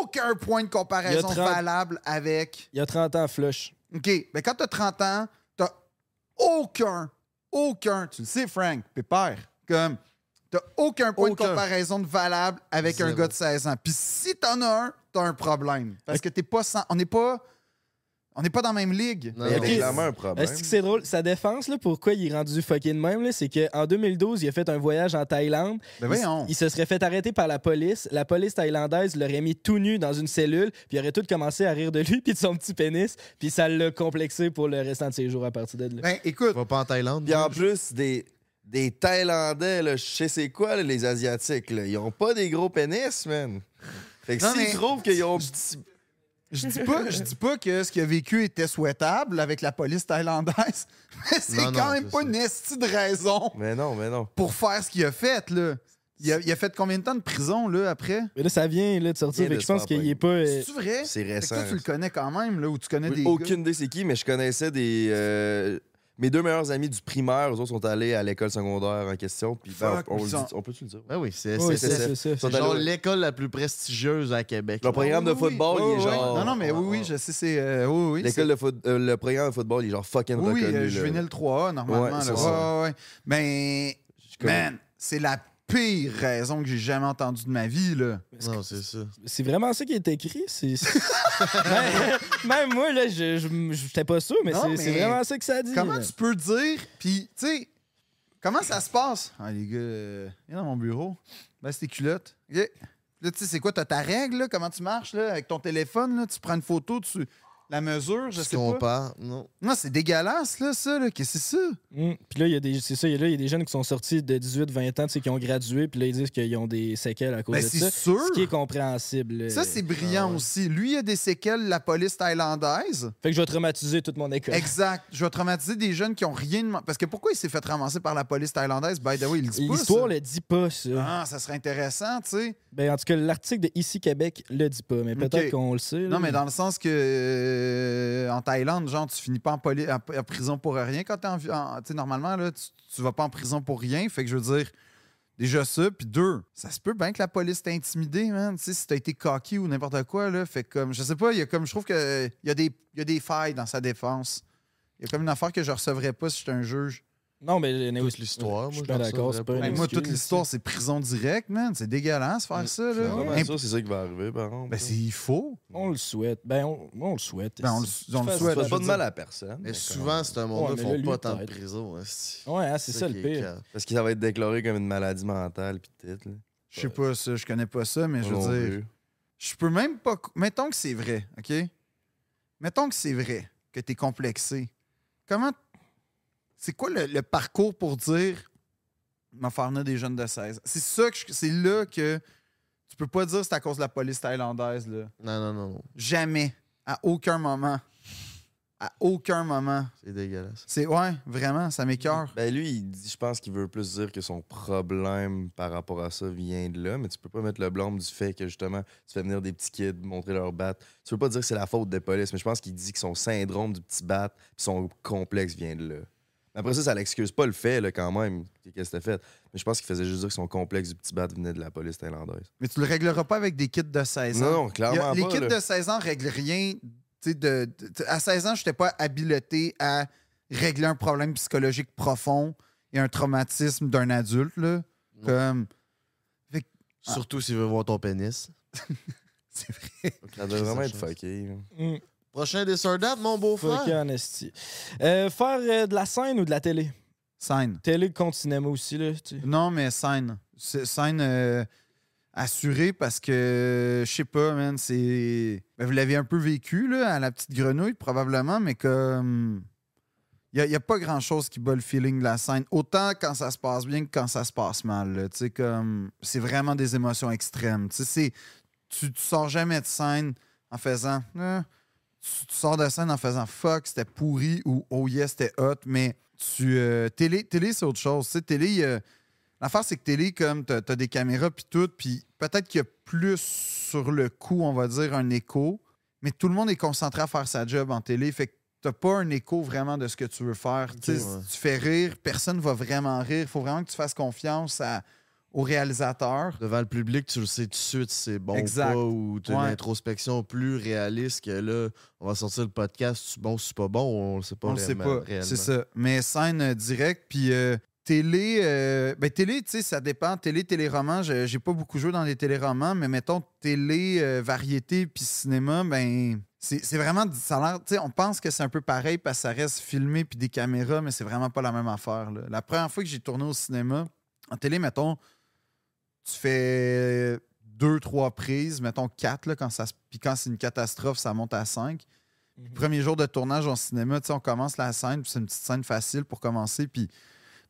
aucun point de comparaison Il y a 30 valable avec. Il y a 30 ans, flush. OK, mais quand t'as 30 ans, t'as aucun, aucun, tu le sais, Frank, pépère, comme. T'as aucun point Aucun. de comparaison de valable avec un gars de 16 ans. Puis si t'en as un, t'as un problème. Parce que t'es pas sans- On n'est pas. On n'est pas dans la même ligue. Non, Il y clairement un problème. Est-ce que c'est drôle? Sa défense, là, pourquoi il est rendu fucké de même, là, c'est qu'en 2012, il a fait un voyage en Thaïlande. Ben Il, voyons. il se serait fait arrêter par la police. La police thaïlandaise l'aurait mis tout nu dans une cellule, puis il aurait tout commencé à rire de lui, puis de son petit pénis, puis ça l'a complexé pour le restant de ses jours à partir de là. Ben écoute, Va pas en Thaïlande. Puis en plus, des, des Thaïlandais, là, je sais c'est quoi, là, les Asiatiques, là, ils ont pas des gros pénis, man. Fait que Non, s'ils mais- trouvent qu'ils ont... petit- Je dis pas, je dis pas que ce qu'il a vécu était souhaitable avec la police thaïlandaise, mais c'est Non, non, quand même pas ça. une esti de raison Mais non, mais non. pour faire ce qu'il a fait, là. Il a, il a fait combien de temps de prison, là, après? Mais là, ça vient là, de sortir, fait de je pense qu'il est pas. euh, C'est vrai? C'est récent. toi, tu le connais quand même, là, ou tu connais des Aucune idée c'est qui, mais je connaissais des... euh, Mes deux meilleurs amis du primaire, eux autres sont allés à l'école secondaire en question. Puis ben, on, peut-tu le dire? Ben oui, c'est oui, genre l'école la plus prestigieuse à Québec. Le programme de Oui, oui, football, oui, il est oui. genre... Non, non, mais oui, oui, je sais, c'est. euh, oui, oui. L'école de foot, euh, le programme de football, il est genre fucking Oui, reconnu. euh, là. juvénile 3A, normalement. Ouais, là. ça. ouais, ouais. Mais, man, c'est la pire raison que j'ai jamais entendue de ma vie, là. Non, c'est ça. C'est vraiment ça qui est écrit? C'est... c'est- même, même moi, là, je je- j'étais pas sûr, mais c'est c'est vraiment ça que ça dit. Comment là. tu peux dire, puis, tu sais, comment ça se passe? Ah, les gars, euh, viens dans mon bureau. Baisse tes culottes. OK. Là, tu sais, c'est quoi? T'as ta règle, là? Comment tu marches, là? Avec ton téléphone, là? Tu prends une photo, tu... La mesure, je sais pas. Non. Non, c'est dégueulasse, là, ça, là. Qu'est-ce que c'est ça? Mm. Puis là, il y a des, c'est ça, il y a- là, il y a des jeunes qui sont sortis de 18-20 ans, tu sais, qui ont gradué, puis là, ils disent qu'ils ont des séquelles à cause Ben, de c'est ça. sûr. Ce qui est compréhensible. Ça, c'est brillant Ah aussi. Lui, il a des séquelles, la police thaïlandaise. Fait que je vais traumatiser toute mon école. Exact. Je vais traumatiser des jeunes qui ont rien demandé. Parce que pourquoi il s'est fait ramasser par la police thaïlandaise? By the way, il le dit pas. L'histoire le dit pas, ça. Ah, ça serait intéressant, tu sais. Ben, en tout cas, l'article de Ici Québec le dit pas, mais peut-être qu'on le sait. là. Non, mais dans le sens que en Thaïlande, genre, tu finis pas en, prison pour rien quand t'es normalement, tu, vas pas en prison pour rien. Fait que je veux dire, déjà ça. Puis deux, ça se peut bien que la police t'ait intimidé, man. Si t'as été cocky ou n'importe quoi, là. Fait comme, je sais pas, il y a comme, je trouve que il y, a des- y a des failles dans sa défense. Il y a comme une affaire que je recevrais pas si j'étais un juge. Non, mais Toute l'histoire, Je suis pas d'accord, moi, toute l'histoire, c'est prison directe, man. C'est dégueulasse faire ça, là. Ça, c'est ça qui va arriver, par contre. Ben, c'est il faut. On le souhaite. Ben, on, on le souhaite. Ben, on le- on le souhaite. Ça fait pas de mal à personne. Mais souvent, c'est un monde-là mais font pas tant de peut-être. prison. Ouais, hein, c'est ça, le pire. Parce que ça va être déclaré comme une maladie mentale, pis tout, là. Je sais pas ça, je connais pas ça, mais je veux dire. Je peux même pas. Mettons que c'est vrai, OK? Mettons que c'est vrai, que t'es complexé. Comment. C'est quoi le, le parcours pour dire. M'en faire des jeunes de 16? C'est ça que C'est là que. Tu peux pas dire que c'est à cause de la police thaïlandaise, là. Non, non, non. non. Jamais. À aucun moment. À aucun moment. C'est dégueulasse. C'est ouais, vraiment, ça m'écœure. Ben lui, il dit, je pense qu'il veut plus dire que son problème par rapport à ça vient de là, mais tu peux pas mettre le blâme du fait que justement tu fais venir des petits kids montrer leur bat. Tu peux pas dire que c'est la faute des polices, mais je pense qu'il dit que son syndrome du petit bat son complexe vient de là. Mais Après ça, ça l'excuse pas le fait là, quand même qu'est-ce que t'as fait? Mais je pense qu'il faisait juste dire que son complexe du petit bat venait de la police thaïlandaise. Mais tu le régleras pas avec des kits de 16 ans. Non, a- clairement les pas. kits là. de 16 ans règlent rien. tu sais, De, de- à 16 ans, je n'étais pas habilité à régler un problème psychologique profond et un traumatisme d'un adulte. Là. Comme, Surtout s'il veut voir ton pénis. c'est vrai. Ça doit vraiment être fucké. Prochain des date, mon beau-frère. Fuck en esti. Euh, faire euh, de la scène ou de la télé? Scène. Télé contre cinéma aussi, là. tu sais. Non, mais scène. C'est- Scène euh, assurée parce que, je sais pas, man, c'est. Ben, vous l'avez un peu vécu, là, à la petite grenouille, probablement, mais comme. Il n'y a, pas grand-chose qui bat le feeling de la scène. Autant quand ça se passe bien que quand ça se passe mal. là. Tu sais, comme. C'est vraiment des émotions extrêmes. Tu sais, c'est- tu, tu sors jamais de scène en faisant. Ah. Tu, tu sors de scène en faisant fuck, c'était pourri ou oh yes, c'était hot, mais tu. euh, télé, télé c'est autre chose. Tu sais, télé. euh, L'affaire, c'est que télé, comme t'as as des caméras puis tout, puis peut-être qu'il y a plus sur le coup, on va dire, un écho, mais tout le monde est concentré à faire sa job en télé, fait que t'as pas un écho vraiment de ce que tu veux faire. Tu ouais. tu fais rire, personne va vraiment rire. Il faut vraiment que tu fasses confiance à- au réalisateur. Devant le public, tu le sais tout de suite c'est bon Exact. ou pas, ou tu as Ouais. une introspection plus réaliste que là, on va sortir le podcast, c'est bon, c'est pas bon, on le sait pas On le sait pas. C'est ça. Mais scène euh, directe, puis euh, télé, euh, ben télé, tu sais, ça dépend. Télé, téléroman, j'ai pas beaucoup joué dans les téléromans, mais mettons télé, euh, variété, puis cinéma, ben c'est vraiment, ça a l'air, tu sais, on pense que c'est un peu pareil parce que ça reste filmé puis des caméras, mais c'est vraiment pas la même affaire. là. La première fois que j'ai tourné au cinéma, en télé, mettons, tu fais deux, trois prises, mettons quatre, là, quand ça puis quand c'est une catastrophe, ça monte à cinq. Mhm. Premier jour de tournage en cinéma, tu sais, on commence la scène, puis c'est une petite scène facile pour commencer, puis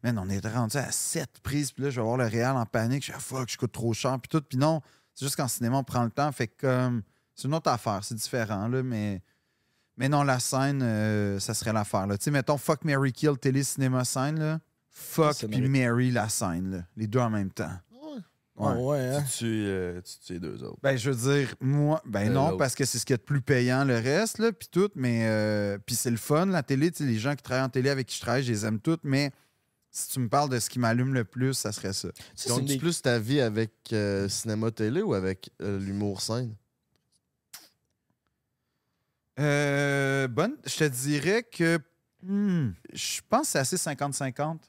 man, on est rendu à sept prises, puis là, je vais voir le réel en panique, je ah, fuck, je coûte trop cher, puis tout, puis non, c'est juste qu'en cinéma, on prend le temps, fait que comme, c'est une autre affaire, c'est différent, là, mais, mais non, la scène, euh, ça serait l'affaire, là. Tu sais, mettons, fuck, Mary Kill, télé, cinéma, scène, là, fuck, puis Mary, la scène, là, les deux en même temps. Ouais, ouais, hein? Tu tues, euh, tu tues les deux autres. Ben, je veux dire, moi, ben Euh, non, parce que c'est ce qui est de plus payant, le reste, là, puis tout, mais, euh, puis c'est le fun, la télé, tu sais, les gens qui travaillent en télé avec qui je travaille, je les aime toutes, mais si tu me parles de ce qui m'allume le plus, ça serait ça. Donc, des- plus ta vie avec euh, cinéma-télé ou avec euh, l'humour scène? Euh, bonne, je te dirais que, hmm, je pense que c'est assez 50-50,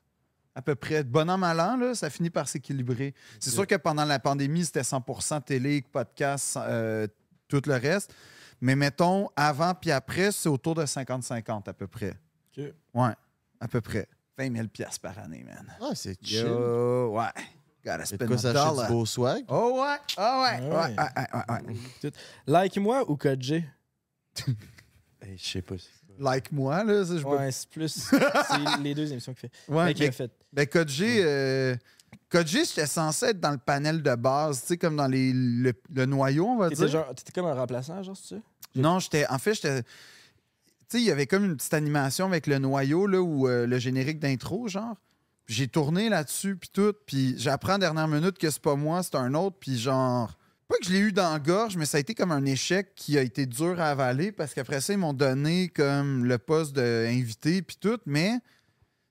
à peu près. Bon an, mal an, là, ça finit par s'équilibrer. C'est sûr que pendant la pandémie, c'était 100% télé, podcast, euh, tout le reste, mais mettons, avant puis après, c'est autour de 50-50 à peu près. Ok. Ouais, à peu près. 20 000 piastres par année, man. Ah, c'est chill. Yo, ouais. Gotta spend quoi a s'acheter dollar. du beau swag? Oh ouais, oh ouais, ouais, Ouais. ouais, ouais, ouais, ouais. Like moi ou Code G? Hey, je sais pas. si- Like moi, là, ça, je Ouais, c'est plus. c'est les deux émissions qu'il fait. Ouais, Mais fait. Ben, Code G, euh, Code G, j'étais censé être dans le panel de base, tu sais, comme dans les, le, le noyau, on va dire. genre, t'étais comme un remplaçant, genre, c'est ça? Non, j'étais. En fait, j'étais. Tu sais, il y avait comme une petite animation avec le noyau, là, ou euh, le générique d'intro, genre. J'ai tourné là-dessus, puis tout. Puis j'apprends dernière minute que c'est pas moi, c'est un autre. Puis genre. Pas que je l'ai eu dans la gorge, mais ça a été comme un échec qui a été dur à avaler parce qu'après ça, ils m'ont donné comme le poste d'invité, puis tout. Mais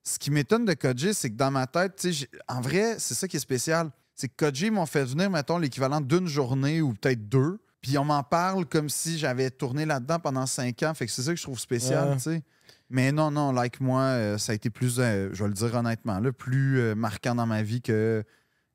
ce qui m'étonne de Kodji, c'est que dans ma tête, tu sais, j'ai- en vrai, c'est ça qui est spécial. C'est que Kodji m'ont fait venir, mettons, l'équivalent d'une journée ou peut-être deux. Puis on m'en parle comme si j'avais tourné là-dedans pendant cinq ans. Fait que c'est ça que je trouve spécial, Ouais. tu sais. Mais non, non, like moi, euh, ça a été plus, euh, je vais le dire honnêtement, là, plus euh, marquant dans ma vie que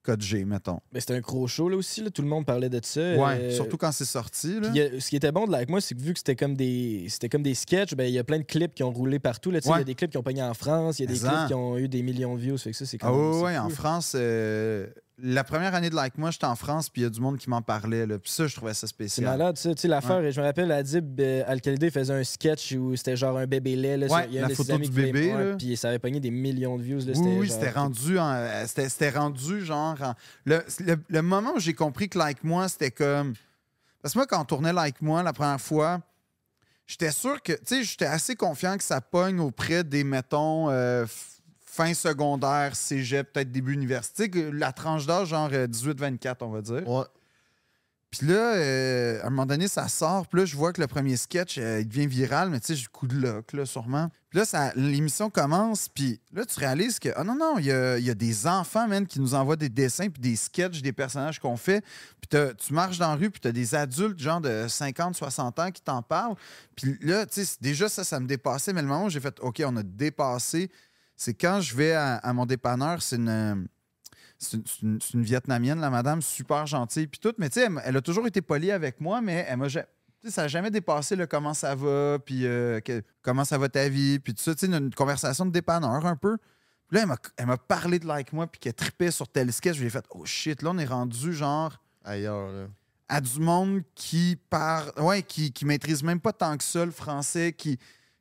Code G, mettons. Mais c'était un gros show, là aussi. Là. Tout le monde parlait de ça. Ouais, Euh, surtout quand c'est sorti. Là. Y a- ce qui était bon de Like Moi, c'est que vu que c'était comme des c'était comme des sketchs, ben il y a plein de clips qui ont roulé partout. là. Il y Ouais. a des clips qui ont pogné en France, il y a des clips en. qui ont eu des millions de views. Fait que ça, c'est quand Ah même- ouais, en. France, euh, la première année de Like Moi, j'étais en France, puis il y a du monde qui m'en parlait. Là. Puis ça, je trouvais ça C'est spécial. malade, ça. Tu sais, l'affaire, et je me rappelle, Adib euh, Al-Khalidi faisait un sketch où c'était genre un bébé lait. Là, Ouais, il y a la photo du bébé, ouais, là. Puis ça avait pogné des millions de views. Là, Oui, oui, genre- c'était rendu, en- euh, c'était c'était rendu genre. en- le, le- le moment où j'ai compris que Like Moi, c'était comme. Parce que moi, quand on tournait Like Moi la première fois, j'étais sûr que, tu sais, j'étais assez confiant que ça pogne auprès des, mettons, euh, f- fin secondaire, cégep, peut-être début université, la tranche d'âge, genre euh, 18-24, on va dire. Ouais. Puis là, euh, à un moment donné, ça sort. Puis là, je vois que le premier sketch, euh, il devient viral, mais tu sais, j'ai le coup de luck, là, sûrement. Puis là, l'émission commence, puis là, tu réalises que, oh non, non, il y a, y a des enfants, man, qui nous envoient des dessins, puis des sketchs des personnages qu'on fait. Puis t'as- tu marches dans la rue, puis tu as des adultes, genre de 50, 60 ans, qui t'en parlent. Puis là, tu sais, déjà, ça, ça me dépassait. Mais le moment où j'ai fait, OK, on a dépassé, c'est quand je vais à, à mon dépanneur, c'est une. C'est une, Vietnamienne, la madame, super gentille, puis tout. Mais tu sais, elle, a toujours été polie avec moi, mais elle m'a ça n'a jamais dépassé le comment ça va, puis euh, comment ça va ta vie, puis tout ça. Tu sais, une, une conversation de dépanneur un peu. Puis là, elle m'a- parlé de like moi, puis qu'elle tripait sur tel sketch. Je lui ai fait, oh shit, là, on est rendu genre Ailleurs, là. à du monde qui parle, ouais, qui, qui maîtrise même pas tant que ça le français, qui,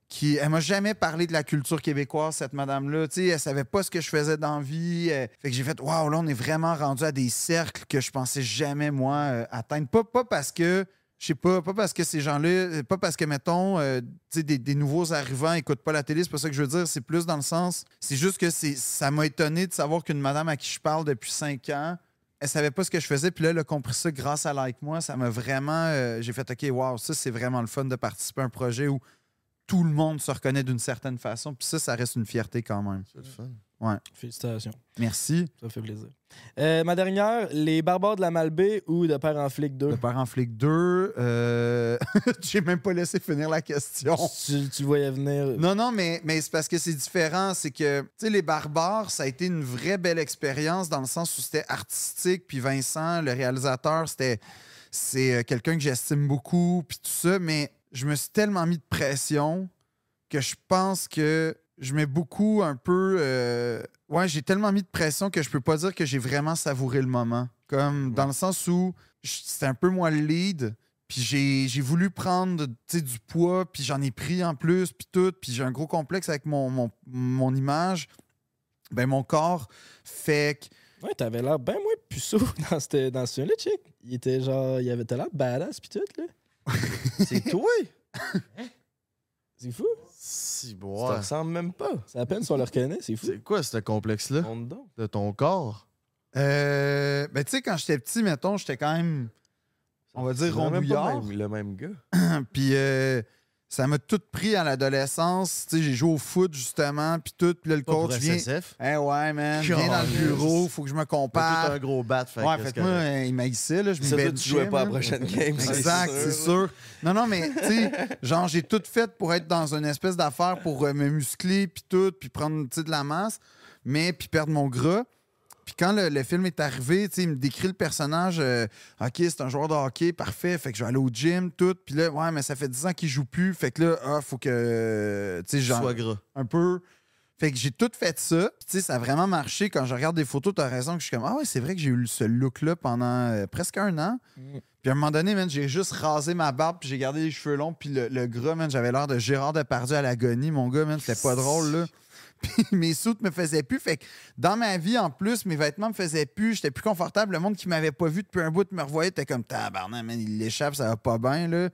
qui, elle m'a jamais parlé de la culture québécoise, cette madame-là. Tu sais, elle savait pas ce que je faisais dans vie. Euh, Fait que j'ai fait, waouh, là, on est vraiment rendu à des cercles que je pensais jamais, moi, euh, atteindre. Pas, pas parce que, je sais pas, pas parce que ces gens-là, euh, pas parce que, mettons, euh, des, des nouveaux arrivants écoutent pas la télé, c'est pas ça que je veux dire. C'est plus dans le sens, c'est juste que ça m'a étonné de savoir qu'une madame à qui je parle depuis cinq ans, elle savait pas ce que je faisais, puis là, elle a compris ça grâce à Like Moi. Ça m'a vraiment. j'ai fait, OK, wow, ça, c'est vraiment le fun de participer à un projet où tout le monde se reconnaît d'une certaine façon. Puis ça, ça reste une fierté quand même. C'est le fun. Félicitations. Merci. Ça fait plaisir. Euh, ma dernière, les barbares de la Malbaie ou de Père en flic 2? Le père en flic 2, euh... j'ai même pas laissé finir la question. Tu, tu le voyais venir. Non, non, mais, mais c'est parce que c'est différent. C'est que, tu sais, les barbares, ça a été une vraie belle expérience dans le sens où c'était artistique. Puis Vincent, le réalisateur, c'était c'est euh, quelqu'un que j'estime beaucoup, puis tout ça. Mais je me suis tellement mis de pression que je pense que je mets beaucoup un peu. euh, Ouais, j'ai tellement mis de pression que je peux pas dire que j'ai vraiment savouré le moment. Comme dans le sens où c'était un peu moi le lead. Puis j'ai, voulu prendre du poids, puis j'en ai pris en plus, puis tout. Puis j'ai un gros complexe avec mon, mon, mon image. Ben, mon corps fait que. Ouais, t'avais l'air bien moins puceau dans, cette, dans ce film-là, chick. Il était genre. Il avait t'as l'air badass pis tout, là. C'est toi! C'est fou. Si, Ça te boire. ressemble même pas. C'est à peine si on le reconnaît, c'est fou. C'est quoi ce complexe-là? De ton corps? Euh, ben, tu sais, quand j'étais petit, mettons, j'étais quand même. On va dire rondouillard. le même- le même gars. Puis euh, ça m'a tout pris à l'adolescence. Tu sais, j'ai joué au foot, justement, puis tout. Puis là, le Pas pour coach vient. SSF? Eh ouais, man, viens dans le bureau, faut que je me T'as tout compare. un gros bat. Fait Ouais, fait c'est que moi, il m'haïssait, là, je me tu jouais pas à la prochaine game. Exact, c'est sûr. Non, non, mais tu sais, genre, j'ai tout fait pour être dans une espèce d'affaire pour euh, me muscler, puis tout, puis prendre tu sais, de la masse, mais puis perdre mon gras. Puis quand le, le film est arrivé, il me décrit le personnage, euh, OK, c'est un joueur de hockey, parfait, fait que je vais aller au gym, tout. Puis là, ouais, mais ça fait 10 ans qu'il joue plus, fait que là, ah, faut que, euh, tu sais, genre, Sois gras. un peu. Fait que j'ai tout fait ça. Puis, tu sais, ça a vraiment marché. Quand je regarde des photos, t'as raison que je suis comme, ah ouais, c'est vrai que j'ai eu ce look-là pendant euh, presque un an. Mm. Puis à un moment donné, man, j'ai juste rasé ma barbe, puis j'ai gardé les cheveux longs, puis le, le gras, man, j'avais l'air de Gérard Depardieu à l'agonie, mon gars, man, c'était pas drôle, là. Puis mes soutes me faisaient plus. Fait que dans ma vie, en plus, mes vêtements me faisaient plus. J'étais plus confortable. Le monde qui m'avait pas vu depuis un bout me revoyait, était comme tabarnak, man, il l'échappe, ça va pas bien, là.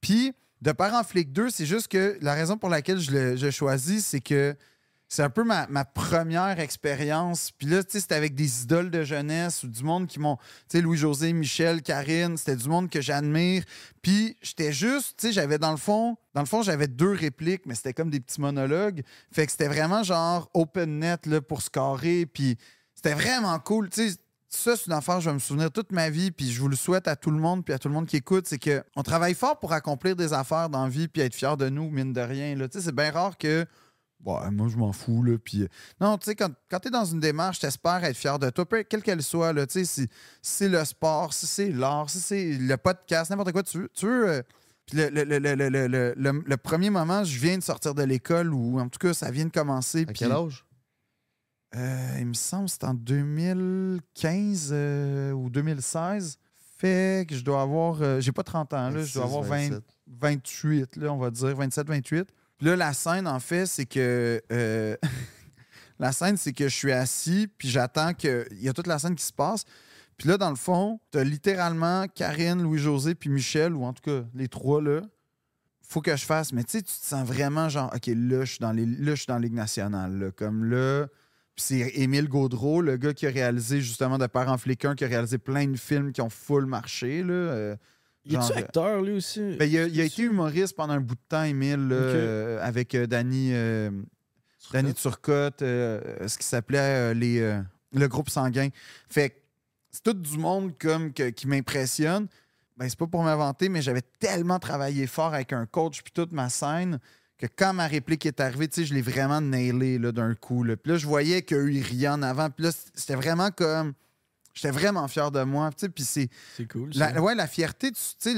Puis, de part en flic 2, c'est juste que la raison pour laquelle je le je choisis, c'est que c'est un peu ma, première expérience. Puis là, tu sais, c'était avec des idoles de jeunesse ou du monde qui m'ont. Tu sais, Louis-José, Michel, Karine, c'était du monde que j'admire. Puis j'étais juste, tu sais, j'avais dans le fond, dans le fond, j'avais deux répliques, mais c'était comme des petits monologues. Fait que c'était vraiment genre open net là, pour se carrer. Puis c'était vraiment cool. Tu sais, ça, c'est une affaire, je vais me souvenir toute ma vie, puis je vous le souhaite à tout le monde, puis à tout le monde qui écoute, c'est que on travaille fort pour accomplir des affaires dans la vie, puis être fier de nous, mine de rien. Tu sais, c'est bien rare que Ouais, moi, je m'en fous, là. Puis, euh, non, tu sais, quand, quand tu es dans une démarche, t'espères être fier de toi, quelle qu'elle soit, là. Tu sais, si, si c'est le sport, si c'est l'art, si c'est le podcast, n'importe quoi, tu veux. Tu veux euh, puis le, le, le, le, premier moment, je viens de sortir de l'école, ou en tout cas, ça vient de commencer. À puis, quel âge? euh, il me semble que c'est en 2015 euh, ou 2016. Fait que je dois avoir. J'ai pas 30 ans, là. Je dois 26, avoir 20, 27. 28, là, on va dire, 27, 28. Puis là, la scène, en fait, c'est que. euh, la scène, c'est que je suis assis, puis j'attends que. Il y a toute la scène qui se passe. Puis là, dans le fond, t'as littéralement Karine, Louis-José, puis Michel, ou en tout cas, les trois, là. faut que je fasse. Mais tu sais, tu te sens vraiment genre, OK, là, je suis dans, les, là, je suis dans Ligue nationale. Comme là. Puis c'est Émile Gaudreau, le gars qui a réalisé justement de flic 1, qui a réalisé plein de films qui ont full marché. Là. Euh, Il est-tu genre, acteur, lui aussi? ben, il, a, il a été humoriste pendant un bout de temps, Émile, là, euh, avec euh, Danny, euh, Danny Turcotte, euh, ce qui s'appelait euh, les, euh, le groupe sanguin. Fait que c'est tout du monde comme que- qui m'impressionne. Ben, c'est pas pour m'inventer, mais j'avais tellement travaillé fort avec un coach puis toute ma scène que quand ma réplique est arrivée, je l'ai vraiment nailé d'un coup. Là. Puis là, je voyais qu'eux, ils riaient en avant. Puis là, c'était vraiment comme... J'étais vraiment fier de moi. Puis c'est... C'est cool. La, ouais, la fierté, tu sais,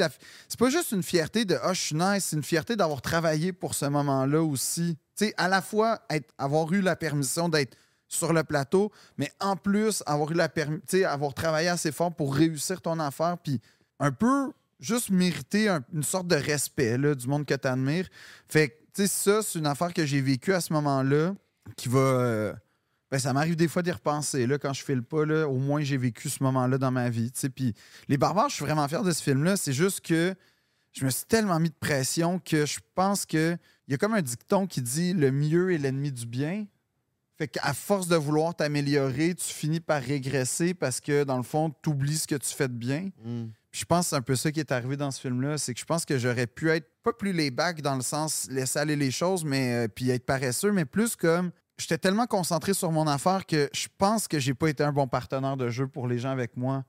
c'est pas juste une fierté de Ah, je suis nice, c'est une fierté d'avoir travaillé pour ce moment-là aussi. Tu sais, à la fois être, avoir eu la permission d'être sur le plateau, mais en plus avoir eu la avoir travaillé assez fort pour réussir ton affaire, puis un peu juste mériter un- une sorte de respect là, du monde que tu admires. Fait que, tu sais, ça, c'est une affaire que j'ai vécue à ce moment-là qui va. euh, ben, ça m'arrive des fois d'y repenser. Là, quand je file pas, là, au moins j'ai vécu ce moment-là dans ma vie. Puis Les Barbares, je suis vraiment fier de ce film-là. C'est juste que je me suis tellement mis de pression que je pense que il y a comme un dicton qui dit le mieux est l'ennemi du bien. Fait qu'à force de vouloir t'améliorer, tu finis par régresser parce que dans le fond, tu oublies ce que tu fais de bien. Mm. Puis je pense que c'est un peu ça qui est arrivé dans ce film-là. C'est que je pense que j'aurais pu être pas plus les bacs dans le sens laisser aller les choses, mais euh, puis être paresseux, mais plus comme j'étais tellement concentré sur mon affaire que je pense que j'ai pas été un bon partenaire de jeu pour les gens avec moi.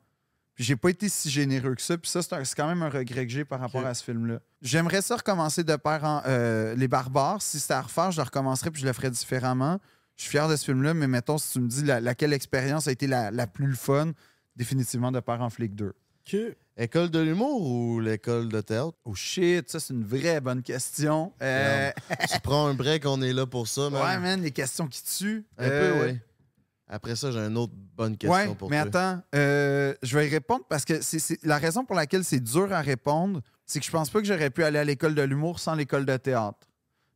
Puis j'ai pas été si généreux que ça. Puis ça, c'est quand même un regret que j'ai par rapport à ce film-là. J'aimerais ça recommencer de père en euh, Les Barbares. Si c'était à refaire, je le recommencerais puis je le ferais différemment. Je suis fier de ce film-là, mais mettons, si tu me dis la- laquelle expérience a été la, la plus fun, définitivement de père en flic 2. École de l'humour ou l'école de théâtre? Oh shit, ça c'est une vraie bonne question. Euh, tu prends un break, on est là pour ça, man. ouais, man, les questions qui tuent. Un Euh, peu, oui. Après ça, j'ai une autre bonne question Ouais, pour mais toi. attends, euh, je vais y répondre parce que c'est- la raison pour laquelle c'est dur à répondre, c'est que je pense pas que j'aurais pu aller à l'école de l'humour sans l'école de théâtre.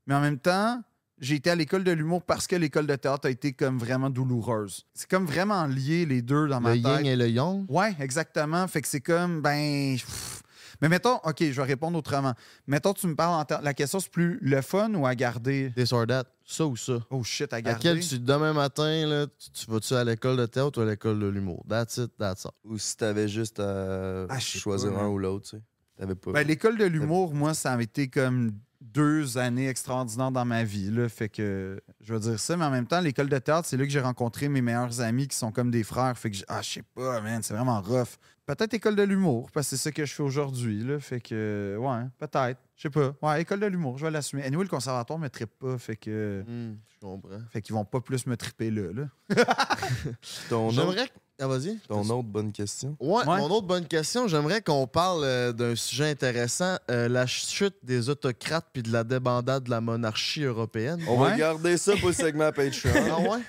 Mais en même temps, j'ai été à l'école de l'humour parce que l'école de théâtre a été comme vraiment douloureuse. C'est comme vraiment lié les deux dans ma Le tête. yin et le yang? Ouais, exactement. Fait que c'est comme, ben. pff. Mais mettons, OK, je vais répondre autrement. Mettons, tu me parles en La question, c'est plus le fun ou à garder? This or that. Ça ou ça. Oh shit, à À garder. quel tu, demain matin, là, tu, tu vas-tu à l'école de théâtre ou à l'école de l'humour? That's it, that's all. Ou si t'avais juste à Ah, choisir pas, un ou l'autre, tu sais. T'avais pas. Ben, l'école de l'humour, moi, ça a été comme deux années extraordinaires dans ma vie. Là. Fait que je veux dire ça, mais en même temps, l'école de théâtre, c'est là que j'ai rencontré mes meilleurs amis qui sont comme des frères. Fait que j'ai- ah, je sais pas, man, c'est vraiment rough. Peut-être école de l'humour, parce que c'est ça que je fais aujourd'hui. là. Fait que, ouais, peut-être. Je sais pas. Ouais, école de l'humour, je vais l'assumer. Anyway, le conservatoire me trippe pas. Fait que. Hmm, je comprends. Fait qu'ils vont pas plus me tripper là. là. ton, autre, J'aimerais. que- Ah, vas-y. ton autre bonne question. Ouais, Ouais. mon autre bonne question, j'aimerais qu'on parle euh, d'un sujet intéressant, euh, la chute des autocrates puis de la débandade de la monarchie européenne. On va garder ça pour le segment Patreon. Ah ouais?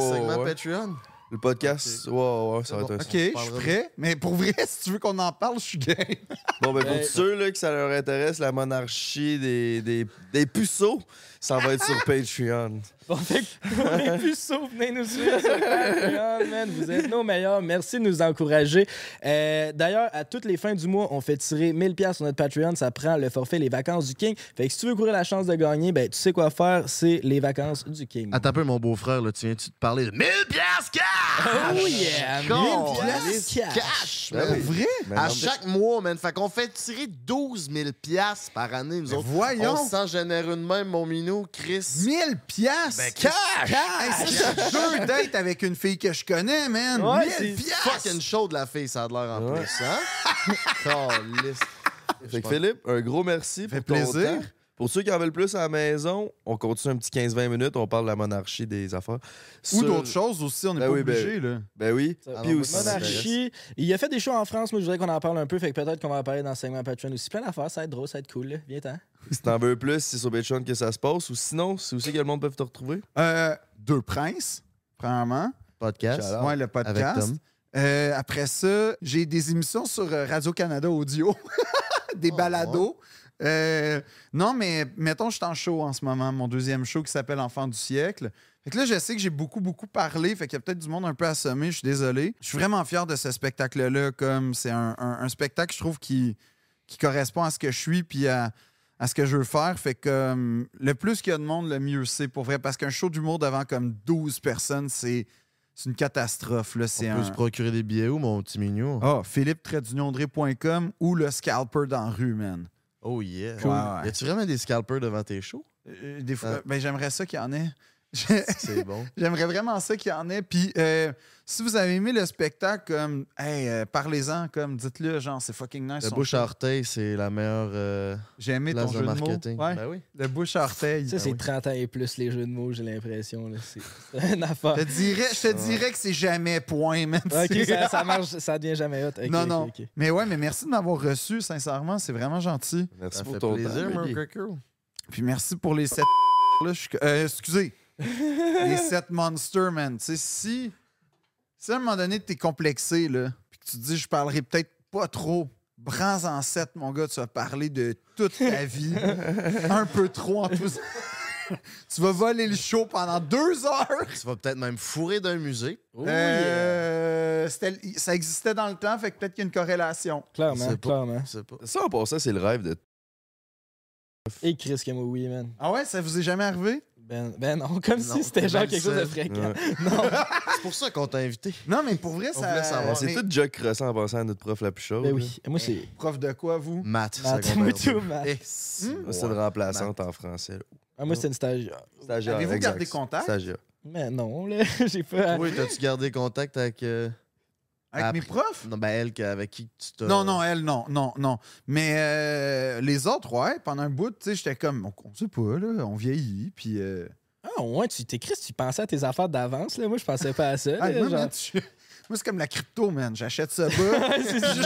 Segment ouais. Patreon? Le podcast, ouais, ouais, ça va être bon. un OK, je suis prêt. Mais pour vrai, si tu veux qu'on en parle, je suis game. Bon, ben, pour ceux là, que ça leur intéresse, la monarchie des, des, des puceaux, ça va être sur Patreon. Bon, fait que pour les puceaux, venez nous suivre sur Patreon, man. Vous êtes nos meilleurs. Merci de nous encourager. Euh, D'ailleurs, à toutes les fins du mois, on fait tirer 1000 pièces sur notre Patreon. Ça prend le forfait Les Vacances du King. Fait que si tu veux courir la chance de gagner, ben, tu sais quoi faire. C'est Les Vacances du King. Attends un peu, mon beau-frère, là, tu viens-tu de parler de 1000 piastres cash? Oh yeah! 1000 Câlisse, piastres cash. cash, Ben oui. Vrai? Mais À non, chaque mois, man. Fait qu'on fait tirer 12 000 piastres par année, nous Mais autres. voyons. On se sent généreux de même, mon minou, Chris. 1000 piastres! Ben, cash! Hey, ça, c'est deux dates avec une fille que je connais, man! Ouais, 1000 c'est piastres! Fucking chaud de la fille, ça a de l'air en Ouais. plus, hein? Câlisse. Fait que Philippe, un gros merci fait pour ton plaisir. temps. Pour ceux qui en veulent plus à la maison, on continue un petit 15-20 minutes, on parle de la monarchie des affaires. Ou d'autres choses aussi, on n'est Ben pas oui, ben- obligé, là. Ben oui. Ah Puis aussi, ça Monarchie. Il a fait des shows en France. Moi, je voudrais qu'on en parle un peu. Fait que peut-être qu'on va en parler dans le segment Patreon aussi. Plein d'affaires. Ça va être drôle, ça va être cool. là. Viens-t'en. Si t'en veux plus, c'est sur Patreon que ça se passe. Ou sinon, c'est aussi que le monde peut te retrouver. Euh, deux princes, premièrement. Podcast. Ouais, le Avec podcast. Tom. Euh, après ça, j'ai des émissions sur euh, Radio-Canada Audio, des Oh, balados. Euh, non, mais mettons, je suis en show en ce moment, mon deuxième show qui s'appelle Enfant du siècle. Fait que là, je sais que j'ai beaucoup, beaucoup parlé. Fait qu'il y a peut-être du monde un peu assommé. Je suis désolé. Je suis vraiment fier de ce spectacle-là. Comme c'est un, un- un spectacle, je trouve, qui, qui correspond à ce que je suis puis à, à ce que je veux faire. Fait que euh, le plus qu'il y a de monde, le mieux c'est pour vrai. Parce qu'un show d'humour devant comme 12 personnes, c'est une catastrophe. Là. On peut se procurer des billets où, mon petit mignon? Ah, philippe-andré.com ou le scalper dans la rue, man. Oh yeah. Cool. Ouais, ouais. Y a-tu vraiment des scalpers devant tes shows? Euh, des fois, Ah. ben, j'aimerais ça qu'il y en ait. C'est bon. J'aimerais vraiment ça qu'il y en ait. Puis, euh, si vous avez aimé le spectacle, comme, hey, euh, parlez-en, comme, dites-le, genre, c'est fucking nice. Le bouche à orteil, c'est la meilleure euh, J'ai aimé ton de jeu de mots. Ouais, Ben oui. Le bouche à orteil. Ça, c'est 30 ans et plus, les jeux de mots, j'ai l'impression. là. C'est une affaire. Je te dirais, je te dirais que c'est jamais point. Ok, ça, ça marche, ça devient jamais hot. Non, non. Mais ouais, mais merci de m'avoir reçu, sincèrement. C'est vraiment gentil. Merci Ça pour fait ton plaisir. Puis merci pour les sept. Là, je suis- euh, excusez. Les sept monsters, man. Tu sais, si, si à un moment donné, t'es complexé, là, puis que tu te dis, je parlerai peut-être pas trop, prends en sept, mon gars, tu vas parler de toute ta vie. un peu trop en tout. tu vas voler le show pendant deux heures. Tu vas peut-être même fourrer d'un musée. Oh. Euh, c'était- ça existait dans le temps, fait que peut-être qu'il y a une corrélation. Clairement, clairement. Pas. Ça, en passant, c'est le rêve de. Et Chris que moi, oui, man. Ah ouais, ça vous est jamais arrivé? Ben, ben non, comme Non, si c'était t'es genre mal quelque chose de seul. fréquent. Non, C'est pour ça qu'on t'a invité. Non, mais pour vrai, On ça. savoir. C'est mais- tout déjà crossant en pensant à notre prof la plus chaude. ben là. oui. Moi, c'est. Prof de quoi, vous? Math, Math, secondaire moi tout, math. Eh, si, Hmm? C'est une ouais. remplaçante en français. là. Ah, moi, c'était une stagiaire. Stagiaire. Avez-vous exact. gardé contact? Stagiaire. Mais non, là, j'ai pas. Oui, t'as-tu gardé contact avec. euh, Avec Après- mes profs? Non, ben elle, que- avec qui tu t'as. Non, non, elle, non, non, non. Mais euh, les autres, ouais, pendant un bout, tu sais, j'étais comme, on, on sait pas, là, on vieillit, puis... Euh... Ah, ouais, tu t'écris, tu pensais à tes affaires d'avance, là. Moi, je pensais pas à ça. ah, moi, genre. man, tu- moi, c'est comme la crypto, man. J'achète ça bas. c'est ça.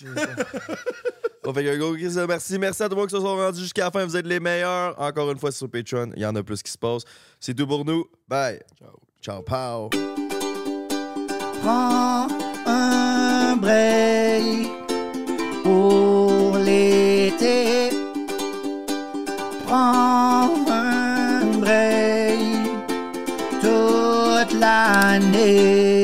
On fait un gros crise de merci. Merci à tous qui se sont rendus jusqu'à la fin. Vous êtes les meilleurs. Encore une fois, sur Patreon, il y en a plus qui se passe. C'est tout pour nous. Bye. Ciao. Ciao, pow. Prends un break pour l'été. Prends un break toute l'année.